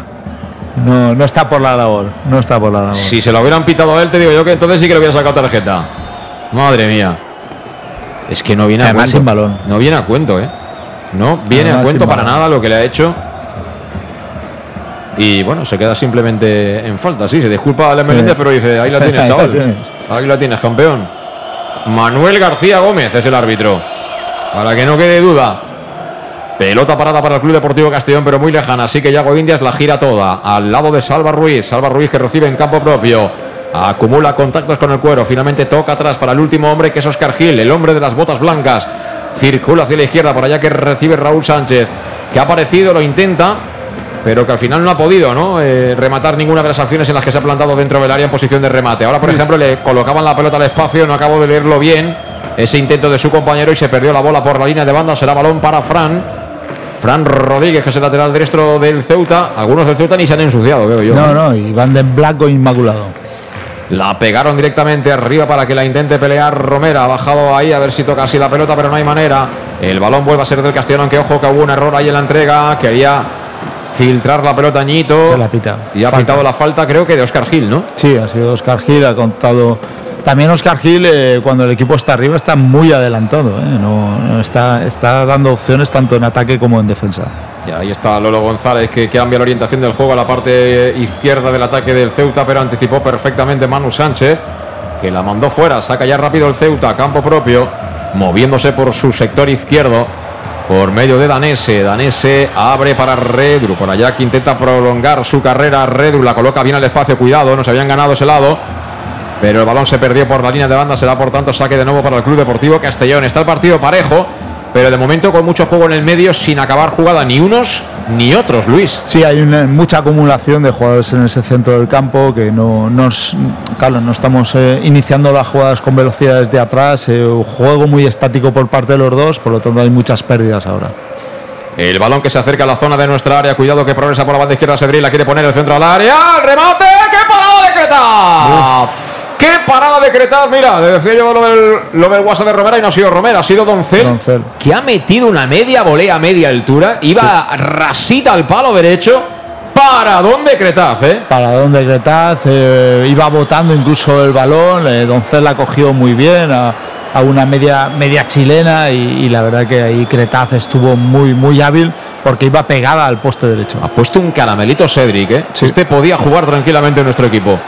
No, no está por la labor, no está por la labor. Si se lo hubieran pitado a él, te digo yo que entonces sí que le hubiera sacado tarjeta. Madre mía. Es que no viene Además a cuento. sin balón. No viene a cuento, ¿eh? No viene Además a cuento para balón. nada lo que le ha hecho. Y bueno, se queda simplemente en falta. Sí, se disculpa a Ale Sí. Pero dice, ahí la tienes, la chaval. tienes. Ahí la tienes, campeón. Manuel García Gómez es el árbitro. Para que no quede duda. Pelota parada para el Club Deportivo Castellón, pero muy lejana. Así que Yago Indias la gira toda. Al lado de Salva Ruiz. Salva Ruiz que recibe en campo propio. Acumula contactos con el cuero. Finalmente toca atrás para el último hombre que es Oscar Gil, el hombre de las botas blancas. Circula hacia la izquierda por allá que recibe Raúl Sánchez. Que ha aparecido, lo intenta. Pero que al final no ha podido ¿no? Eh, rematar ninguna de las acciones en las que se ha plantado dentro del área en posición de remate. Ahora, por ejemplo, le colocaban la pelota al espacio, no acabo de leerlo bien. Ese intento de su compañero y se perdió la bola por la línea de banda. Será balón para Fran. Fran Rodríguez, que es el lateral derecho del Ceuta. Algunos del Ceuta ni se han ensuciado, veo yo. No, no, y van de blanco inmaculado. La pegaron directamente arriba para que la intente pelear Romera. Ha bajado ahí a ver si toca así la pelota, pero no hay manera. El balón vuelve a ser del Castellón, aunque ojo que hubo un error ahí en la entrega. Quería filtrar la pelota Ñito. Se la pita. Y ha Falta. pitado la falta, creo que de Oscar Gil, ¿no? Sí, ha sido Oscar Gil, ha contado también Oscar Gil, eh, cuando el equipo está arriba, está muy adelantado. ¿eh? No, no está, está dando opciones tanto en ataque como en defensa. Y ahí está Lolo González que cambia la orientación del juego a la parte izquierda del ataque del Ceuta, pero anticipó perfectamente Manu Sánchez, que la mandó fuera. Saca ya rápido el Ceuta a campo propio, moviéndose por su sector izquierdo. Por medio de Danese, Danese abre para Redru, por allá que intenta prolongar su carrera, Redru la coloca bien al espacio, cuidado, no se habían ganado ese lado, pero el balón se perdió por la línea de banda, será por tanto saque de nuevo para el Club Deportivo Castellón. Está el partido parejo, pero de momento con mucho juego en el medio, sin acabar jugada ni unos ni otros, Luis. Sí, hay una, mucha acumulación de jugadores en ese centro del campo que no nos, claro, no estamos eh, iniciando las jugadas con velocidades de atrás, eh, un juego muy estático por parte de los dos, por lo tanto hay muchas pérdidas ahora. El balón que se acerca a la zona de nuestra área, cuidado que progresa por la banda izquierda, Cedril la quiere poner el centro al área, ¡el remate! ¡Qué parada de Creta! ¡Qué parada de Cretaz! Mira, le decía yo lo del, lo del WhatsApp de Romera y no ha sido Romera, ha sido Doncel, Doncel. que ha metido una media volea a media altura, iba rasita al palo derecho. ¿Para dónde Cretaz, eh? Para donde Gretaz eh, iba botando incluso el balón, eh, Doncel la cogió muy bien a, a una media, media chilena y, y la verdad que ahí Cretaz estuvo muy, muy hábil porque iba pegada al poste derecho. Ha puesto un caramelito Cedric, ¿eh? Este podía jugar tranquilamente en nuestro equipo.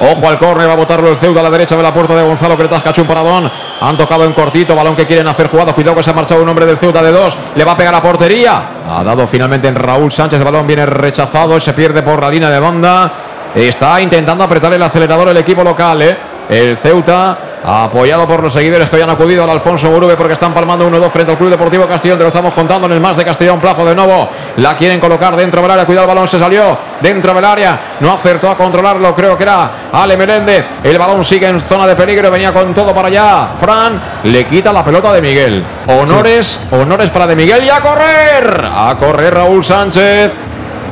Ojo al córner, va a botarlo el Ceuta a la derecha de la puerta de Gonzalo Cretaz, cachó un paradón. Han tocado en cortito, balón que quieren hacer jugada. Cuidado que se ha marchado un hombre del Ceuta de dos. Le va a pegar a portería. Ha dado finalmente en Raúl Sánchez. El balón viene rechazado, se pierde por la línea de banda. Está intentando apretar el acelerador el equipo local, ¿eh? El Ceuta, apoyado por los seguidores que hoy han acudido al Alfonso Urube porque están palmando 1-2 frente al Club Deportivo Castellón. Te lo estamos contando en el más de Castellón. Plazo de nuevo. La quieren colocar dentro del área. Cuidado, el balón se salió dentro del área. No acertó a controlarlo. Creo que era Ale Meléndez. El balón sigue en zona de peligro. Venía con todo para allá. Fran le quita la pelota de Miguel. Honores, honores para de Miguel y a correr. A correr Raúl Sánchez.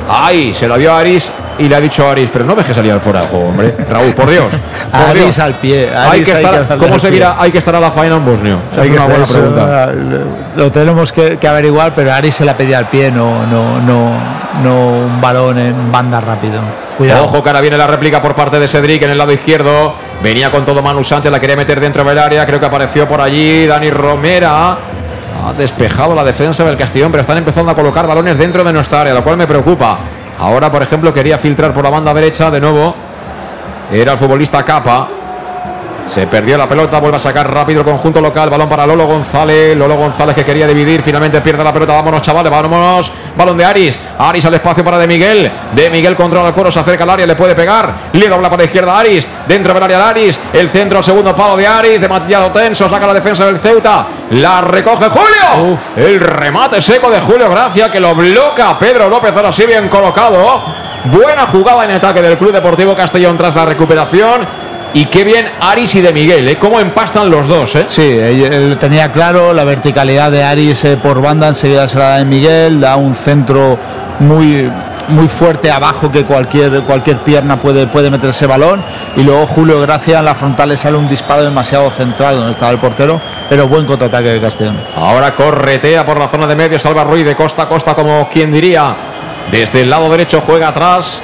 Ay, se lo dio a Aris y le ha dicho a Aris, pero no ves que salía fuera de juego, hombre. Raúl, por Dios. Por Aris Dios. al pie. Hay Aris que hay estar, hacerle ¿Cómo? Hay que estar a la faena en Bosnio. Esa Hay es que una buena estar- pregunta. eso, Lo tenemos que, que averiguar, pero Ari se la pedía al pie, no, no, no, no un balón en banda rápido. Cuidado. Ojo que ahora viene la réplica por parte de Cedric en el lado izquierdo. Venía con todo Manu Sánchez, la quería meter dentro del área. Creo que apareció por allí Dani Romera. Ha despejado la defensa del Castellón, pero están empezando a colocar balones dentro de nuestra área, lo cual me preocupa. Ahora, por ejemplo, quería filtrar por la banda derecha de nuevo. Era el futbolista Capa. Se perdió la pelota, vuelve a sacar rápido el conjunto local. Balón para Lolo González. Lolo González que quería dividir. Finalmente pierde la pelota. Vámonos, chavales, vámonos. Balón de Aris. Aris al espacio para De Miguel. De Miguel controla el cuero, se acerca al área, le puede pegar. Le dobla para la izquierda Aris. Dentro del área de Aris. El centro al segundo palo de Aris. Demasiado tenso. Saca la defensa del Ceuta. La recoge Julio. El remate seco de Julio Gracia que lo bloca Pedro López. Ahora sí bien colocado. Buena jugada en ataque del Club Deportivo Castellón tras la recuperación. Y qué bien Aris y de Miguel, ¿eh? Cómo empastan los dos, ¿eh? Sí, él, tenía claro la verticalidad de Aris eh, por banda, enseguida se la da de Miguel, da un centro muy muy fuerte abajo que cualquier cualquier pierna puede, puede meter ese balón y luego Julio Gracia en la frontal le sale un disparo demasiado central donde estaba el portero pero buen contraataque de Castellón Ahora corretea por la zona de medio, salva Ruiz de costa a costa, como quien diría. Desde el lado derecho juega atrás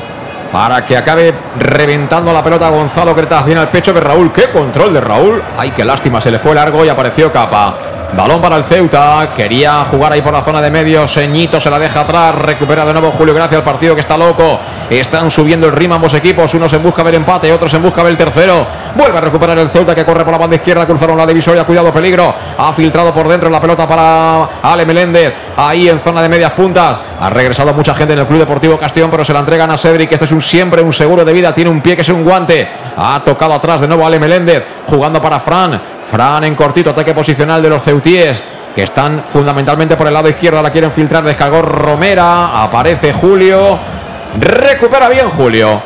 para que acabe reventando la pelota Gonzalo Cretas. Viene al pecho de Raúl. ¡Qué control de Raúl! ¡Ay, qué lástima! Se le fue largo y apareció Capa. Balón para el Ceuta. Quería jugar ahí por la zona de medio. Señito se la deja atrás. Recupera de nuevo Julio Gracia. El partido que está loco. Están subiendo el ritmo ambos equipos. Unos en busca del empate, otros en busca del tercero. Vuelve a recuperar el Ceuta que corre por la banda izquierda. Cruzaron la divisoria. Cuidado, peligro. Ha filtrado por dentro la pelota para Ale Meléndez. Ahí en zona de medias puntas. Ha regresado mucha gente en el Club Deportivo Castellón, pero se la entregan a Cedric. Este es un siempre un seguro de vida. Tiene un pie que es un guante. Ha tocado atrás de nuevo Ale Meléndez. Jugando para Fran. Fran en cortito. Ataque posicional de los ceutíes que están fundamentalmente por el lado izquierdo, la quieren filtrar, descargó Romera, aparece Julio, recupera bien Julio.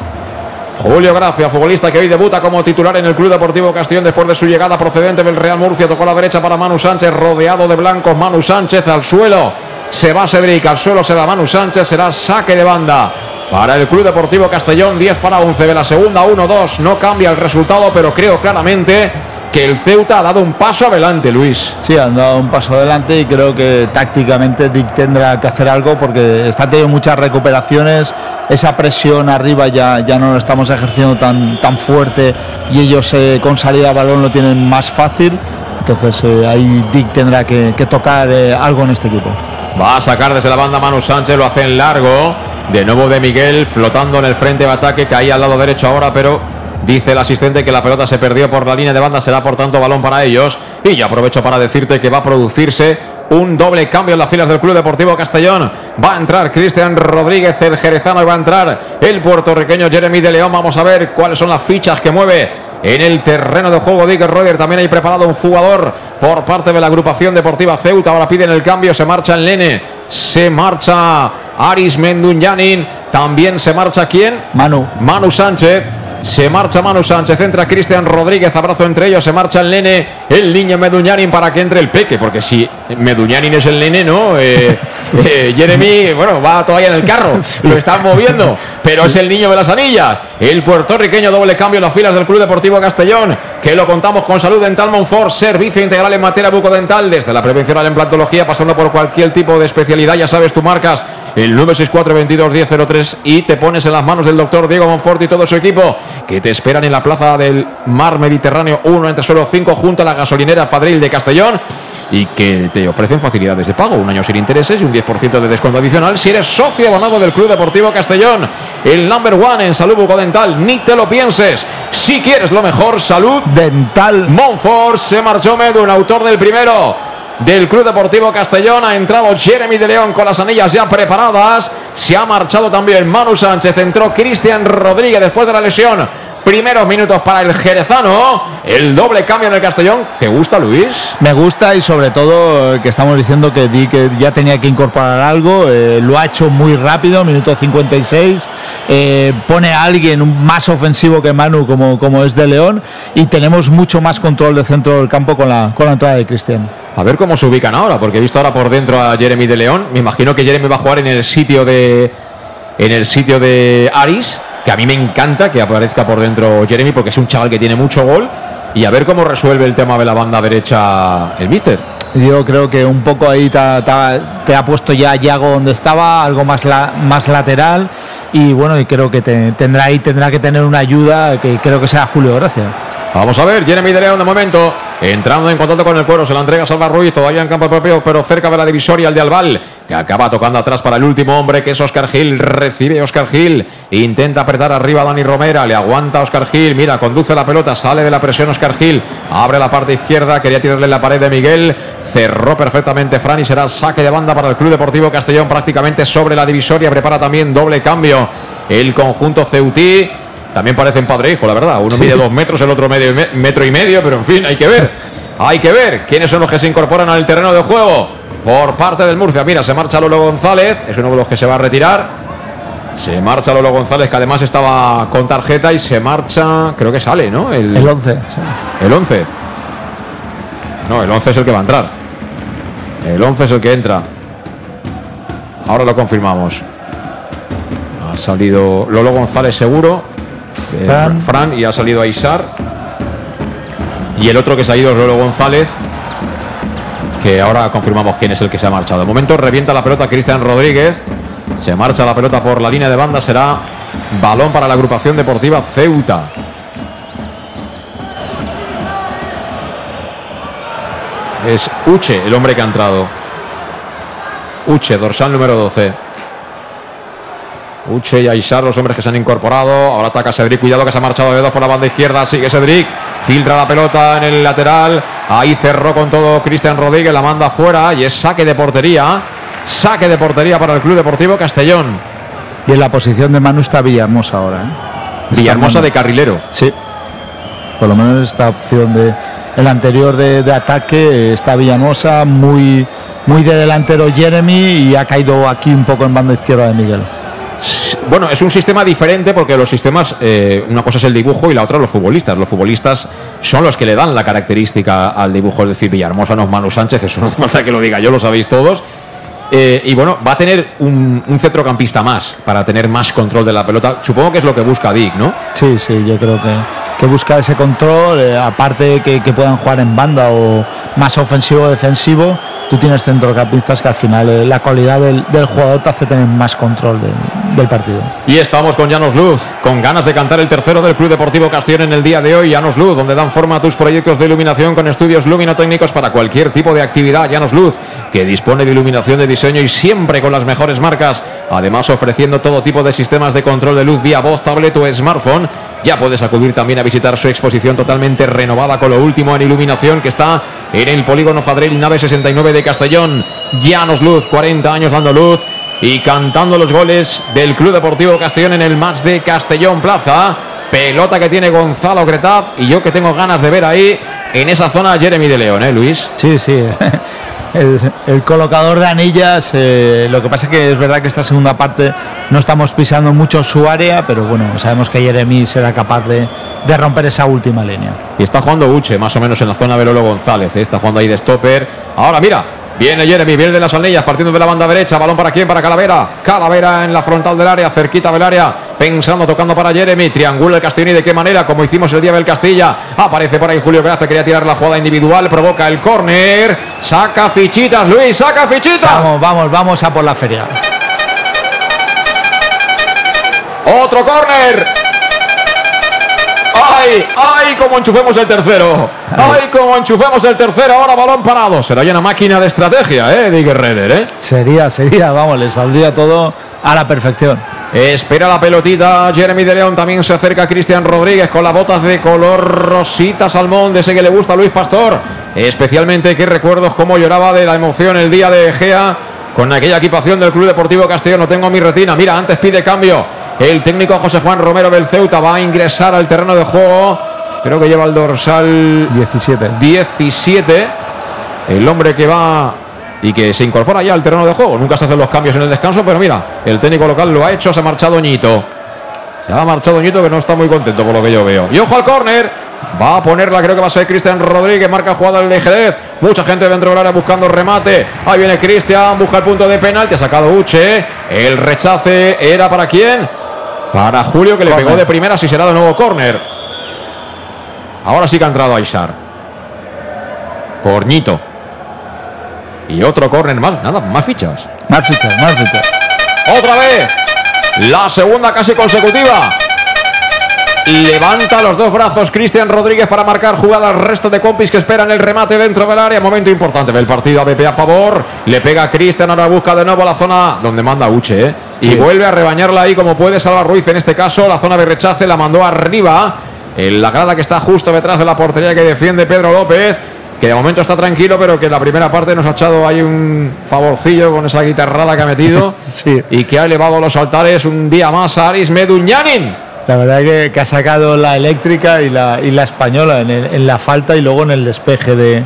Julio Gracia, futbolista que hoy debuta como titular en el Club Deportivo Castellón después de su llegada procedente del Real Murcia, tocó la derecha para Manu Sánchez, rodeado de blancos, Manu Sánchez al suelo, se va Cedric, al suelo se da Manu Sánchez, será saque de banda. Para el Club Deportivo Castellón, 10 para 11 de la segunda, 1-2. No cambia el resultado, pero creo claramente que el Ceuta ha dado un paso adelante, Luis. Sí, han dado un paso adelante y creo que tácticamente Dick tendrá que hacer algo porque está teniendo muchas recuperaciones, esa presión arriba ya, ya no lo estamos ejerciendo tan, tan fuerte y ellos eh, con salida de balón lo tienen más fácil. Entonces eh, ahí Dick tendrá que, que tocar eh, algo en este equipo. Va a sacar desde la banda Manu Sánchez, lo hace en largo. De nuevo de Miguel flotando en el frente de ataque, caía al lado derecho ahora, pero Dice el asistente que la pelota se perdió por la línea de banda, será por tanto balón para ellos. Y ya aprovecho para decirte que va a producirse un doble cambio en las filas del Club Deportivo Castellón. Va a entrar Cristian Rodríguez, el jerezano, y va a entrar el puertorriqueño Jeremy de León. Vamos a ver cuáles son las fichas que mueve en el terreno de juego Dick Roger. También hay preparado un jugador por parte de la agrupación deportiva Ceuta. Ahora piden el cambio, se marcha el Lene, se marcha Aris Mendunyanin. También se marcha quién? Manu. Manu Sánchez. Se marcha Manu Sánchez, entra Cristian Rodríguez, abrazo entre ellos, se marcha el nene, el niño Meduñanin para que entre el peque, porque si Meduñanin es el nene, ¿no? Eh, eh, Jeremy, bueno, va todavía en el carro, lo están moviendo, pero es el niño de las anillas, el puertorriqueño doble cambio en las filas del Club Deportivo Castellón, que lo contamos con Salud Dental Monfort, servicio integral en materia bucodental, desde la prevención a la implantología, pasando por cualquier tipo de especialidad, ya sabes, tu marcas el 964-22-1003 y te pones en las manos del doctor Diego Monfort y todo su equipo que te esperan en la plaza del Mar Mediterráneo 1 entre suelo 5 junto a la gasolinera Fadril de Castellón y que te ofrecen facilidades de pago, un año sin intereses y un 10% de descuento adicional si eres socio abonado del Club Deportivo Castellón, el number one en salud bucodental, ni te lo pienses. Si quieres lo mejor, salud dental. Monfort se marchó Medu, autor del primero del Club Deportivo Castellón. Ha entrado Jeremy de León con las anillas ya preparadas. Se ha marchado también Manu Sánchez. Entró Cristian Rodríguez después de la lesión. Primeros minutos para el Jerezano. El doble cambio en el Castellón. ¿Te gusta, Luis? Me gusta y sobre todo eh, que estamos diciendo que que ya tenía que incorporar algo. Eh, lo ha hecho muy rápido, minuto 56. Eh, pone a alguien más ofensivo que Manu como, como es de León. Y tenemos mucho más control de centro del campo con la, con la entrada de Cristian. A ver cómo se ubican ahora, porque he visto ahora por dentro a Jeremy de León. Me imagino que Jeremy va a jugar en el sitio de. En el sitio de Aris, que a mí me encanta que aparezca por dentro Jeremy, porque es un chaval que tiene mucho gol. Y a ver cómo resuelve el tema de la banda derecha el Mister. Yo creo que un poco ahí te, te, ha puesto ya Yago donde estaba, algo más, la, más lateral. Y bueno, y creo que te, tendrá ahí tendrá que tener una ayuda que creo que sea Julio Gracia. Vamos a ver, Jeremy de León de momento. Entrando en contacto con el cuero, se la entrega Salva Ruiz, todavía en campo propio, pero cerca de la divisoria el de Albal, que acaba tocando atrás para el último hombre, que es Oscar Gil. Recibe Oscar Gil, intenta apretar arriba a Dani Romera, le aguanta Oscar Gil, mira, conduce la pelota, sale de la presión Oscar Gil, abre la parte izquierda, quería tirarle la pared de Miguel, cerró perfectamente Fran y será saque de banda para el Club Deportivo Castellón, prácticamente sobre la divisoria, prepara también doble cambio el conjunto Ceutí. También parecen padre e hijo, la verdad. Uno mide dos metros, el otro medio, metro y medio, pero en fin, hay que ver. Hay que ver quiénes son los que se incorporan al terreno de juego por parte del Murcia. Mira, se marcha Lolo González, es uno de los que se va a retirar. Se marcha Lolo González, que además estaba con tarjeta y se marcha, creo que sale, ¿no? El, el 11. El 11. No, el 11 es el que va a entrar. El 11 es el que entra. Ahora lo confirmamos. Ha salido Lolo González seguro. Eh, Fran. y ha salido Aisar. Y el otro que se ha ido es Lolo González. Que ahora confirmamos quién es el que se ha marchado. De momento revienta la pelota Cristian Rodríguez. Se marcha la pelota por la línea de banda. Será balón para la agrupación deportiva Ceuta. Es Uche el hombre que ha entrado. Uche, dorsal número 12. Uche y Aisar, los hombres que se han incorporado. Ahora ataca Cedric. Cuidado que se ha marchado de dos por la banda izquierda. Sigue Cedric. Filtra la pelota en el lateral. Ahí cerró con todo Cristian Rodríguez. La manda fuera y es saque de portería. Saque de portería para el Club Deportivo Castellón. Y en la posición de Manu está Villahermosa ahora. ¿eh? Villahermosa de carrilero. Sí. Por lo menos esta opción de el anterior de, de ataque está Villahermosa muy muy de delantero Jeremy y ha caído aquí un poco en banda izquierda de Miguel. Bueno, es un sistema diferente porque los sistemas, eh, una cosa es el dibujo y la otra los futbolistas. Los futbolistas son los que le dan la característica al dibujo, es decir, Villahermosa no Manu Sánchez, eso no hace falta que lo diga yo, lo sabéis todos. Eh, y bueno, va a tener un, un, centrocampista más para tener más control de la pelota. Supongo que es lo que busca Dick, ¿no? Sí, sí, yo creo que que busca ese control, eh, aparte que, puedan jugar en banda o más ofensivo o defensivo, tú tienes centrocampistas que al final eh, la cualidad del, jugador te hace tener más control de, del partido. Y estamos con Llanos Luz, con ganas de cantar el tercero del Club Deportivo Castellón en el día de hoy. Llanos Luz, donde dan forma a tus proyectos de iluminación con estudios luminotécnicos para cualquier tipo de actividad. Llanos Luz, que dispone de iluminación de diseño y siempre con las mejores marcas. Además, ofreciendo todo tipo de sistemas de control de luz vía voz, tablet o smartphone. Ya puedes acudir también a visitar su exposición totalmente renovada con lo último en iluminación que está en el polígono Fadril Nave 69 de Castellón. Llanos Luz, 40 años dando luz y cantando los goles del Club Deportivo Castellón en el match de Castellón Plaza. Pelota que tiene Gonzalo Cretaz y yo que tengo ganas de ver ahí en esa zona Jeremy de León, ¿eh, Luis? Sí, sí. El, colocador de anillas. Eh, lo que pasa es que es verdad que esta segunda parte no estamos pisando mucho su área, pero bueno, sabemos que Jeremy será capaz de, de romper esa última línea. Y está jugando Uche, más o menos en la zona de Lolo González. ¿eh? Está jugando ahí de stopper. Ahora mira, Viene Jeremy, viene de las anillas, partiendo de la banda derecha. Balón para quién? Para Calavera. Calavera en la frontal del área, cerquita del área. Pensando, tocando para Jeremy. Triangula el Castellón y de qué manera, como hicimos el día del Castilla. Aparece por ahí Julio Gracia, quería tirar la jugada individual. Provoca el córner. Saca fichitas, Luis, saca fichitas. Vamos, vamos, vamos a por la feria. Otro córner. ¡Ay! ¡Ay! Como enchufemos el tercero. ¡Ay! Como enchufemos el tercero. Ahora balón parado. Será ya una máquina de estrategia, ¿eh? Digger Redder, ¿eh? Sería, sería, vamos, le saldría todo a la perfección. Espera la pelotita. Jeremy de León también se acerca a Cristian Rodríguez con las botas de color rosita salmón, de ese que le gusta a Luis Pastor. Especialmente que recuerdos cómo lloraba de la emoción el día de Egea con aquella equipación del Club Deportivo Castellón. tengo mi retina. Mira, antes pide cambio. El técnico José Juan Romero del Ceuta va a ingresar al terreno de juego. Creo que lleva el dorsal 17. 17. El hombre que va y que se incorpora ya al terreno de juego. Nunca se hacen los cambios en el descanso, pero mira, el técnico local lo ha hecho, se ha marchado Ñito. Se ha marchado Ñito que no está muy contento por lo que yo veo. Y ojo al córner. Va a ponerla, creo que va a ser Cristian Rodríguez. Marca jugada el Jerez. Mucha gente dentro del área buscando remate. Ahí viene Cristian, busca el punto de penalti. Ha sacado Uche. El rechace era para quién? Para Julio que le pegó de primera. Si será de nuevo córner. Ahora sí que ha entrado Aishar. Por Ñito. Y otro córner más. Nada, más fichas. Más fichas, más fichas. Otra vez. La segunda casi consecutiva. Levanta los dos brazos Cristian Rodríguez para marcar jugada al resto de compis que esperan el remate dentro del área. Momento importante del partido. ABP a favor. Le pega a Cristian. Ahora busca de nuevo la zona donde manda Uche. ¿eh? Sí. Y vuelve a rebañarla ahí como puede Salva Ruiz. En este caso, la zona de rechace la mandó arriba. En la grada que está justo detrás de la portería que defiende Pedro López. Que de momento está tranquilo, pero que en la primera parte nos ha echado ahí un favorcillo con esa guitarrada que ha metido. sí. Y que ha elevado los altares un día más a Aris Meduñanin. La verdad que, que, ha sacado la eléctrica y la, y la española en, el, en, la falta y luego en el despeje de,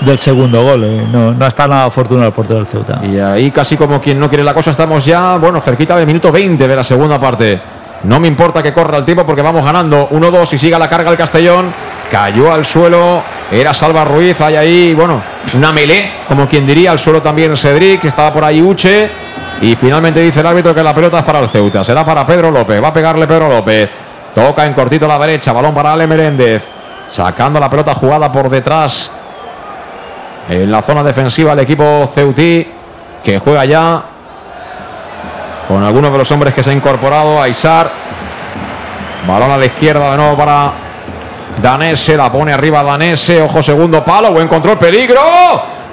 del segundo gol. Eh. No, no ha estado nada afortunado el portero del Ceuta. Y ahí casi como quien no quiere la cosa, estamos ya, bueno, cerquita del minuto 20 de la segunda parte. No me importa que corra el tiempo porque vamos ganando 1-2 y siga la carga el Castellón. Cayó al suelo, era Salva Ruiz, hay ahí, bueno, una melé, como quien diría, al suelo también Cedric, que estaba por ahí Uche. Y finalmente dice el árbitro que la pelota es para el Ceuta. Será para Pedro López. Va a pegarle Pedro López. Toca en cortito a la derecha. Balón para Ale Meréndez. Sacando la pelota jugada por detrás. En la zona defensiva el equipo Ceutí. Que juega ya. Con algunos de los hombres que se ha incorporado. Aisar. Balón a la izquierda de nuevo para Danese. La pone arriba Danese. Ojo segundo palo. Buen control. Peligro.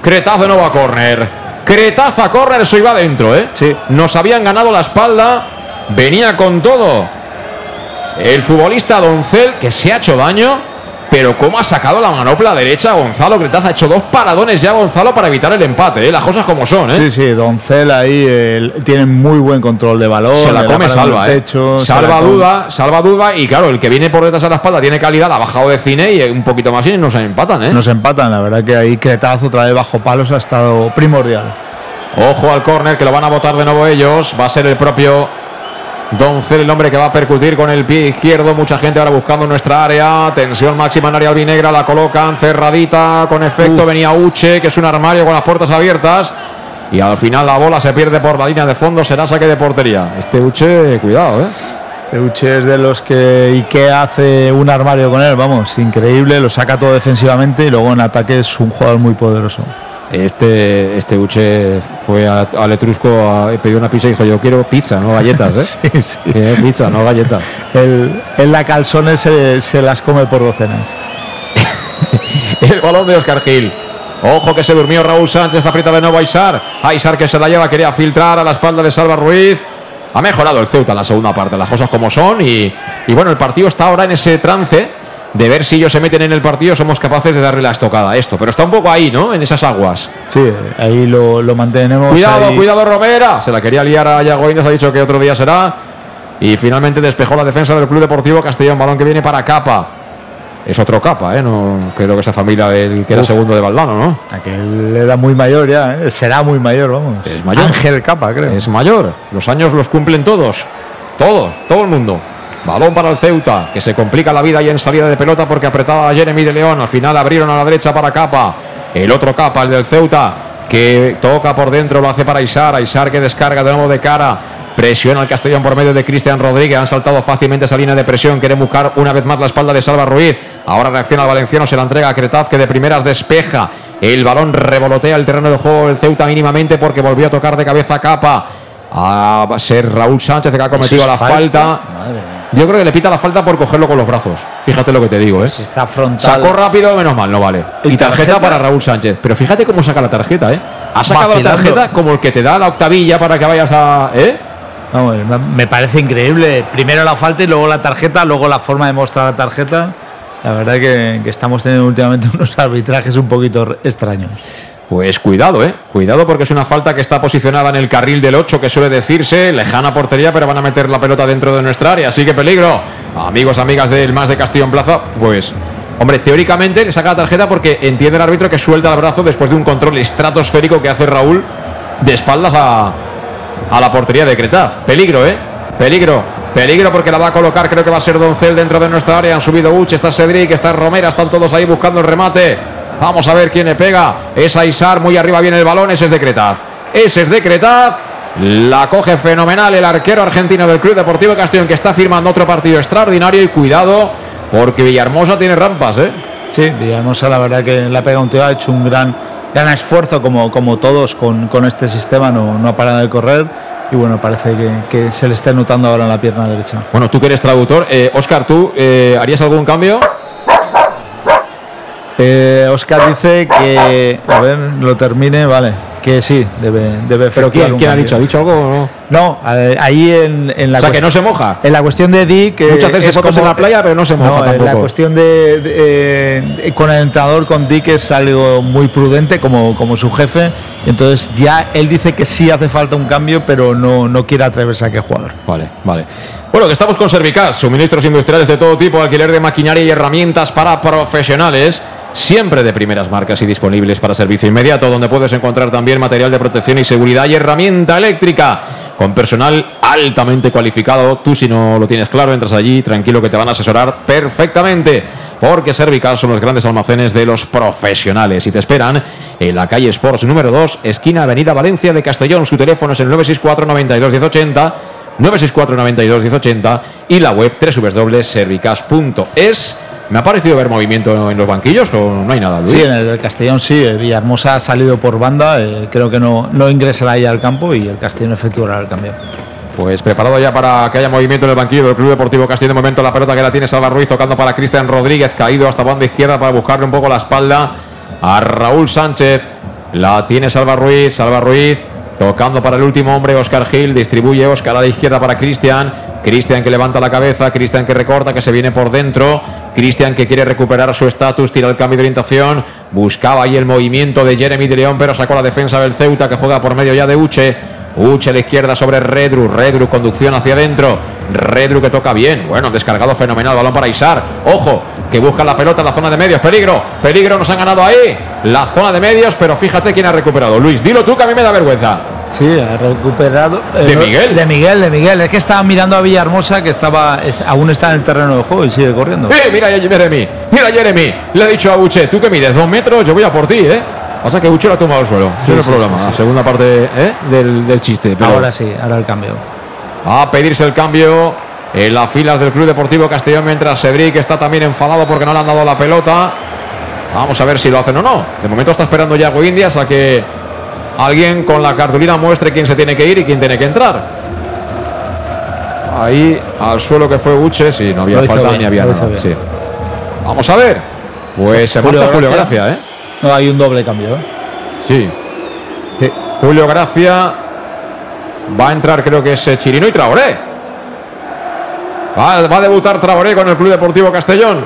Cretazo de nuevo a córner. Cretaza córner, eso iba adentro, ¿eh? Sí. Nos habían ganado la espalda. Venía con todo. El futbolista Doncel, que se ha hecho daño. Pero cómo ha sacado la manopla derecha Gonzalo Cretaza. Ha hecho dos paradones ya Gonzalo para evitar el empate, ¿eh? Las cosas como son, ¿eh? Sí, sí, Doncel ahí eh, tiene muy buen control de balón. Se la come, salva, ¿eh? Techo, salva duda, salva duda. Y claro, el que viene por detrás de la espalda tiene calidad, la ha bajado de cine y un poquito más y nos empatan, ¿eh? Nos empatan, la verdad que ahí Cretazo otra vez bajo palos ha estado primordial. Ojo al córner que lo van a votar de nuevo ellos. Va a ser el propio Doncel, el hombre que va a percutir con el pie izquierdo. Mucha gente ahora buscando nuestra área. Tensión máxima en área albinegra. La colocan cerradita con efecto. Uf. Venía Uche, que es un armario con las puertas abiertas. Y al final la bola se pierde por la línea de fondo. Será saque de portería. Este Uche, cuidado, ¿eh? Uche es de los que Ikea hace un armario con él, vamos, increíble, lo saca todo defensivamente y luego en ataque es un jugador muy poderoso. Este, este Uche fue a- al Etrusco a una pizza y dijo yo quiero pizza, no galletas, ¿eh? Sí, sí. Eh, pizza, no galletas. Él, él la calzones se, se las come por docenas. El balón de Oscar Gil. Ojo que se durmió Raúl Sánchez, aprieta de nuevo a Aisar. Aisar que se la lleva, quería filtrar a la espalda de Salva Ruiz. Ha mejorado el Ceuta en la segunda parte, las cosas como son. Y, y bueno, el partido está ahora en ese trance de ver si ellos se meten en el partido, somos capaces de darle la estocada a esto. Pero está un poco ahí, ¿no? En esas aguas. Sí, ahí lo, lo mantenemos. Cuidado, ahí. cuidado Romera. Se la quería liar a Yago Inés, ha dicho que otro día será. Y finalmente despejó la defensa del Club Deportivo Castellón. Balón que viene para Capa. Es otro Capa, ¿eh? No creo que esa familia del que era Uf. segundo de Valdano, ¿no? Aquel era muy mayor ya, ¿eh? será muy mayor, vamos. Es mayor. Ángel Capa, creo. Es mayor. Los años los cumplen todos. Todos, todo el mundo. Balón para el Ceuta, que se complica la vida y en salida de pelota porque apretaba a Jeremy de León. Al final abrieron a la derecha para Capa. El otro Capa, el del Ceuta, que toca por dentro, lo hace para Isar. Isar que descarga de nuevo de cara. Presiona al Castellón por medio de Cristian Rodríguez. Han saltado fácilmente esa línea de presión. Quiere buscar una vez más la espalda de Salva Ruiz. Ahora reacciona el valenciano, se la entrega a Cretaz, que de primeras despeja. El balón revolotea el terreno de juego del Ceuta mínimamente porque volvió a tocar de cabeza a Capa. Ah, va a ser Raúl Sánchez que ha cometido la es falta. Madre mía. Yo creo que le pita la falta por cogerlo con los brazos. Fíjate lo que te digo, ¿eh? Si está frontal. Sacó rápido, menos mal, no vale. ¿Y tarjeta, tarjeta? para Raúl Sánchez. Pero fíjate cómo saca la tarjeta, ¿eh? Ha sacado Vacilando. la tarjeta como el que te da la octavilla para que vayas a. ¿Eh? Me- parece increíble. Primero la falta y luego la tarjeta, luego la forma de mostrar la tarjeta. La verdad que, que estamos teniendo últimamente unos arbitrajes un poquito extraños. Pues cuidado, ¿eh? Cuidado porque es una falta que está posicionada en el carril del 8, que suele decirse, lejana portería, pero van a meter la pelota dentro de nuestra área. Así que peligro. Amigos, amigas del más de Castillo en Plaza, pues. Hombre, teóricamente le saca la tarjeta porque entiende el árbitro que suelta el brazo después de un control estratosférico que hace Raúl de espaldas a, a la portería de Cretaz. Peligro, ¿eh? Peligro. Peligro porque la va a colocar, creo que va a ser Doncel dentro de nuestra área. Han subido Uche, está Cedric, está Romera, están todos ahí buscando el remate. Vamos a ver quién le pega. Es Aisar, muy arriba viene el balón, ese es de Cretaz. Ese es de Cretaz. La coge fenomenal el arquero argentino del Club Deportivo Castellón que está firmando otro partido extraordinario y cuidado porque Villahermosa tiene rampas, ¿eh? Sí, Villahermosa la verdad que la pega un tío, ha hecho un gran, gran esfuerzo como, como todos con, con este sistema, no, no ha parado de correr y bueno, parece que, que se le está notando ahora en la pierna derecha. Bueno, tú que eres traductor, eh, Oscar, ¿tú eh, harías algún cambio? Eh, Oscar dice que, a ver, lo termine, vale, que sí, debe, debe ¿Pero quién, quién ha dicho? ¿Ha dicho algo o no? No, eh, ahí en, en la O sea, que no se moja. En la cuestión de Di, que Muchas veces es fotos como- en la playa, pero no se moja No, en la tampoco. cuestión de, de- eh, con el entrenador, con Dick, es algo muy prudente como, como su jefe. Entonces ya él dice que sí hace falta un cambio, pero no, no quiere atreverse a qué jugador. Vale, vale. Bueno, que estamos con Servicas, suministros industriales de todo tipo, alquiler de maquinaria y herramientas para profesionales, siempre de primeras marcas y disponibles para servicio inmediato, donde puedes encontrar también material de protección y seguridad y herramienta eléctrica con personal altamente cualificado. Tú si no lo tienes claro, entras allí, tranquilo que te van a asesorar perfectamente, porque Servicas son los grandes almacenes de los profesionales y te esperan en la calle Sports número 2, esquina Avenida Valencia de Castellón. Su teléfono es el 964 92 1080 964 92 1080 y la web www.servicas.es. ¿Me ha parecido ver movimiento en los banquillos o no hay nada, Luis? Sí, en el Castellón sí, el Villahermosa ha salido por banda, eh, creo que no, no ingresará ya al campo y el Castellón efectuará el cambio. Pues preparado ya para que haya movimiento en el banquillo del Club Deportivo Castillo. De momento la pelota que la tiene Salva Ruiz tocando para Cristian Rodríguez, caído hasta banda izquierda para buscarle un poco la espalda a Raúl Sánchez. La tiene Salva Ruiz, Salva Ruiz tocando para el último hombre, Oscar Gil. Distribuye Oscar a la izquierda para Cristian. Cristian que levanta la cabeza, Cristian que recorta, que se viene por dentro. Cristian que quiere recuperar su estatus, tira el cambio de orientación. Buscaba ahí el movimiento de Jeremy de León, pero sacó la defensa del Ceuta que juega por medio ya de Uche. Uche a la izquierda sobre Redru. Redru, conducción hacia adentro. Redru que toca bien. Bueno, descargado fenomenal. Balón para Isar. Ojo, que busca la pelota en la zona de medios. Peligro. Peligro, nos han ganado ahí. La zona de medios, pero fíjate quién ha recuperado. Luis, dilo tú que a mí me da vergüenza. Sí, ha recuperado. eh, ¿De no- Miguel? De Miguel, de Miguel. Es que estaba mirando a Villahermosa que estaba es- aún está en el terreno de juego y sigue corriendo. ¡Eh! Mira a Jeremy. Mira a Jeremy. Le ha dicho a Uche, tú que mides dos metros, yo voy a por ti, ¿eh? Pasa que Uche lo ha tumbado al suelo. Sí, no es sí, problema. sí, sí. La segunda parte ¿eh? del, del chiste. pero- Ahora sí, ahora el cambio. A pedirse el cambio en las filas del Club Deportivo Castellón, mientras Cedric está también enfadado porque no le han dado la pelota. Vamos a ver si lo hacen o no. De momento está esperando Yago Indias a que alguien con la cartulina muestre quién se tiene que ir y quién tiene que entrar. Ahí al suelo que fue Uche, sí, no había falta bien, ni había nada. sí. Vamos a ver. Pues se Julio marcha Julio Gracia. Gracia, ¿eh? No, hay un doble cambio. ¿eh? Sí. Julio Gracia. Va a entrar, creo que es eh, Chirino y Traoré. Va, va a debutar Traoré con el Club Deportivo Castellón.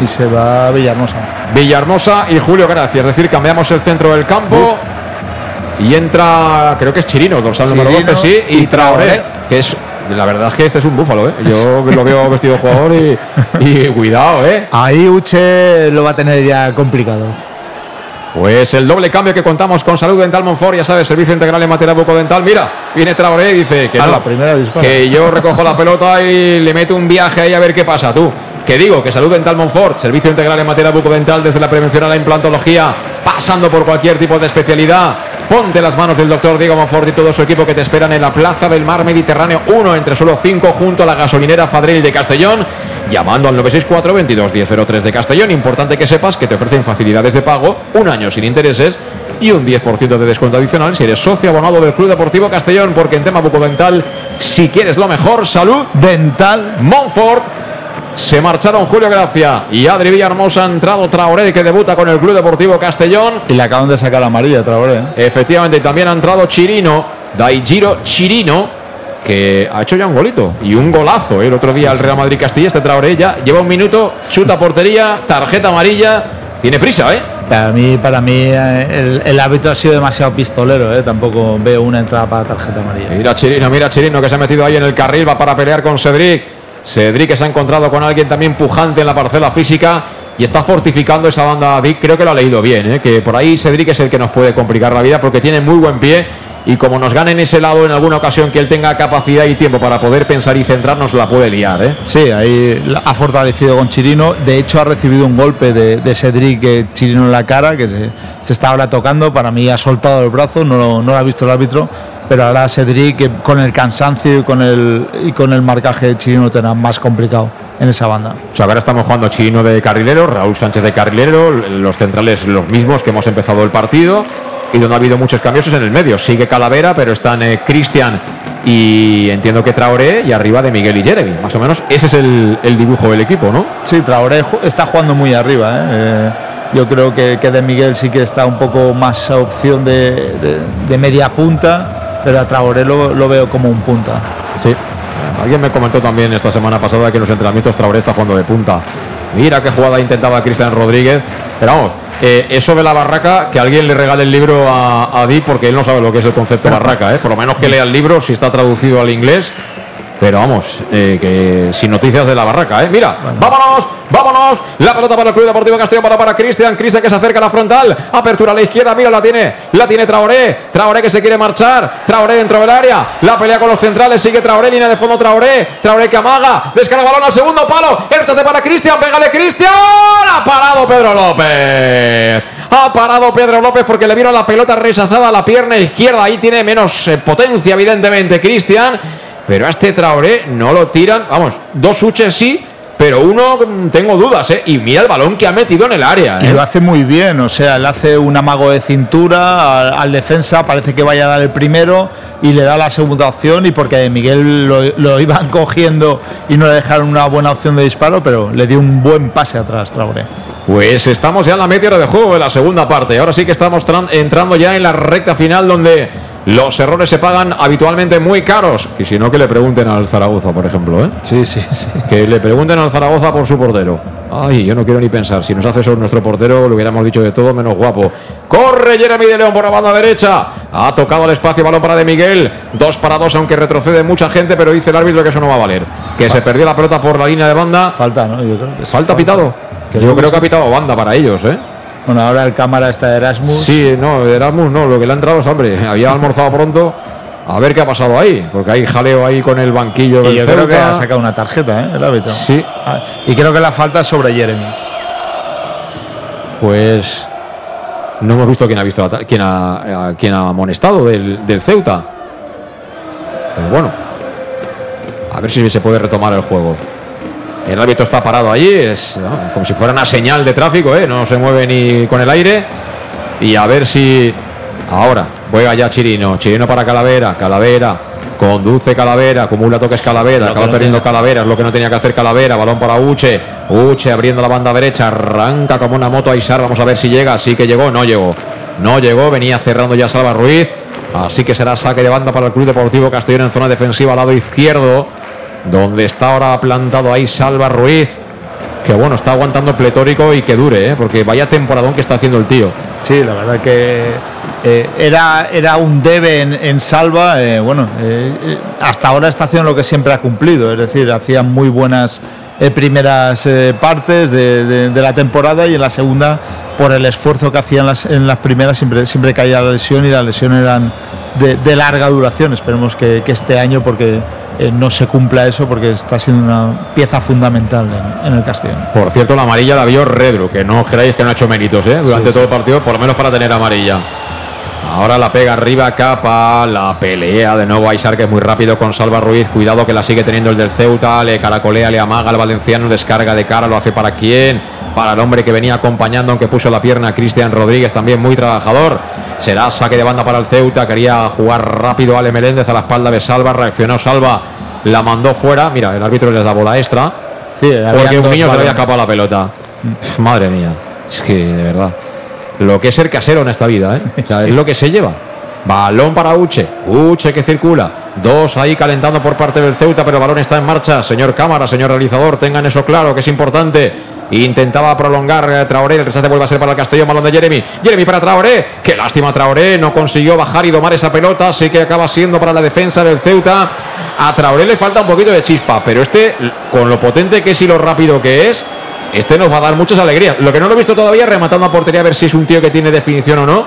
Y se va Villahermosa. Villahermosa y Julio Gracia. Es decir, cambiamos el centro del campo. Y entra, creo que es Chirino, dorsal número Chirino 12, sí, y, y Traoré, Traoré. que es. La verdad es que este es un búfalo, ¿eh? Yo lo veo vestido jugador y, y cuidado, ¿eh? Ahí Uche lo va a tener ya complicado. Pues el doble cambio que contamos con Salud Dental Monfort, ya sabes, servicio integral en materia bucodental. Mira, viene Traoré y dice que A no, la primera dispara. que yo recojo la pelota y le meto un viaje ahí a ver qué pasa, tú. Que digo, que Salud Dental Monfort, servicio integral en materia bucodental desde la prevención a la implantología, pasando por cualquier tipo de especialidad. Ponte las manos del doctor Diego Monfort y todo su equipo que te esperan en la Plaza del Mar Mediterráneo 1 entre solo 5 junto a la gasolinera Fadril de Castellón, llamando al 964 22 1003 de Castellón. Importante que sepas que te ofrecen facilidades de pago, un año sin intereses y un 10% de descuento adicional si eres socio abonado del Club Deportivo Castellón, porque en tema bucodental, si quieres lo mejor, salud dental Montfort. Se marcharon Julio Gracia y Adri Villahermosa. Ha entrado Traoré, que debuta con el Club Deportivo Castellón. Y le acaban de sacar la amarilla, Traoré. ¿eh? Efectivamente, y también ha entrado Chirino, Daijiro Chirino, que ha hecho ya un golito y un golazo. ¿eh? El otro día el Real Madrid Castilla, este Traoré ya lleva un minuto, chuta portería, tarjeta amarilla. Tiene prisa, ¿eh? Para mí, para mí eh, el, el árbitro ha sido demasiado pistolero. ¿eh? Tampoco veo una entrada para tarjeta amarilla. Mira Chirino, mira Chirino que se ha metido ahí en el carril, va para pelear con Cedric. Cedric que se ha encontrado con alguien también pujante en la parcela física y está fortificando esa banda. Vic creo que lo ha leído bien, ¿eh? que por ahí Cedric es el que nos puede complicar la vida porque tiene muy buen pie y como nos gane en ese lado en alguna ocasión que él tenga capacidad y tiempo para poder pensar y centrarnos, la puede liar. ¿eh? Sí, ahí ha fortalecido con Chirino. De hecho, ha recibido un golpe de, de Cedric Chirino en la cara, que se, se está ahora tocando. Para mí ha soltado el brazo, no, lo- no lo ha visto el árbitro. Pero ahora Cedric, con el cansancio y con el, y con el marcaje de Chirino, tendrá más complicado en esa banda. O sea, ahora estamos jugando Chirino de carrilero, Raúl Sánchez de carrilero, los centrales los mismos que hemos empezado el partido y donde ha habido muchos cambios es en el medio. Sigue Calavera, pero están eh, Cristian y entiendo que Traoré y arriba de Miguel y Jeremy. Más o menos ese es el, el dibujo del equipo, ¿no? Sí, Traoré está jugando muy arriba. ¿eh? Eh, yo creo que, que de Miguel sí que está un poco más a opción de, de- de media punta, pero a Traoré lo, lo veo como un punta. Sí. Alguien me comentó también esta semana pasada que en los entrenamientos Traoré está jugando de punta. Mira qué jugada intentaba Cristian Rodríguez. Pero vamos, eh, eso de la barraca, que alguien le regale el libro a, a Di, porque él no sabe lo que es el concepto barraca, ¿eh? por lo menos que lea el libro si está traducido al inglés. Pero vamos, eh, que sin noticias de la barraca, ¿eh? Mira, vámonos, vámonos. La pelota para el Club Deportivo Castellón para, para Cristian. Cristian que se acerca a la frontal. Apertura a la izquierda, mira, la tiene, la tiene Traoré. Traoré que se quiere marchar. Traoré dentro del área. La pelea con los centrales, sigue Traoré, línea de fondo Traoré. Traoré que amaga, descarga el balón al segundo palo. Rechace para Cristian, pégale Cristian. Ha parado Pedro López. Ha parado Pedro López porque le vino la pelota rechazada a la pierna izquierda. Ahí tiene menos eh, potencia, evidentemente, Cristian. Pero a este Traoré no lo tiran. Vamos, dos suches sí, pero uno mm, tengo dudas, ¿eh? Y mira el balón que ha metido en el área. Y ¿eh? lo hace muy bien, o sea, le hace un amago de cintura al, al defensa, parece que vaya a dar el primero y le da la segunda opción y porque Miguel lo, lo iban cogiendo y no le dejaron una buena opción de disparo, pero le dio un buen pase atrás, Traoré. Pues estamos ya en la media hora de juego de la segunda parte. Ahora sí que estamos tran- entrando ya en la recta final donde los errores se pagan habitualmente muy caros. Y si no, que le pregunten al Zaragoza, por ejemplo. ¿eh? Sí, sí, sí. Que le pregunten al Zaragoza por su portero. Ay, yo no quiero ni pensar. Si nos hace eso nuestro portero, lo hubiéramos dicho de todo menos guapo. Corre Jeremy de León por la banda derecha. Ha tocado el espacio, balón para de Miguel. Dos para dos, aunque retrocede mucha gente, pero dice el árbitro que eso no va a valer. Que se perdió la pelota por la línea de banda. Falta, ¿no? Yo creo que es ¿Falta pitado? Yo creo que ha pitado banda para ellos, ¿eh? Bueno, ahora el cámara está de Erasmus. Sí, no, Erasmus no, lo que le ha entrado es hambre. Había almorzado pronto. A ver qué ha pasado ahí, porque hay jaleo ahí con el banquillo del Y yo creo que ha sacado una tarjeta, ¿eh? El árbitro. Sí. Ah, Y creo que la falta es sobre Jeremy. Pues no hemos visto quién ha visto quién ha, a- quién ha amonestado del, del Ceuta. Pero bueno, A ver si se puede retomar el juego. El árbitro está parado allí, es ¿no? como si fuera una señal de tráfico, ¿eh? no se mueve ni con el aire. Y a ver si ahora juega ya Chirino. Chirino para Calavera, Calavera. Conduce Calavera, acumula toques Calavera, acaba perdiendo Calavera, es lo que no tenía que hacer Calavera, balón para Uche, Uche abriendo la banda derecha, arranca como una moto a Isar, vamos a ver si llega, sí que llegó, no llegó, no llegó, venía cerrando ya Salva Ruiz, así que será saque de banda para el Club Deportivo Castellón en zona defensiva al lado izquierdo, donde está ahora plantado ahí Salva Ruiz, que bueno, está aguantando pletórico y que dure, ¿eh? porque vaya temporadón que está haciendo el tío. Sí, la verdad que eh, era, era un debe en, en Salva. eh, bueno, hasta ahora está haciendo lo que siempre ha cumplido, es decir, hacía muy buenas primeras partes de, la temporada y en la segunda, por el esfuerzo que hacían en las primeras, siempre, siempre caía la lesión y las lesiones eran de, larga duración. Esperemos que este año, porque eh, no se cumpla eso, porque está siendo una pieza fundamental en, en el Castellón. Por cierto, la amarilla la vio Redru, que no os creáis que no ha hecho méritos ¿eh? durante Sí, todo el partido, por lo menos para tener amarilla. Ahora la pega arriba Capa, la pelea de nuevo Aisar, que es muy rápido con Salva Ruiz. Cuidado que la sigue teniendo el del Ceuta, le caracolea, le amaga al valenciano, descarga de cara, lo hace para quién, para el hombre que venía acompañando, aunque puso la pierna Cristian Rodríguez, también muy trabajador. Será saque de banda para el Ceuta, quería jugar rápido Ale Meléndez a la espalda de Salva, reaccionó Salva, la mandó fuera. Mira, el árbitro les da bola extra. Sí, Porque un niño se le había escapado la pelota. Madre mía. Es que, de verdad. Lo que es ser casero en esta vida, ¿eh? O sea, es lo que se lleva. Balón para Uche. Uche que circula. Dos ahí calentando por parte del Ceuta, pero el balón está en marcha. Señor cámara, señor realizador, tengan eso claro, que es importante. Intentaba prolongar eh, Traoré, el rescate vuelve a ser para el Castellón, balón de Jeremy. Jeremy para Traoré, qué lástima Traoré, no consiguió bajar y domar esa pelota, así que acaba siendo para la defensa del Ceuta. A Traoré le falta un poquito de chispa, pero este, con lo potente que es y lo rápido que es, este nos va a dar muchas alegrías. Lo que no lo he visto todavía, rematando a portería, a ver si es un tío que tiene definición o no,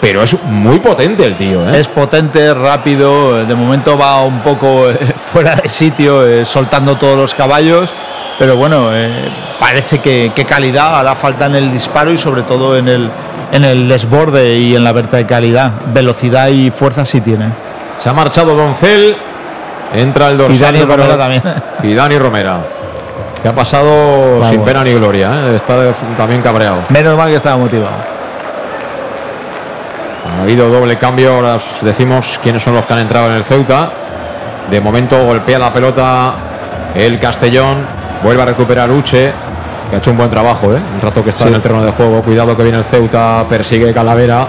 pero es muy potente el tío, ¿eh? Es potente, rápido, de momento va un poco eh, fuera de sitio, soltando todos los caballos, pero bueno, eh, parece que, que calidad hará falta en el disparo y sobre todo en el, en el desborde y en la verticalidad. Velocidad y fuerza sí tiene. Se ha marchado Doncel, entra el dorsal. Y Dani número- Romera también. Y Dani Romera, que ha pasado Vamos. sin pena ni gloria, ¿eh? está también cabreado. Menos mal que estaba motivado. Ha habido doble cambio, ahora os decimos quiénes son los que han entrado en el Ceuta. De momento golpea la pelota el Castellón, vuelve a recuperar Uche, que ha hecho un buen trabajo, ¿eh? un rato que está Sí. en el terreno de juego. Cuidado que viene el Ceuta, persigue Calavera.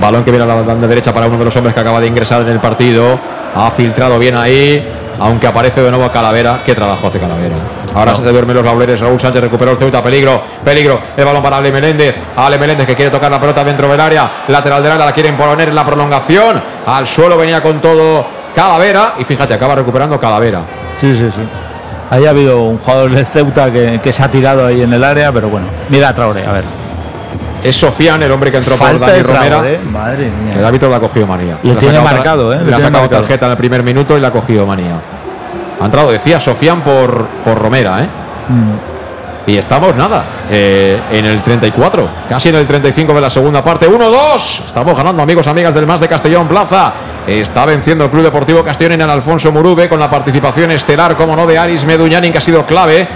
Balón que viene a la banda derecha para uno de los hombres que acaba de ingresar en el partido. Ha filtrado bien ahí, aunque aparece de nuevo Calavera. ¿Qué trabajo hace Calavera? Ahora se duermen los laureles. Raúl Sánchez recuperó el Ceuta. Peligro, peligro. El balón para Ale Meléndez. Ale Meléndez que quiere tocar la pelota dentro del área. Lateral del área la quieren poner en la prolongación. Al suelo venía con todo Calavera. Y fíjate, acaba recuperando Calavera. Sí, sí, sí. Ahí ha habido un jugador de Ceuta que, que se ha tirado ahí en el área, pero bueno, mira a Traoré, a ver. Es Sofian, el hombre que entró Falta por Dani de Romera. Madre mía. El árbitro le ha cogido manía. Lo ha tiene marcado, ¿eh? Le ha sacado marcado. tarjeta en el primer minuto y le ha cogido manía. Ha entrado, decía Sofian por, por Romera, ¿eh? Mm. Y estamos, nada, eh, en el 34, casi en el 35 de la segunda parte. 1-2. Estamos ganando, amigos, amigas del Más de Castellón Plaza. Está venciendo el Club Deportivo Castellón en Alfonso Murube con la participación estelar, como no, de Aris Meduñanin, que ha sido clave.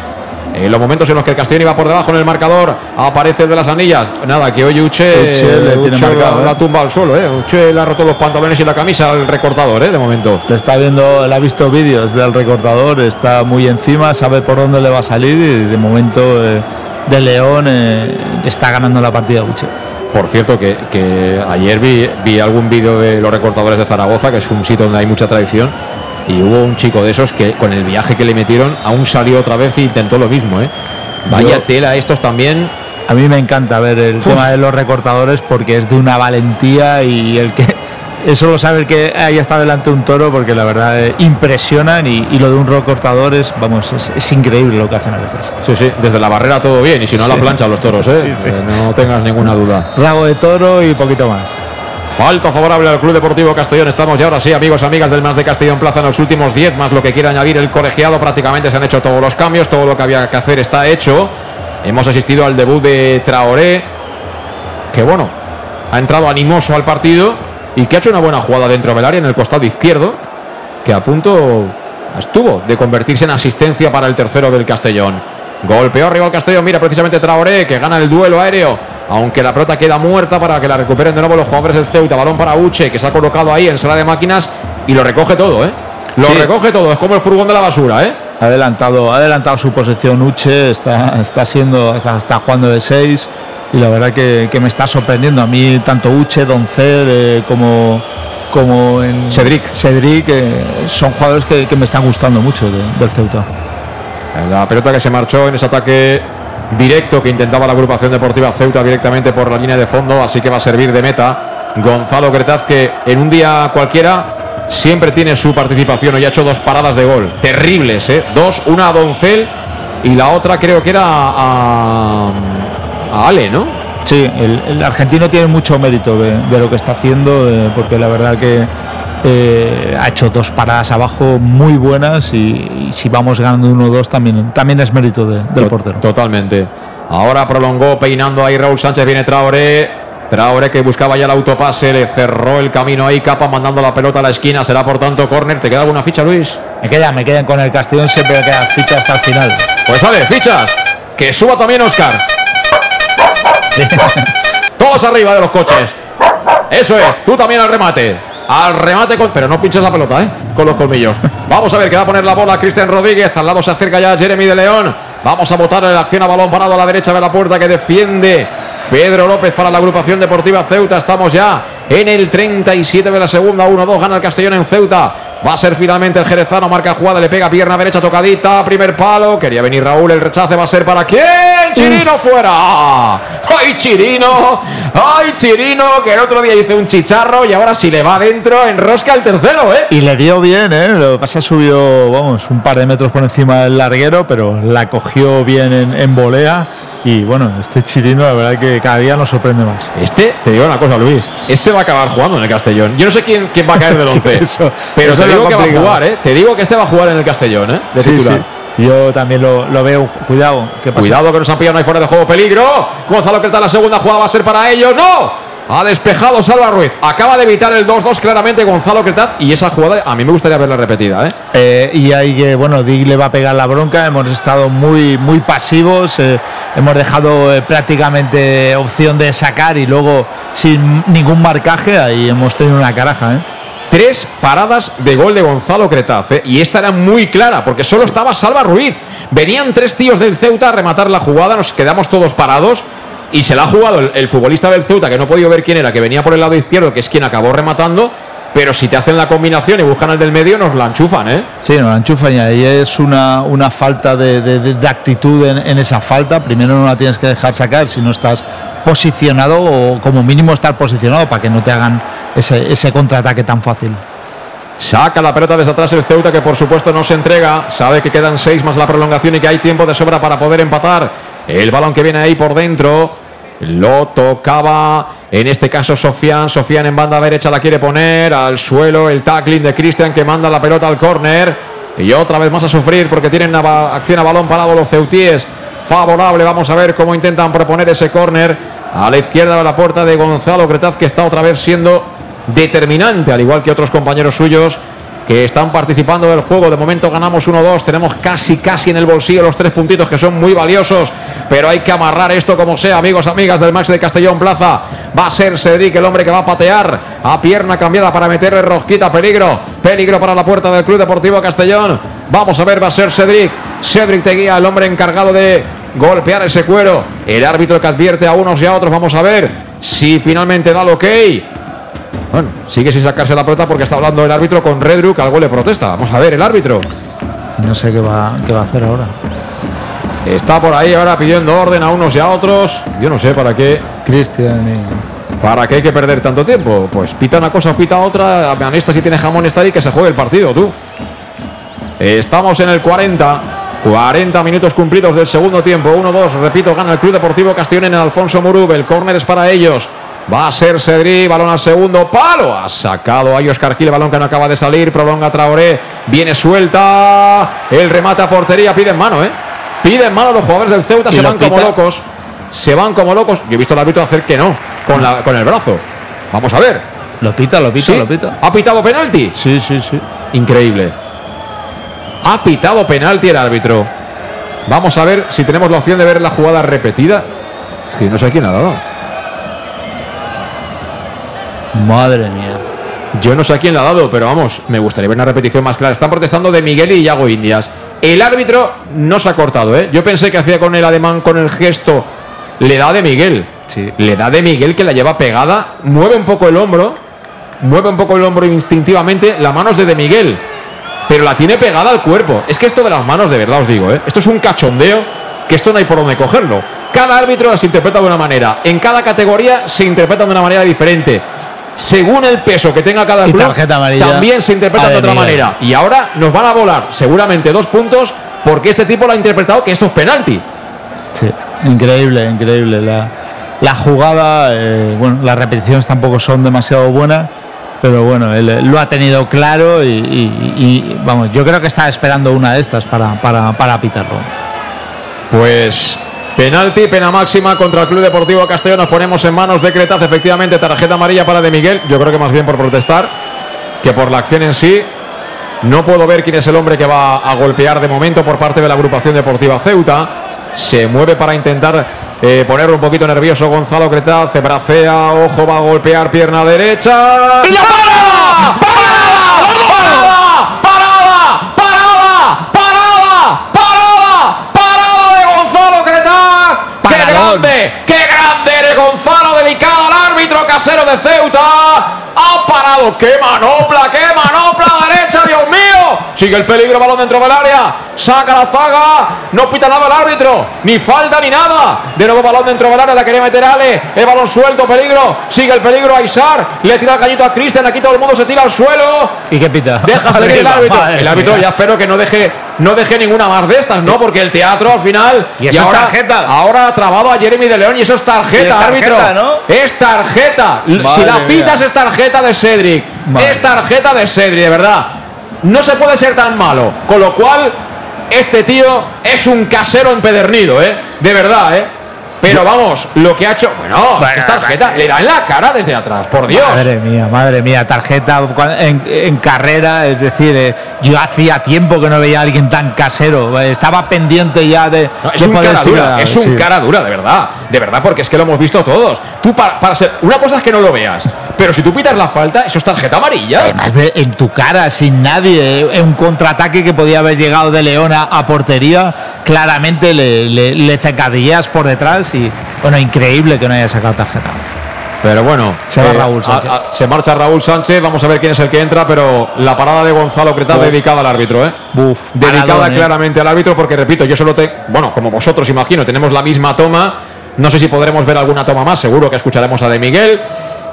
En los momentos en los que el Castellón iba por debajo en el marcador, aparece el de las anillas. Nada, que hoy Uche, Uche le tiene Uche marcado, la, ¿eh? la tumba al suelo. ¿eh? Uche le ha roto los pantalones y la camisa al recortador, ¿eh? de momento. Le está viendo, le ha visto vídeos del recortador, está muy encima, sabe por dónde le va a salir y de momento eh, de León eh, está ganando la partida Uche. Por cierto, que, que ayer vi, vi algún vídeo de los recortadores de Zaragoza, que es un sitio donde hay mucha tradición, y hubo un chico de esos que con el viaje que le metieron aún salió otra vez e intentó lo mismo. ¿eh? Vaya Yo- tela estos también. A mí me encanta ver el tema de los recortadores porque es de una valentía y el que eso lo sabe el que ahí está delante de un toro porque la verdad eh, impresionan y, y lo de un recortador es, vamos, es, es increíble lo que hacen a veces. Sí, sí, desde la barrera todo bien, y si no Sí. la plancha los toros, ¿eh? Sí, sí. Eh, no tengas ninguna duda. Rabo de toro y poquito más. Falta favorable al Club Deportivo Castellón. Estamos ya ahora sí, amigos, amigas del Más de Castellón Plaza, en los últimos 10, más lo que quiera añadir el colegiado. Prácticamente se han hecho todos los cambios, todo lo que había que hacer está hecho. Hemos asistido al debut de Traoré, que bueno, ha entrado animoso al partido y que ha hecho una buena jugada dentro del área en el costado izquierdo, que a punto estuvo de convertirse en asistencia para el tercero del Castellón. Golpeó arriba el Castellón, mira precisamente Traoré que gana el duelo aéreo, aunque la pelota queda muerta para que la recuperen de nuevo los jugadores del Ceuta. Balón para Uche que se ha colocado ahí en sala de máquinas y lo recoge todo, ¿eh? Lo Sí. recoge todo, es como el furgón de la basura, ¿eh? Ha adelantado, ha adelantado su posición Uche, está, está siendo, está, está jugando de 6 y la verdad que, que me está sorprendiendo. A mí tanto Uche, Doncel eh, como, como en Cedric. Cedric eh, son jugadores que, que me están gustando mucho de- del Ceuta. La pelota que se marchó en ese ataque directo que intentaba la agrupación deportiva Ceuta directamente por la línea de fondo, así que va a servir de meta. Gonzalo Cretaz que en un día cualquiera siempre tiene su participación. Hoy ha hecho dos paradas de gol terribles, ¿eh? Dos, una a Doncel y la otra creo que era a, a Ale, ¿no? Sí, el, el argentino tiene mucho mérito de, de lo que está haciendo, eh, porque la verdad que eh, ha hecho dos paradas abajo muy buenas y, y si vamos ganando 1-2 también, también es mérito de- del portero. Totalmente. Ahora prolongó peinando ahí Raúl Sánchez. Viene Traoré. Traoré que buscaba ya el autopase. Le cerró el camino ahí. Capa mandando la pelota a la esquina. Será por tanto córner. ¿Te queda alguna ficha, Luis? Me quedan, me quedan con el Castellón, siempre me quedan fichas hasta el final. Pues sale, fichas. Que suba también Oscar. Todos arriba de los coches. Eso es. Tú también al remate. Al remate con. Pero no pinches la pelota, ¿eh? Con los colmillos. Vamos a ver que va a poner la bola Cristian Rodríguez. Al lado se acerca ya Jeremy de León. Vamos a votar en la acción a balón parado a la derecha de la puerta que defiende Pedro López para la agrupación deportiva Ceuta. Estamos ya en el 37 de la segunda. 1-2 gana el Castellón en Ceuta. Va a ser finalmente el Jerezano. Marca jugada, le pega pierna derecha tocadita. Primer palo. Quería venir Raúl. El rechace va a ser para quién? Chirino fuera. ¡Ay, Chirino! ¡Ay, Chirino! Que el otro día hizo un chicharro y ahora si le va adentro, enrosca el tercero, ¿eh? Y le dio bien, ¿eh? Lo que pasa subió, vamos, un par de metros por encima del larguero, pero la cogió bien en, en volea. Y bueno, este chirino, la verdad que cada día nos sorprende más. Este, te digo una cosa, Luis. Este va a acabar jugando en el Castellón. Yo no sé quién, quién va a caer del 11. Eso- pero eso te es digo que va a jugar, ¿eh? Te digo que este va a jugar en el Castellón, ¿eh? De Sí, titular. sí. Yo también lo, lo veo. Cuidado, ¿qué pasa? Cuidado que nos han pillado, hay fuera de juego, peligro. Gonzalo Creta, la segunda jugada va a ser para ellos. ¡No! Ha despejado Salva Ruiz. Acaba de evitar el 2-2 claramente Gonzalo Cretaz. Y esa jugada a mí me gustaría verla repetida, ¿eh? Eh, y ahí que, bueno, Dig le va a pegar la bronca. Hemos estado muy, muy pasivos. eh, hemos dejado prácticamente opción de sacar y luego sin ningún marcaje. Ahí hemos tenido una caraja, ¿eh? Tres paradas de gol de Gonzalo Cretaz. Y esta era muy clara, porque solo estaba Salva Ruiz. Venían tres tíos del Ceuta a rematar la jugada, nos quedamos todos parados. Y se la ha jugado el, el futbolista del Ceuta, que no he podido ver quién era, que venía por el lado izquierdo, que es quien acabó rematando. Pero si te hacen la combinación y buscan al del medio, nos la enchufan, ¿eh? Sí, nos la enchufan y ahí es una, una falta de, de- de- de actitud en, en esa falta. Primero no la tienes que dejar sacar si no estás posicionado o como mínimo estar posicionado para que no te hagan ese, ese contraataque tan fácil. Saca la pelota desde atrás el Ceuta, que por supuesto no se entrega. Sabe que quedan seis más la prolongación y que hay tiempo de sobra para poder empatar. El balón que viene ahí por dentro. Lo tocaba, en este caso Sofian. Sofian en banda derecha la quiere poner al suelo. El tackling de Cristian que manda la pelota al córner. Y otra vez más a sufrir porque tienen una acción a balón parado los ceutíes. Favorable, vamos a ver cómo intentan proponer ese córner. A la izquierda de la puerta de Gonzalo Cretaz, que está otra vez siendo determinante, al igual que otros compañeros suyos que están participando del juego. De momento ganamos 1-2, tenemos casi, casi en el bolsillo los tres puntitos que son muy valiosos, pero hay que amarrar esto como sea, amigos, amigas del Max de Castellón Plaza. Va a ser Cedric el hombre que va a patear a pierna cambiada para meterle rosquita, peligro, peligro para la puerta del Club Deportivo Castellón. Vamos a ver, va a ser Cedric. Cedric te guía, el hombre encargado de golpear ese cuero. El árbitro que advierte a unos y a otros. Vamos a ver si finalmente da el ok. Bueno, sigue sin sacarse la pelota porque está hablando el árbitro con Redru, que algo le protesta. Vamos a ver, el árbitro. No sé qué va, qué va a hacer ahora. Está por ahí ahora pidiendo orden a unos y a otros. Yo no sé para qué. Cristian y... ¿Para qué hay que perder tanto tiempo? Pues pita una cosa, pita otra. Anista si tiene jamón está ahí que se juegue el partido, tú. Estamos en el 40. 40 minutos cumplidos del segundo tiempo. 1-2. Repito, gana el Club Deportivo Castellón en Alfonso Murub. El córner es para ellos. Va a ser Cedri, balón al segundo palo. Ha sacado a Oscar Gil, balón que no acaba de salir. Prolonga Traoré. Viene suelta. El remate a portería. Piden mano, ¿eh? Piden mano los jugadores del Ceuta. Se van como locos. Se van como locos. Yo he visto al árbitro hacer que no. Con, la, con el brazo. Vamos a ver. Lo pita, lo pita, ¿Sí? lo pita. ¿Ha pitado penalti? Sí, sí, sí. Increíble. Ha pitado penalti el árbitro. Vamos a ver si tenemos la opción de ver la jugada repetida. Es que no sé quién ha dado. Madre mía. Yo no sé a quién la ha dado, pero vamos, me gustaría ver una repetición más clara. Están protestando de Miguel y Iago Indias. El árbitro no se ha cortado, ¿eh? Yo pensé que hacía con el ademán, con el gesto. Le da de Miguel. Sí. Le da de Miguel que la lleva pegada. Mueve un poco el hombro. Mueve un poco el hombro instintivamente. La mano es de de Miguel. Pero la tiene pegada al cuerpo. Es que esto de las manos, de verdad os digo, ¿eh? Esto es un cachondeo. Que esto no hay por dónde cogerlo. Cada árbitro las interpreta de una manera. En cada categoría se interpreta de una manera diferente según el peso que tenga cada club, también se interpreta de otra manera. Y ahora nos van a volar seguramente dos puntos porque este tipo lo ha interpretado que esto es penalti. Sí, increíble, increíble. La, la jugada, eh, bueno, las repeticiones tampoco son demasiado buenas, pero bueno, él, eh, lo ha tenido claro y, y- y, vamos, yo creo que está esperando una de estas para, para, para pitarlo. Pues penalti, pena máxima contra el Club Deportivo Castellón. Nos ponemos en manos de Cretaz, efectivamente, tarjeta amarilla para de Miguel. Yo creo que más bien por protestar que por la acción en sí. No puedo ver quién es el hombre que va a golpear de momento por parte de la agrupación deportiva Ceuta. Se mueve para intentar eh, poner un poquito nervioso Gonzalo Cretaz. Se bracea, ojo, va a golpear pierna derecha. ¡Y la para! ¡Parada! ¡Parada! ¡Parada! ¡Parada! ¡Parada! ¡Parada de Gonzalo Cretaz! ¡Qué Paradón. grande! ¡Qué grande eres Gonzalo! Dedicado al árbitro casero Ceuta. ¡Ha parado! ¡Qué manopla! ¡Qué manopla. Sigue el peligro, balón dentro del área. Saca la zaga. No pita nada el árbitro. Ni falta ni nada. De nuevo balón dentro del área. La quería meter Ale. El balón suelto, peligro. Sigue el peligro a Isar. Le tira el cañito a Cristian. Aquí todo el mundo se tira al suelo. ¿Y qué pita? Deja seguir el árbitro. madre El árbitro mía. ya espero que no deje, no deje ninguna más de estas, ¿no? Porque el teatro al final. Y eso es ahora, tarjeta. Ahora ha trabado a Jeremy de León y eso es tarjeta, es tarjeta, árbitro. ¿no? Es tarjeta. Madre si la mía. pitas es tarjeta de Cedric. Madre. Es tarjeta de Cedric, de verdad. No se puede ser tan malo. Con lo cual, este tío es un casero empedernido, ¿eh? De verdad, ¿eh? Pero vamos, lo que ha hecho. Bueno, Bueno, tarjeta. Le da en la cara desde atrás, por Dios. Madre mía, madre mía, tarjeta en, en carrera, es decir, eh, yo hacía tiempo que no veía a alguien tan casero, eh, estaba pendiente ya de... No, es de un cara dura, es un sí. cara dura, de verdad. De verdad, porque es que lo hemos visto todos. Tú, para, para ser. Una cosa es que no lo veas, pero si tú pitas la falta, eso es tarjeta amarilla. Además de en tu cara, sin nadie, eh, un contraataque que podía haber llegado de Leona a portería, claramente le, le, por detrás y, bueno, increíble que no haya sacado tarjeta. Pero bueno, Se va Raúl Sánchez. a- a- se marcha Raúl Sánchez. Vamos a ver quién es el que entra, pero la parada de Gonzalo Cretaz Uf. dedicada al árbitro, ¿eh? Buf, dedicada paradón, eh. claramente al árbitro, porque repito, yo solo te. Bueno, como vosotros imagino, tenemos la misma toma. No sé si podremos ver alguna toma más, seguro que escucharemos a De Miguel.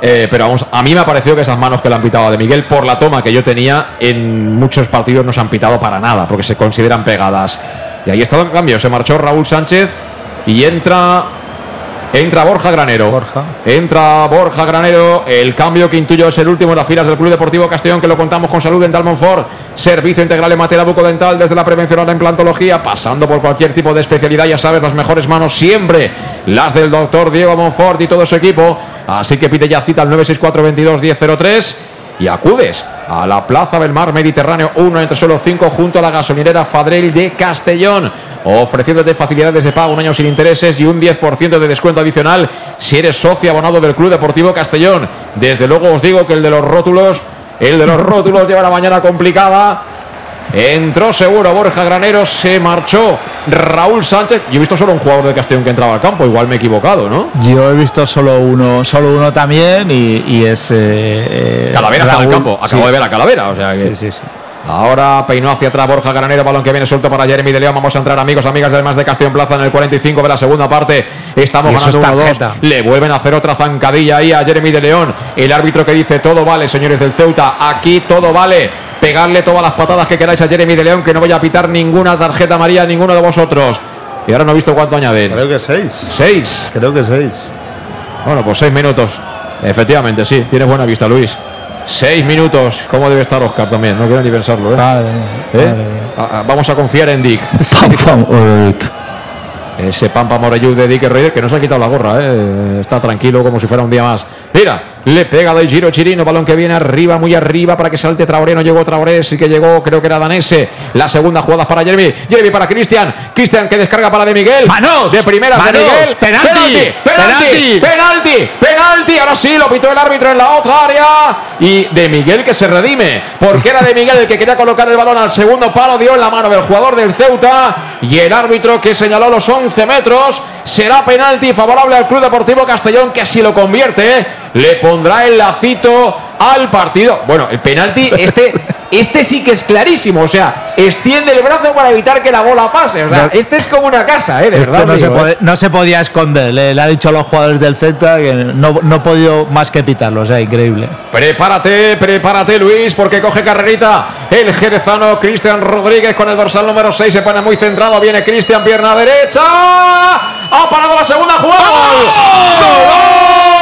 Eh, pero vamos, a mí me ha parecido que esas manos que le han pitado a De Miguel por la toma que yo tenía en muchos partidos no se han pitado para nada, porque se consideran pegadas. Y ahí está el cambio, se marchó Raúl Sánchez y entra. Entra Borja Granero. Borja. Entra Borja Granero. El cambio que intuyo es el último en las filas del Club Deportivo Castellón, que lo contamos con Salud Dental Monfort. Servicio integral en materia bucodental, desde la prevención a la implantología, pasando por cualquier tipo de especialidad. Ya sabes, las mejores manos siempre, las del doctor Diego Monfort y todo su equipo. Así que pide ya cita al 964-22-1003 y acudes a la Plaza del Mar Mediterráneo 1 entre solo 5 junto a la gasolinera Fadrell de Castellón, ofreciéndote facilidades de pago un año sin intereses y un 10% de descuento adicional si eres socio abonado del Club Deportivo Castellón. Desde luego os digo que el de los rótulos, el de los rótulos lleva la mañana complicada. Entró seguro Borja Granero, se marchó Raúl Sánchez. Yo he visto solo un jugador de Castellón que entraba al campo, igual me he equivocado, ¿no? Yo he visto solo uno, solo uno también y, y es... eh, eh, Calavera está en el campo, acabo Sí. de ver a Calavera, o sea que... Sí, sí, sí. Ahora peinó hacia atrás Borja Granero, balón que viene suelto para Jeremy de León. Vamos a entrar, amigos, amigas del más de Castellón Plaza en el 45 de la segunda parte. Estamos es ganando 1-2. tarjeta. Le vuelven a hacer otra zancadilla ahí a Jeremy de León. El árbitro que dice todo vale, señores del Ceuta. Aquí todo vale. Pegarle todas las patadas que queráis a Jeremy de León, que no voy a pitar ninguna tarjeta amarilla a ninguno de vosotros. Y ahora no he visto cuánto añaden. Creo que seis. Seis. Creo que seis. Bueno, pues seis minutos. Efectivamente, sí. Tienes buena vista, Luis. Seis minutos. ¿Cómo debe estar Oscar también? No quiero ni pensarlo, ¿eh? Madre ¿Eh? madre Vamos a confiar en Dick. Ese Pampa Morellú de Dick Reyes que no se ha quitado la gorra, ¿eh? está tranquilo como si fuera un día más. Mira, Le pega de giro Chirino, balón que viene arriba, muy arriba para que salte Traoré. No llegó Traoré, sí que llegó, creo que era Danese. La segunda jugada para Jeremy. Jeremy para Cristian. Cristian que descarga para De Miguel. ¡Manos! De primera ¡Manos! de Miguel. ¡Penalti! penalti, penalti, penalti, penalti. Ahora sí, lo pitó el árbitro en la otra área. Y De Miguel que se redime. Porque era De Miguel el que quería colocar el balón al segundo palo. Dio en la mano del jugador del Ceuta. Y el árbitro que señaló los 11 metros. Será penalti favorable al Club Deportivo Castellón que si lo convierte le pondrá el lacito al partido. Bueno, el penalti, este, este sí que es clarísimo. O sea, extiende el brazo para evitar que la bola pase. O sea, este es como una casa, ¿eh? De verdad. no, se ¿eh? no se podía esconder. Le, le ha dicho a los jugadores del Celta que no, no ha podido más que pitarlo. O sea, increíble. Prepárate, prepárate Luis, porque coge carrerita el jerezano Cristian Rodríguez con el dorsal número 6. Se pone muy centrado. Viene Cristian, pierna derecha. Ha parado la segunda jugada.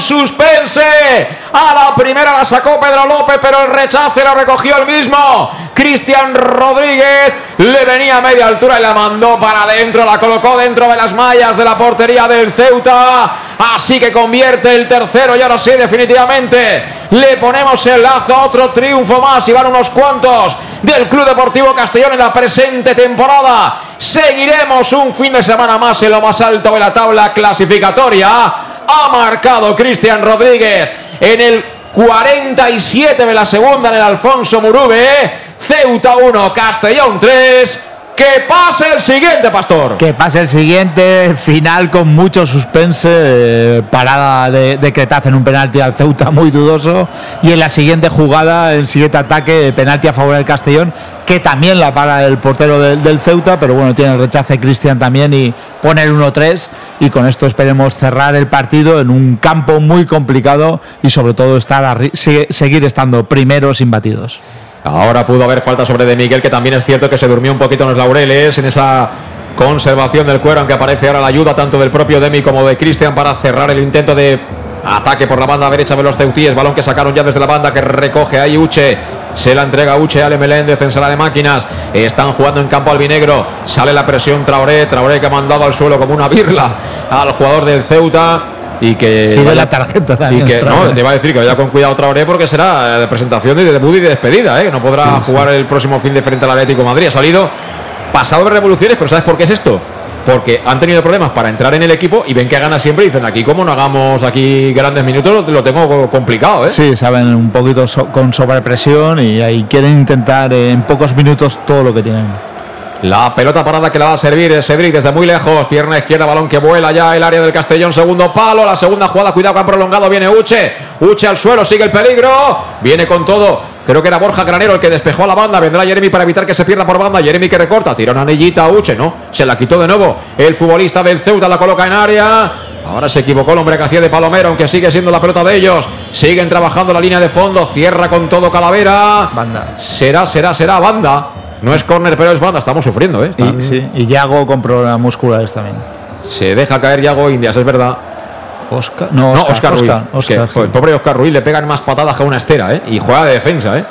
Suspense. A la primera la sacó Pedro López, pero el rechace lo recogió el mismo. Cristian Rodríguez le venía a media altura y la mandó para adentro. La colocó dentro de las mallas de la portería del Ceuta. Así que convierte el tercero y ahora sí, definitivamente le ponemos el lazo. Otro triunfo más y van unos cuantos del Club Deportivo Castellón en la presente temporada. Seguiremos un fin de semana más en lo más alto de la tabla clasificatoria. Ha marcado Cristian Rodríguez en el 47 de la segunda en el Alfonso Murube. Ceuta 1, Castellón 3. Que pase el siguiente, Pastor. Que pase el siguiente, final con mucho suspense, eh, parada de, de Cretaz en un penalti al Ceuta muy dudoso y en la siguiente jugada, el siguiente ataque, penalti a favor del Castellón, que también la para el portero del, Ceuta, pero bueno, tiene el rechace Cristian también y pone el 1-3 y con esto esperemos cerrar el partido en un campo muy complicado y sobre todo estar seguir estando primeros imbatidos. Ahora pudo haber falta sobre De Miguel, que también es cierto que se durmió un poquito en los laureles, en esa conservación del cuero, aunque aparece ahora la ayuda tanto del propio Demi como de Cristian para cerrar el intento de ataque por la banda derecha de los ceutíes. Balón que sacaron ya desde la banda que recoge ahí Uche. Se la entrega Uche Ale Meléndez en de máquinas. Están jugando en campo albinegro. Sale la presión Traoré. Traoré que ha mandado al suelo como una birla al jugador del Ceuta. Y que. Vaya- la tarjeta y también. que, Traoré. no, te iba a decir que vaya con cuidado Traoré porque será eh, de presentación y de debut y de despedida, ¿eh? No podrá jugar el próximo fin de frente al Atlético de Madrid. Ha salido pasado de revoluciones, pero ¿sabes por qué es esto? Porque han tenido problemas para entrar en el equipo y ven que gana siempre y dicen aquí como no hagamos aquí grandes minutos lo, tengo complicado, ¿eh? Sí, saben un poquito so- con sobrepresión y ahí quieren intentar en pocos minutos todo lo que tienen. La pelota parada que la va a servir es Cedric desde muy lejos. Pierna izquierda, balón que vuela ya el área del Castellón. Segundo palo, la segunda jugada. Cuidado que han prolongado. Viene Uche. Uche al suelo, sigue el peligro. Viene con todo. Creo que era Borja Granero el que despejó a la banda. Vendrá Jeremy para evitar que se pierda por banda. Jeremy que recorta. Tira una anillita a Uche, ¿no? Se la quitó de nuevo. El futbolista del Ceuta la coloca en área. Ahora se equivocó el hombre que hacía de Palomero, aunque sigue siendo la pelota de ellos. Siguen trabajando la línea de fondo. Cierra con todo Calavera. Banda. Será, será, será banda. No es córner, pero es banda. Estamos sufriendo, ¿eh? Están- Y, sí, y Yago con problemas musculares también. Se deja caer Yago Indias, es verdad. Oscar, no, No, Oscar, Oscar, Ruiz. Oscar, que, el pobre Oscar Ruiz le pegan más patadas que a una estera, ¿eh? Y juega de defensa, ¿eh?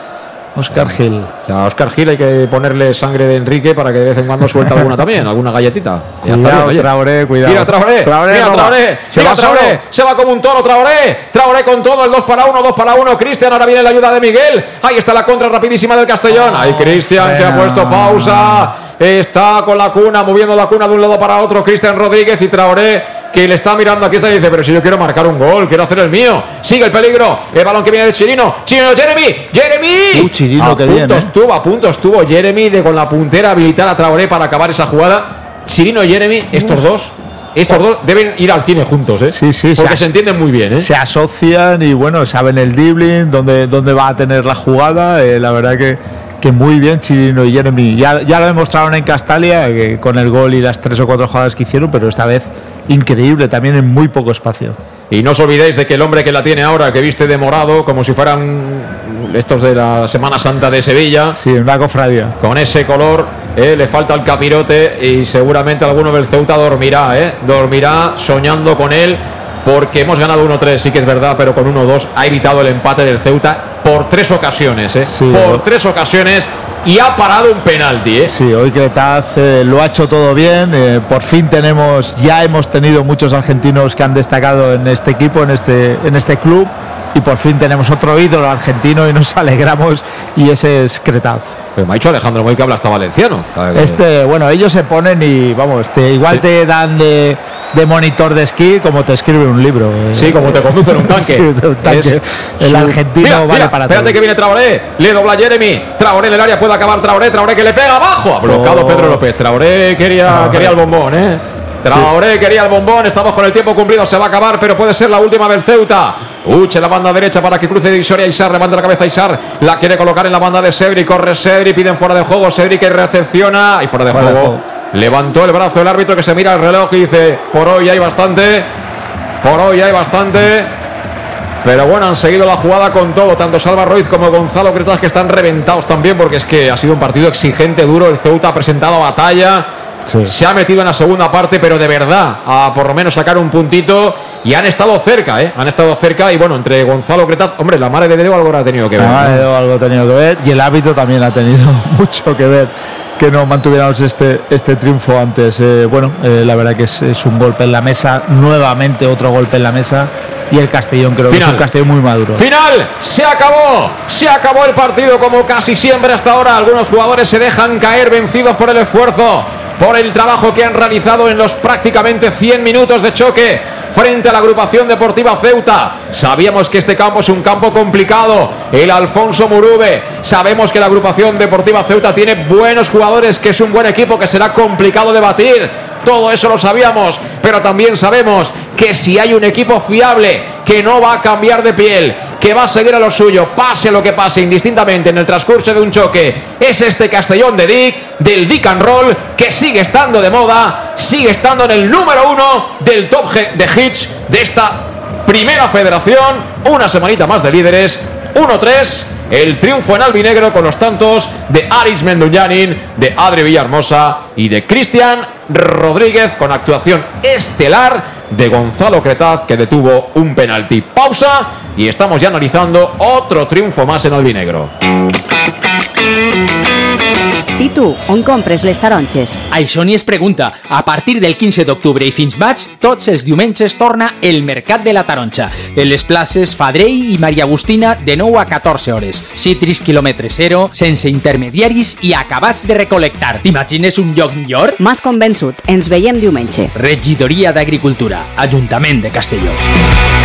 Oscar Gil. O sea, a Oscar Gil hay que ponerle sangre de Enrique para que de vez en cuando suelta alguna también, alguna galletita. Ya está Cuidado, bien. Traoré, cuidado. Mira Traoré, Traoré mira. Traoré, Se mira va Traoré, solo. se va como un toro Traoré, Traoré con todo, el 2 para 1, 2 para 1, Cristian, ahora viene la ayuda de Miguel, ahí está la contra rapidísima del Castellón, ahí Cristian que ha puesto pausa, está con la cuna, moviendo la cuna de un lado para otro, Cristian Rodríguez y Traoré que le está mirando aquí está y dice, pero si yo quiero marcar un gol, quiero hacer el mío, sigue el peligro, el balón que viene de Chirino, Chirino, Jeremy, Jeremy, Uh, Chirino, a punto bien, ¿eh? estuvo, a punto estuvo Jeremy de con la puntera habilitar a Traoré para acabar esa jugada. Chirino y Jeremy, estos dos, estos dos deben ir al cine juntos, ¿eh? Sí, sí, Porque se entienden muy bien, ¿eh? Se asocian y bueno, saben el dribbling, dónde, dónde va a tener la jugada. eh, la verdad que, que muy bien Chirino y Jeremy. Ya, ya lo demostraron en Castalia que con el gol y las tres o cuatro jugadas que hicieron, pero esta vez increíble, también en muy poco espacio. Y no os olvidéis de que el hombre que la tiene ahora, que viste de morado, como si fuera un- estos de la Semana Santa de Sevilla. Sí, una cofradía. Con ese color, eh, le falta el capirote y seguramente alguno del Ceuta dormirá, ¿eh? Dormirá soñando con él porque hemos ganado 1-3, sí que es verdad, pero con 1-2 ha evitado el empate del Ceuta por tres ocasiones, ¿eh? por tres ocasiones y ha parado un penalti. ¿eh? Sí, hoy Cretaz eh, lo ha hecho todo bien. eh, por fin tenemos, ya hemos tenido muchos argentinos que han destacado en este equipo, en este, en este club. Y por fin tenemos otro ídolo argentino y nos alegramos. Y ese es Cretaz. Pero me ha dicho Alejandro Moy que habla hasta valenciano. Este, bueno, ellos se ponen y vamos, te, igual te dan de, de monitor de esquí como te escribe un libro. eh. Sí, como te conducen un tanque. Sí, un tanque. Es El su- argentino Mira, vale mira, para Espérate todo. que viene Traoré. Le dobla Jeremy. Traoré en el área puede acabar Traoré. Traoré que le pega abajo. Ha bloqueado Oh. Pedro López. Traoré quería, quería el bombón, ¿eh? Traoré quería el bombón. Estamos con el tiempo cumplido. Se va a acabar, pero puede ser la última del Ceuta. Uche la banda derecha para que cruce Divisoria. Isar levanta la cabeza. Isar la quiere colocar en la banda de Sebri. Corre Sebri. Piden fuera de juego. Sebri que recepciona. Y fuera de Fuera de juego. Levantó el brazo el árbitro que se mira el reloj y dice: Por hoy hay bastante. Por hoy hay bastante. Pero bueno, han seguido la jugada con todo, tanto Salva Ruiz como Gonzalo Cretas que están reventados también porque es que ha sido un partido exigente, duro. El Ceuta ha presentado batalla, se ha metido en la segunda parte, pero de verdad, a por lo menos sacar un puntito y han estado cerca, ¿eh? Han estado cerca y bueno, entre Gonzalo Cretas, hombre, la madre de algo habrá tenido que ver. Algo ha tenido que ver y el árbitro también ha tenido mucho que ver que no mantuviéramos este, este triunfo antes. Eh, bueno, eh, la verdad que es, es un golpe en la mesa, nuevamente otro golpe en la mesa y el Castellón creo que es un Castellón muy maduro. Final, se acabó, se acabó el partido como casi siempre hasta ahora. Algunos jugadores se dejan caer vencidos por el esfuerzo, por el trabajo que han realizado en los prácticamente 100 minutos de choque frente a la agrupación deportiva Ceuta. Sabíamos que este campo es un campo complicado, el Alfonso Murube. Sabemos que la agrupación deportiva Ceuta tiene buenos jugadores, que es un buen equipo que será complicado de batir. Todo eso lo sabíamos, pero también sabemos que si hay un equipo fiable que no va a cambiar de piel, que va a seguir a lo suyo, pase lo que pase, indistintamente en el transcurso de un choque, es este Castellón de Dick, del Dick and Roll, que sigue estando de moda, sigue estando en el número uno del top de hits de esta primera federación. Una semanita más de líderes, 1-3. El triunfo en albinegro con los tantos de Aris Menduñanin, de Adri Villahermosa y de Cristian Rodríguez con actuación estelar de Gonzalo Cretaz que detuvo un penalti. Pausa y estamos ya analizando otro triunfo más en albinegro. I tu, on compres les taronges? Això ni es pregunta. A partir del 15 d'octubre i fins maig, tots els diumenges torna el Mercat de la Taronja. En les places Fadrell i Maria Agustina de 9 a 14 hores. Citris quilòmetre zero, sense intermediaris i acabats de recolectar. T'imagines un lloc millor? M'has convençut. Ens veiem diumenge. Regidoria d'Agricultura, Ajuntament de Castelló.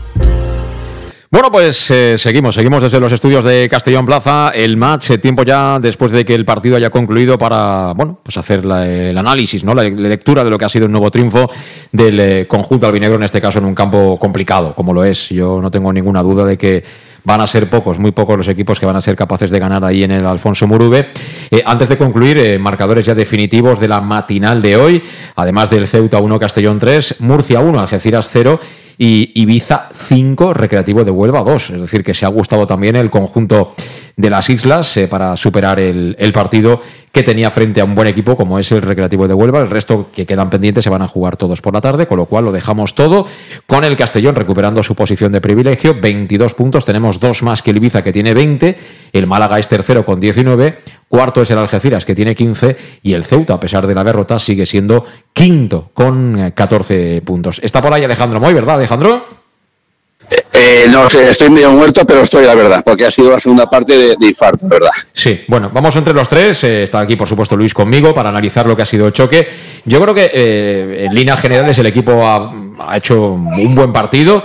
Bueno, pues eh, seguimos, seguimos desde los estudios de Castellón Plaza, el match, eh, tiempo ya después de que el partido haya concluido para, bueno, pues hacer la- el análisis, ¿no? La, lectura de lo que ha sido un nuevo triunfo del eh, conjunto albinegro, en este caso en un campo complicado, como lo es. Yo no tengo ninguna duda de que van a ser pocos, muy pocos los equipos que van a ser capaces de ganar ahí en el Alfonso Murube. Eh, antes de concluir, eh, marcadores ya definitivos de la matinal de hoy, además del Ceuta 1, Castellón 3, Murcia 1, Algeciras 0 y Ibiza 5, Recreativo de Huelva 2. Es decir, que se ha gustado también el conjunto de las islas eh, para superar el, el partido que tenía frente a un buen equipo como es el Recreativo de Huelva. El resto que quedan pendientes se van a jugar todos por la tarde, con lo cual lo dejamos todo con el Castellón recuperando su posición de privilegio. 22 puntos, tenemos dos más que el Ibiza que tiene 20, el Málaga es tercero con 19, cuarto es el Algeciras que tiene 15 y el Ceuta, a pesar de la derrota, sigue siendo quinto con eh, 14 puntos. Está por ahí Alejandro Moy, ¿verdad, Alejandro? Eh, no sé, estoy medio muerto, pero estoy, la verdad, porque ha sido la segunda parte de, infarto, ¿verdad? Sí, bueno, vamos entre los tres. eh, está aquí, por supuesto, Luis conmigo para analizar lo que ha sido el choque. Yo creo que eh, en líneas generales el equipo ha, hecho un buen partido.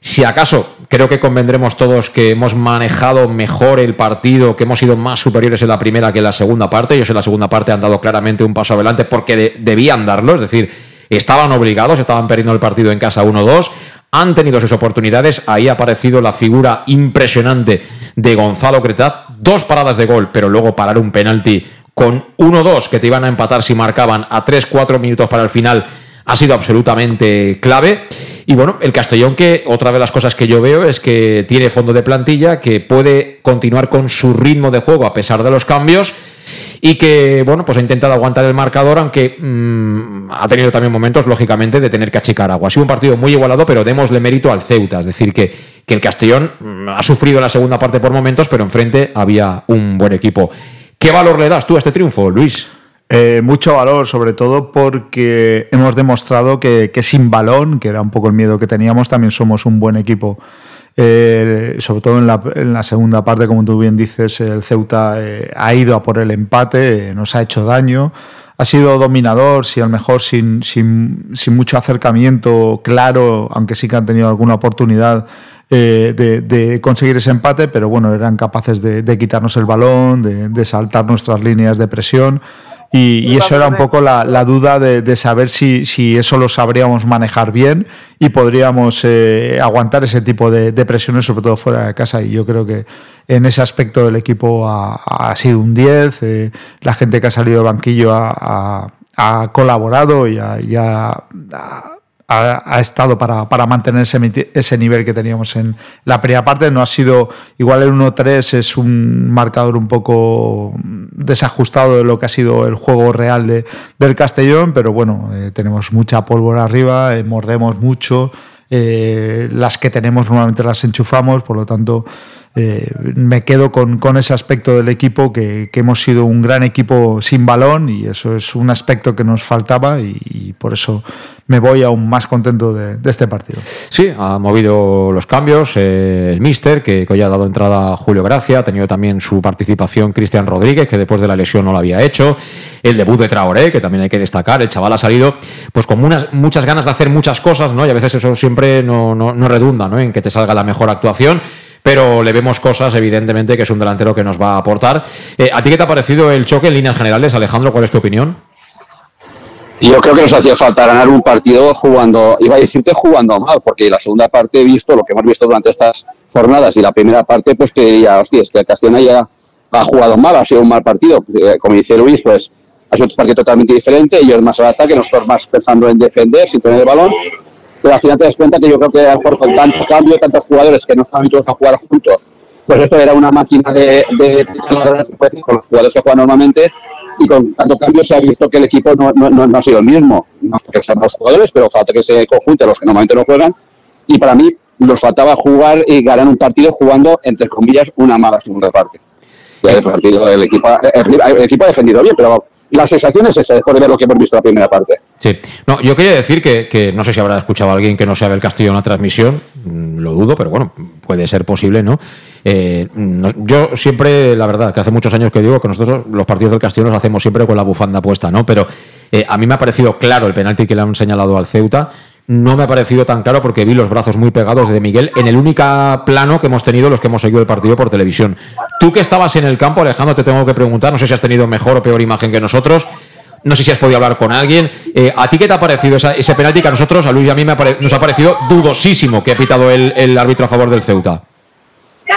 Si acaso, creo que convendremos todos que hemos manejado mejor el partido, que hemos sido más superiores en la primera que en la segunda parte. Ellos en la segunda parte han dado claramente un paso adelante porque de- debían darlo, es decir, estaban obligados, estaban perdiendo el partido en casa 1-2 han tenido sus oportunidades. Ahí ha aparecido la figura impresionante de Gonzalo Cretaz. Dos paradas de gol, pero luego parar un penalti con 1-2 que te iban a empatar si marcaban a 3-4 minutos para el final ha sido absolutamente clave. Y bueno, el Castellón que otra de las cosas que yo veo es que tiene fondo de plantilla, que puede continuar con su ritmo de juego a pesar de los cambios y que, bueno, pues ha intentado aguantar el marcador, aunque mm, ha tenido también momentos, lógicamente, de tener que achicar agua. Ha sido un partido muy igualado, pero démosle mérito al Ceuta, es decir, que, que el Castellón mm, ha sufrido la segunda parte por momentos, pero enfrente había un buen equipo. ¿Qué valor le das tú a este triunfo, Luis? Eh, mucho valor, sobre todo porque hemos demostrado que, sin balón, que era un poco el miedo que teníamos, también somos un buen equipo. Eh, sobre todo en la, en la, segunda parte, como tú bien dices, el Ceuta eh, ha ido a por el empate, nos ha hecho daño. Ha sido dominador, si a lo mejor sin, sin, sin, mucho acercamiento claro, aunque sí que han tenido alguna oportunidad de, conseguir ese empate, pero bueno, eran capaces de quitarnos el balón, de, saltar nuestras líneas de presión. Y, y, eso era un poco la, la duda de, de, saber si, si, eso lo sabríamos manejar bien y podríamos eh, aguantar ese tipo de, de, presiones, sobre todo fuera de casa. Y yo creo que en ese aspecto el equipo ha, ha sido un 10. Eh, la gente que ha salido de banquillo ha, ha colaborado y ha, ha, ha, estado para, para mantener ese, ese, nivel que teníamos en la primera parte. No ha sido igual el 1-3, es un marcador un poco desajustado de lo que ha sido el juego real de, del Castellón, pero bueno, eh, tenemos mucha pólvora arriba, eh, mordemos mucho, eh, las que tenemos normalmente las enchufamos, por lo tanto eh, me quedo con, con, ese aspecto del equipo, que, que, hemos sido un gran equipo sin balón y eso es un aspecto que nos faltaba y, por eso me voy aún más contento de, este partido. Sí, ha movido los cambios eh, el míster, que, que, hoy ha dado entrada a Julio Gracia, ha tenido también su participación Cristian Rodríguez, que después de la lesión no lo había hecho, el debut de Traoré, que también hay que destacar, el chaval ha salido pues con muchas ganas de hacer muchas cosas, ¿no? Y a veces eso siempre no, no, no redunda, ¿no? En que te salga la mejor actuación pero le vemos cosas, evidentemente, que es un delantero que nos va a aportar. Eh, ¿A ti qué te ha parecido el choque en líneas generales, Alejandro? ¿Cuál es tu opinión? Yo creo que nos hacía falta ganar un partido jugando, iba a decirte jugando mal, porque la segunda parte he visto lo que hemos visto durante estas jornadas y la primera parte, pues que diría, hostia, es que el ya ha jugado mal, ha sido un mal partido. Eh, como dice Luis, pues ha sido un partido totalmente diferente, ellos más al ataque, nosotros más pensando en defender, sin tener el balón, pero al final te das cuenta que yo creo que a lo mejor con tanto cambio, tantos jugadores que no están habituados a jugar juntos, pues esto era una máquina de, de, de con los jugadores que juegan normalmente y con tanto cambio se ha visto que el equipo no, no, no ha sido el mismo. No que sean los jugadores, pero falta que se conjunten los que normalmente no juegan. Y para mí nos faltaba jugar y ganar un partido jugando, entre comillas, una mala segunda parte. El, partido, el, equipo, el, el equipo ha defendido bien, pero la sensación es esa, después de ver lo que hemos visto la primera parte. Sí, no, yo quería decir que, no sé si habrá escuchado a alguien que no sabe el Castillo en la transmisión, mm, lo dudo, pero bueno, puede ser posible, ¿no? Eh, no, yo siempre, la verdad, que hace muchos años que digo que nosotros los partidos del Castillo los hacemos siempre con la bufanda puesta, ¿no? Pero eh, a mí me ha parecido claro el penalti que le han señalado al Ceuta no me ha parecido tan claro porque vi los brazos muy pegados de Miguel en el único plano que hemos tenido los que hemos seguido el partido por televisión. Tú que estabas en el campo, Alejandro, te tengo que preguntar, no sé si has tenido mejor o peor imagen que nosotros, no sé si has podido hablar con alguien. Eh, ¿A ti qué te ha parecido esa, ese penalti que a nosotros, a Luis y a mí me ha nos ha parecido dudosísimo que ha pitado el, árbitro a favor del Ceuta?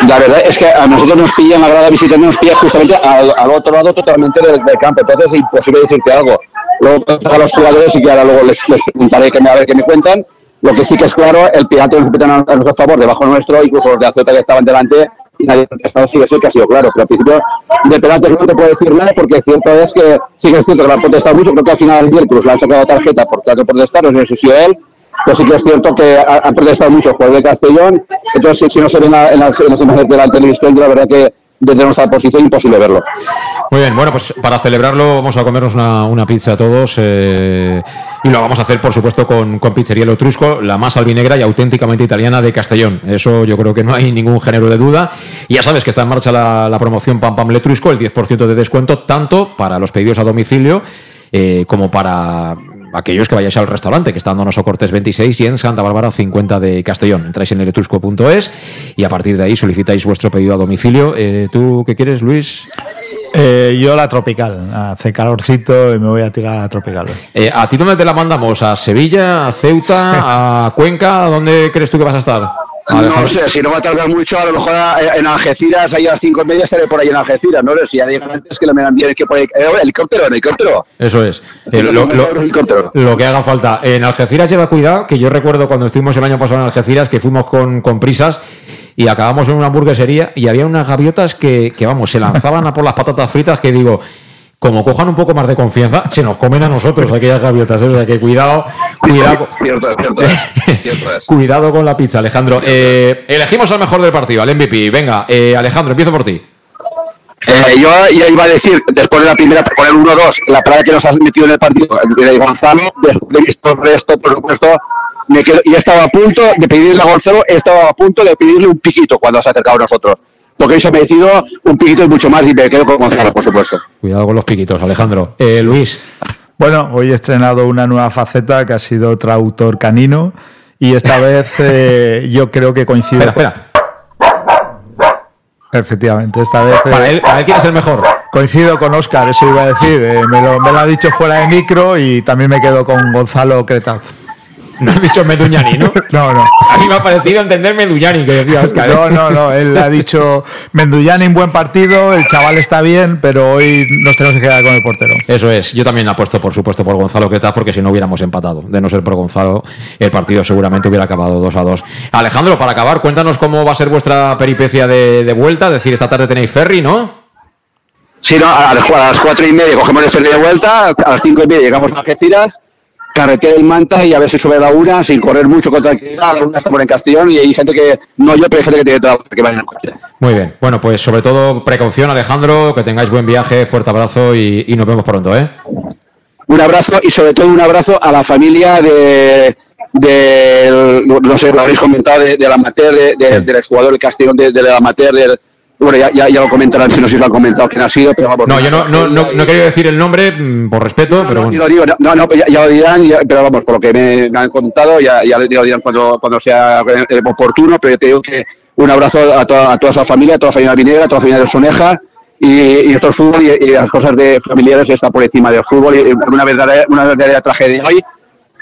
La verdad es que a nosotros nos pilla en la grada visitante, nos pilla justamente al, al otro lado totalmente del, del, campo, entonces es imposible decirte algo. Luego a los jugadores y que ahora luego les, les preguntaré que me, a ver qué me cuentan. Lo que sí que es claro, el pirata nos pitan a, nuestro favor, debajo nuestro, incluso los de Azota que estaban delante, y nadie ha sí que ha sido claro, pero al principio de penaltis no te puedo decir nada porque cierto es que sí que es cierto que lo han protestado mucho, creo que al final el incluso le han sacado tarjeta por trato de protestar, no sé si él, pero sí que es cierto que han protestado mucho jugadores de Castellón, entonces si, si no se ven en, las, en las imágenes de la televisión, la verdad que desde nuestra posición imposible verlo. Muy bien, bueno, pues para celebrarlo vamos a comernos una, pizza todos eh, y lo vamos a hacer, por supuesto, con, con Pizzería Trusco, la más albinegra y auténticamente italiana de Castellón. Eso yo creo que no hay ningún género de duda. Y ya sabes que está en marcha la, la promoción Pam Pam Letrusco, el 10% de descuento, tanto para los pedidos a domicilio eh, como para aquellos que vayáis al restaurante, que está en Donoso Cortés 26 y en Santa Bárbara 50 de Castellón. Entráis en eretrusco.es y a partir de ahí solicitáis vuestro pedido a domicilio. Eh, ¿Tú qué quieres, Luis? Eh, yo la tropical, hace calorcito y me voy a tirar a la tropical. Eh, ¿A ti dónde te la mandamos? ¿A Sevilla? ¿A Ceuta? ¿A Cuenca? ¿Dónde crees tú que vas a estar? No sé, si no va a tardar mucho, a lo mejor en Algeciras, ahí a las cinco y media estaré por ahí en Algeciras, ¿no? Si ya digan antes que me envíen que por ahí, eh, helicóptero, helicóptero. Eso es. Eh, lo, lo, que haga falta. En Algeciras lleva cuidado, que yo recuerdo cuando estuvimos el año pasado en Algeciras, que fuimos con, con prisas y acabamos en una hamburguesería y había unas gaviotas que, que, vamos, se lanzaban a por las patatas fritas que digo, como cojan un poco más de confianza, se nos comen a nosotros aquellas gaviotas. ¿eh? O sea que cuidado, cuidado. cuidado con la pizza, Alejandro. Eh, elegimos al mejor del partido, al MVP. Venga, eh, Alejandro, empiezo por ti. yo ya iba a decir, después de la primera, con el 1-2, la parada que nos has metido en el partido, de Gonzalo, de visto el resto, por supuesto, me quedo, y he estado a punto de pedirle a Gonzalo, he estado a punto de pedirle un piquito cuando se ha acercado a nosotros porque se ha merecido un piquito y mucho más y me quedo con Gonzalo, por supuesto. Cuidado con los piquitos, Alejandro. Eh, Luis. Bueno, hoy he estrenado una nueva faceta que ha sido autor canino y esta vez eh, yo creo que coincide. Espera, espera. Efectivamente, esta vez. Para, él, para él, ¿quién es el mejor? Coincido con Oscar, eso iba a decir. Eh, me, lo, me, lo, ha dicho fuera de micro y también me quedo con Gonzalo Cretaz. No has dicho Meduñani, ¿no? No, no. A mí me ha parecido entender Meduñani, que decía Oscar. No, no, no. Él ha dicho Meduñani en buen partido, el chaval está bien, pero hoy nos tenemos que quedar con el portero. Eso es. Yo también apuesto, por supuesto, por Gonzalo Queta, porque si no hubiéramos empatado. De no ser por Gonzalo, el partido seguramente hubiera acabado 2 a 2. Alejandro, para acabar, cuéntanos cómo va a ser vuestra peripecia de, vuelta. Es decir, esta tarde tenéis ferry, ¿no? Sí, no, a las, cuatro y media cogemos el ferry de vuelta, a las cinco y media llegamos a Algeciras carretera del Manta y a ver si sube la una sin correr mucho con tranquilidad. La una está por en Castellón y hay gente que, no yo, pero hay gente que tiene trabajo que vaya en coche. Muy bien. Bueno, pues sobre todo precaución, Alejandro, que tengáis buen viaje, fuerte abrazo y, nos vemos pronto, ¿eh? Un abrazo y sobre todo un abrazo a la familia de, de no sé, lo habéis comentado, de, la amateur, de, del exjugador del Castellón, de, la amateur, del bueno, ya, ya, ya, lo comentarán si no sé si lo han comentado quién ha sido, pero vamos. No, yo no, no, no, no quería decir el nombre mm, por respeto, pero bueno. no, no, ya, lo dirán, pero vamos, por lo que me, han contado, ya, ya, lo dirán cuando, cuando sea oportuno, pero yo te digo que un abrazo a toda, a toda esa familia, a toda la familia Vinera, a toda la familia de Soneja, y, y esto es fútbol y, y, las cosas de familiares está por encima del fútbol, y una verdadera, una verdadera tragedia hoy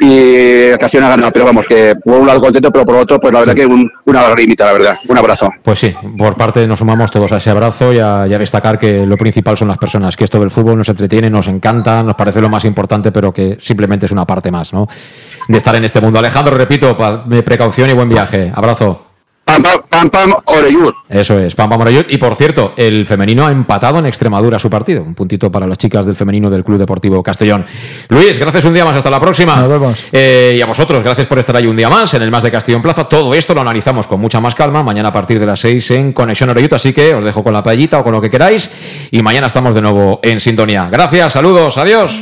y ocasión ha ganado. Pero vamos, que por un lado contento, pero por otro, pues la verdad que un, una lagrimita, la verdad. Un abrazo. Pues sí, por parte nos sumamos todos a ese abrazo y a, destacar que lo principal son las personas, que esto del fútbol nos entretiene, nos encanta, nos parece lo más importante, pero que simplemente es una parte más, ¿no? De estar en este mundo. Alejandro, repito, precaución y buen viaje. Abrazo. Pam, pam, Oreyud. Eso es, Pam, Pam, Oreyud. Y por cierto, el femenino ha empatado en Extremadura su partido. Un puntito para las chicas del femenino del Club Deportivo Castellón. Luis, gracias un día más. Hasta la próxima. Nos vemos. Eh, y a vosotros, gracias por estar ahí un día más en el Más de Castellón Plaza. Todo esto lo analizamos con mucha más calma mañana a partir de las 6 en Conexión Oreyud. Así que os dejo con la paellita o con lo que queráis. Y mañana estamos de nuevo en sintonía. Gracias, saludos, adiós.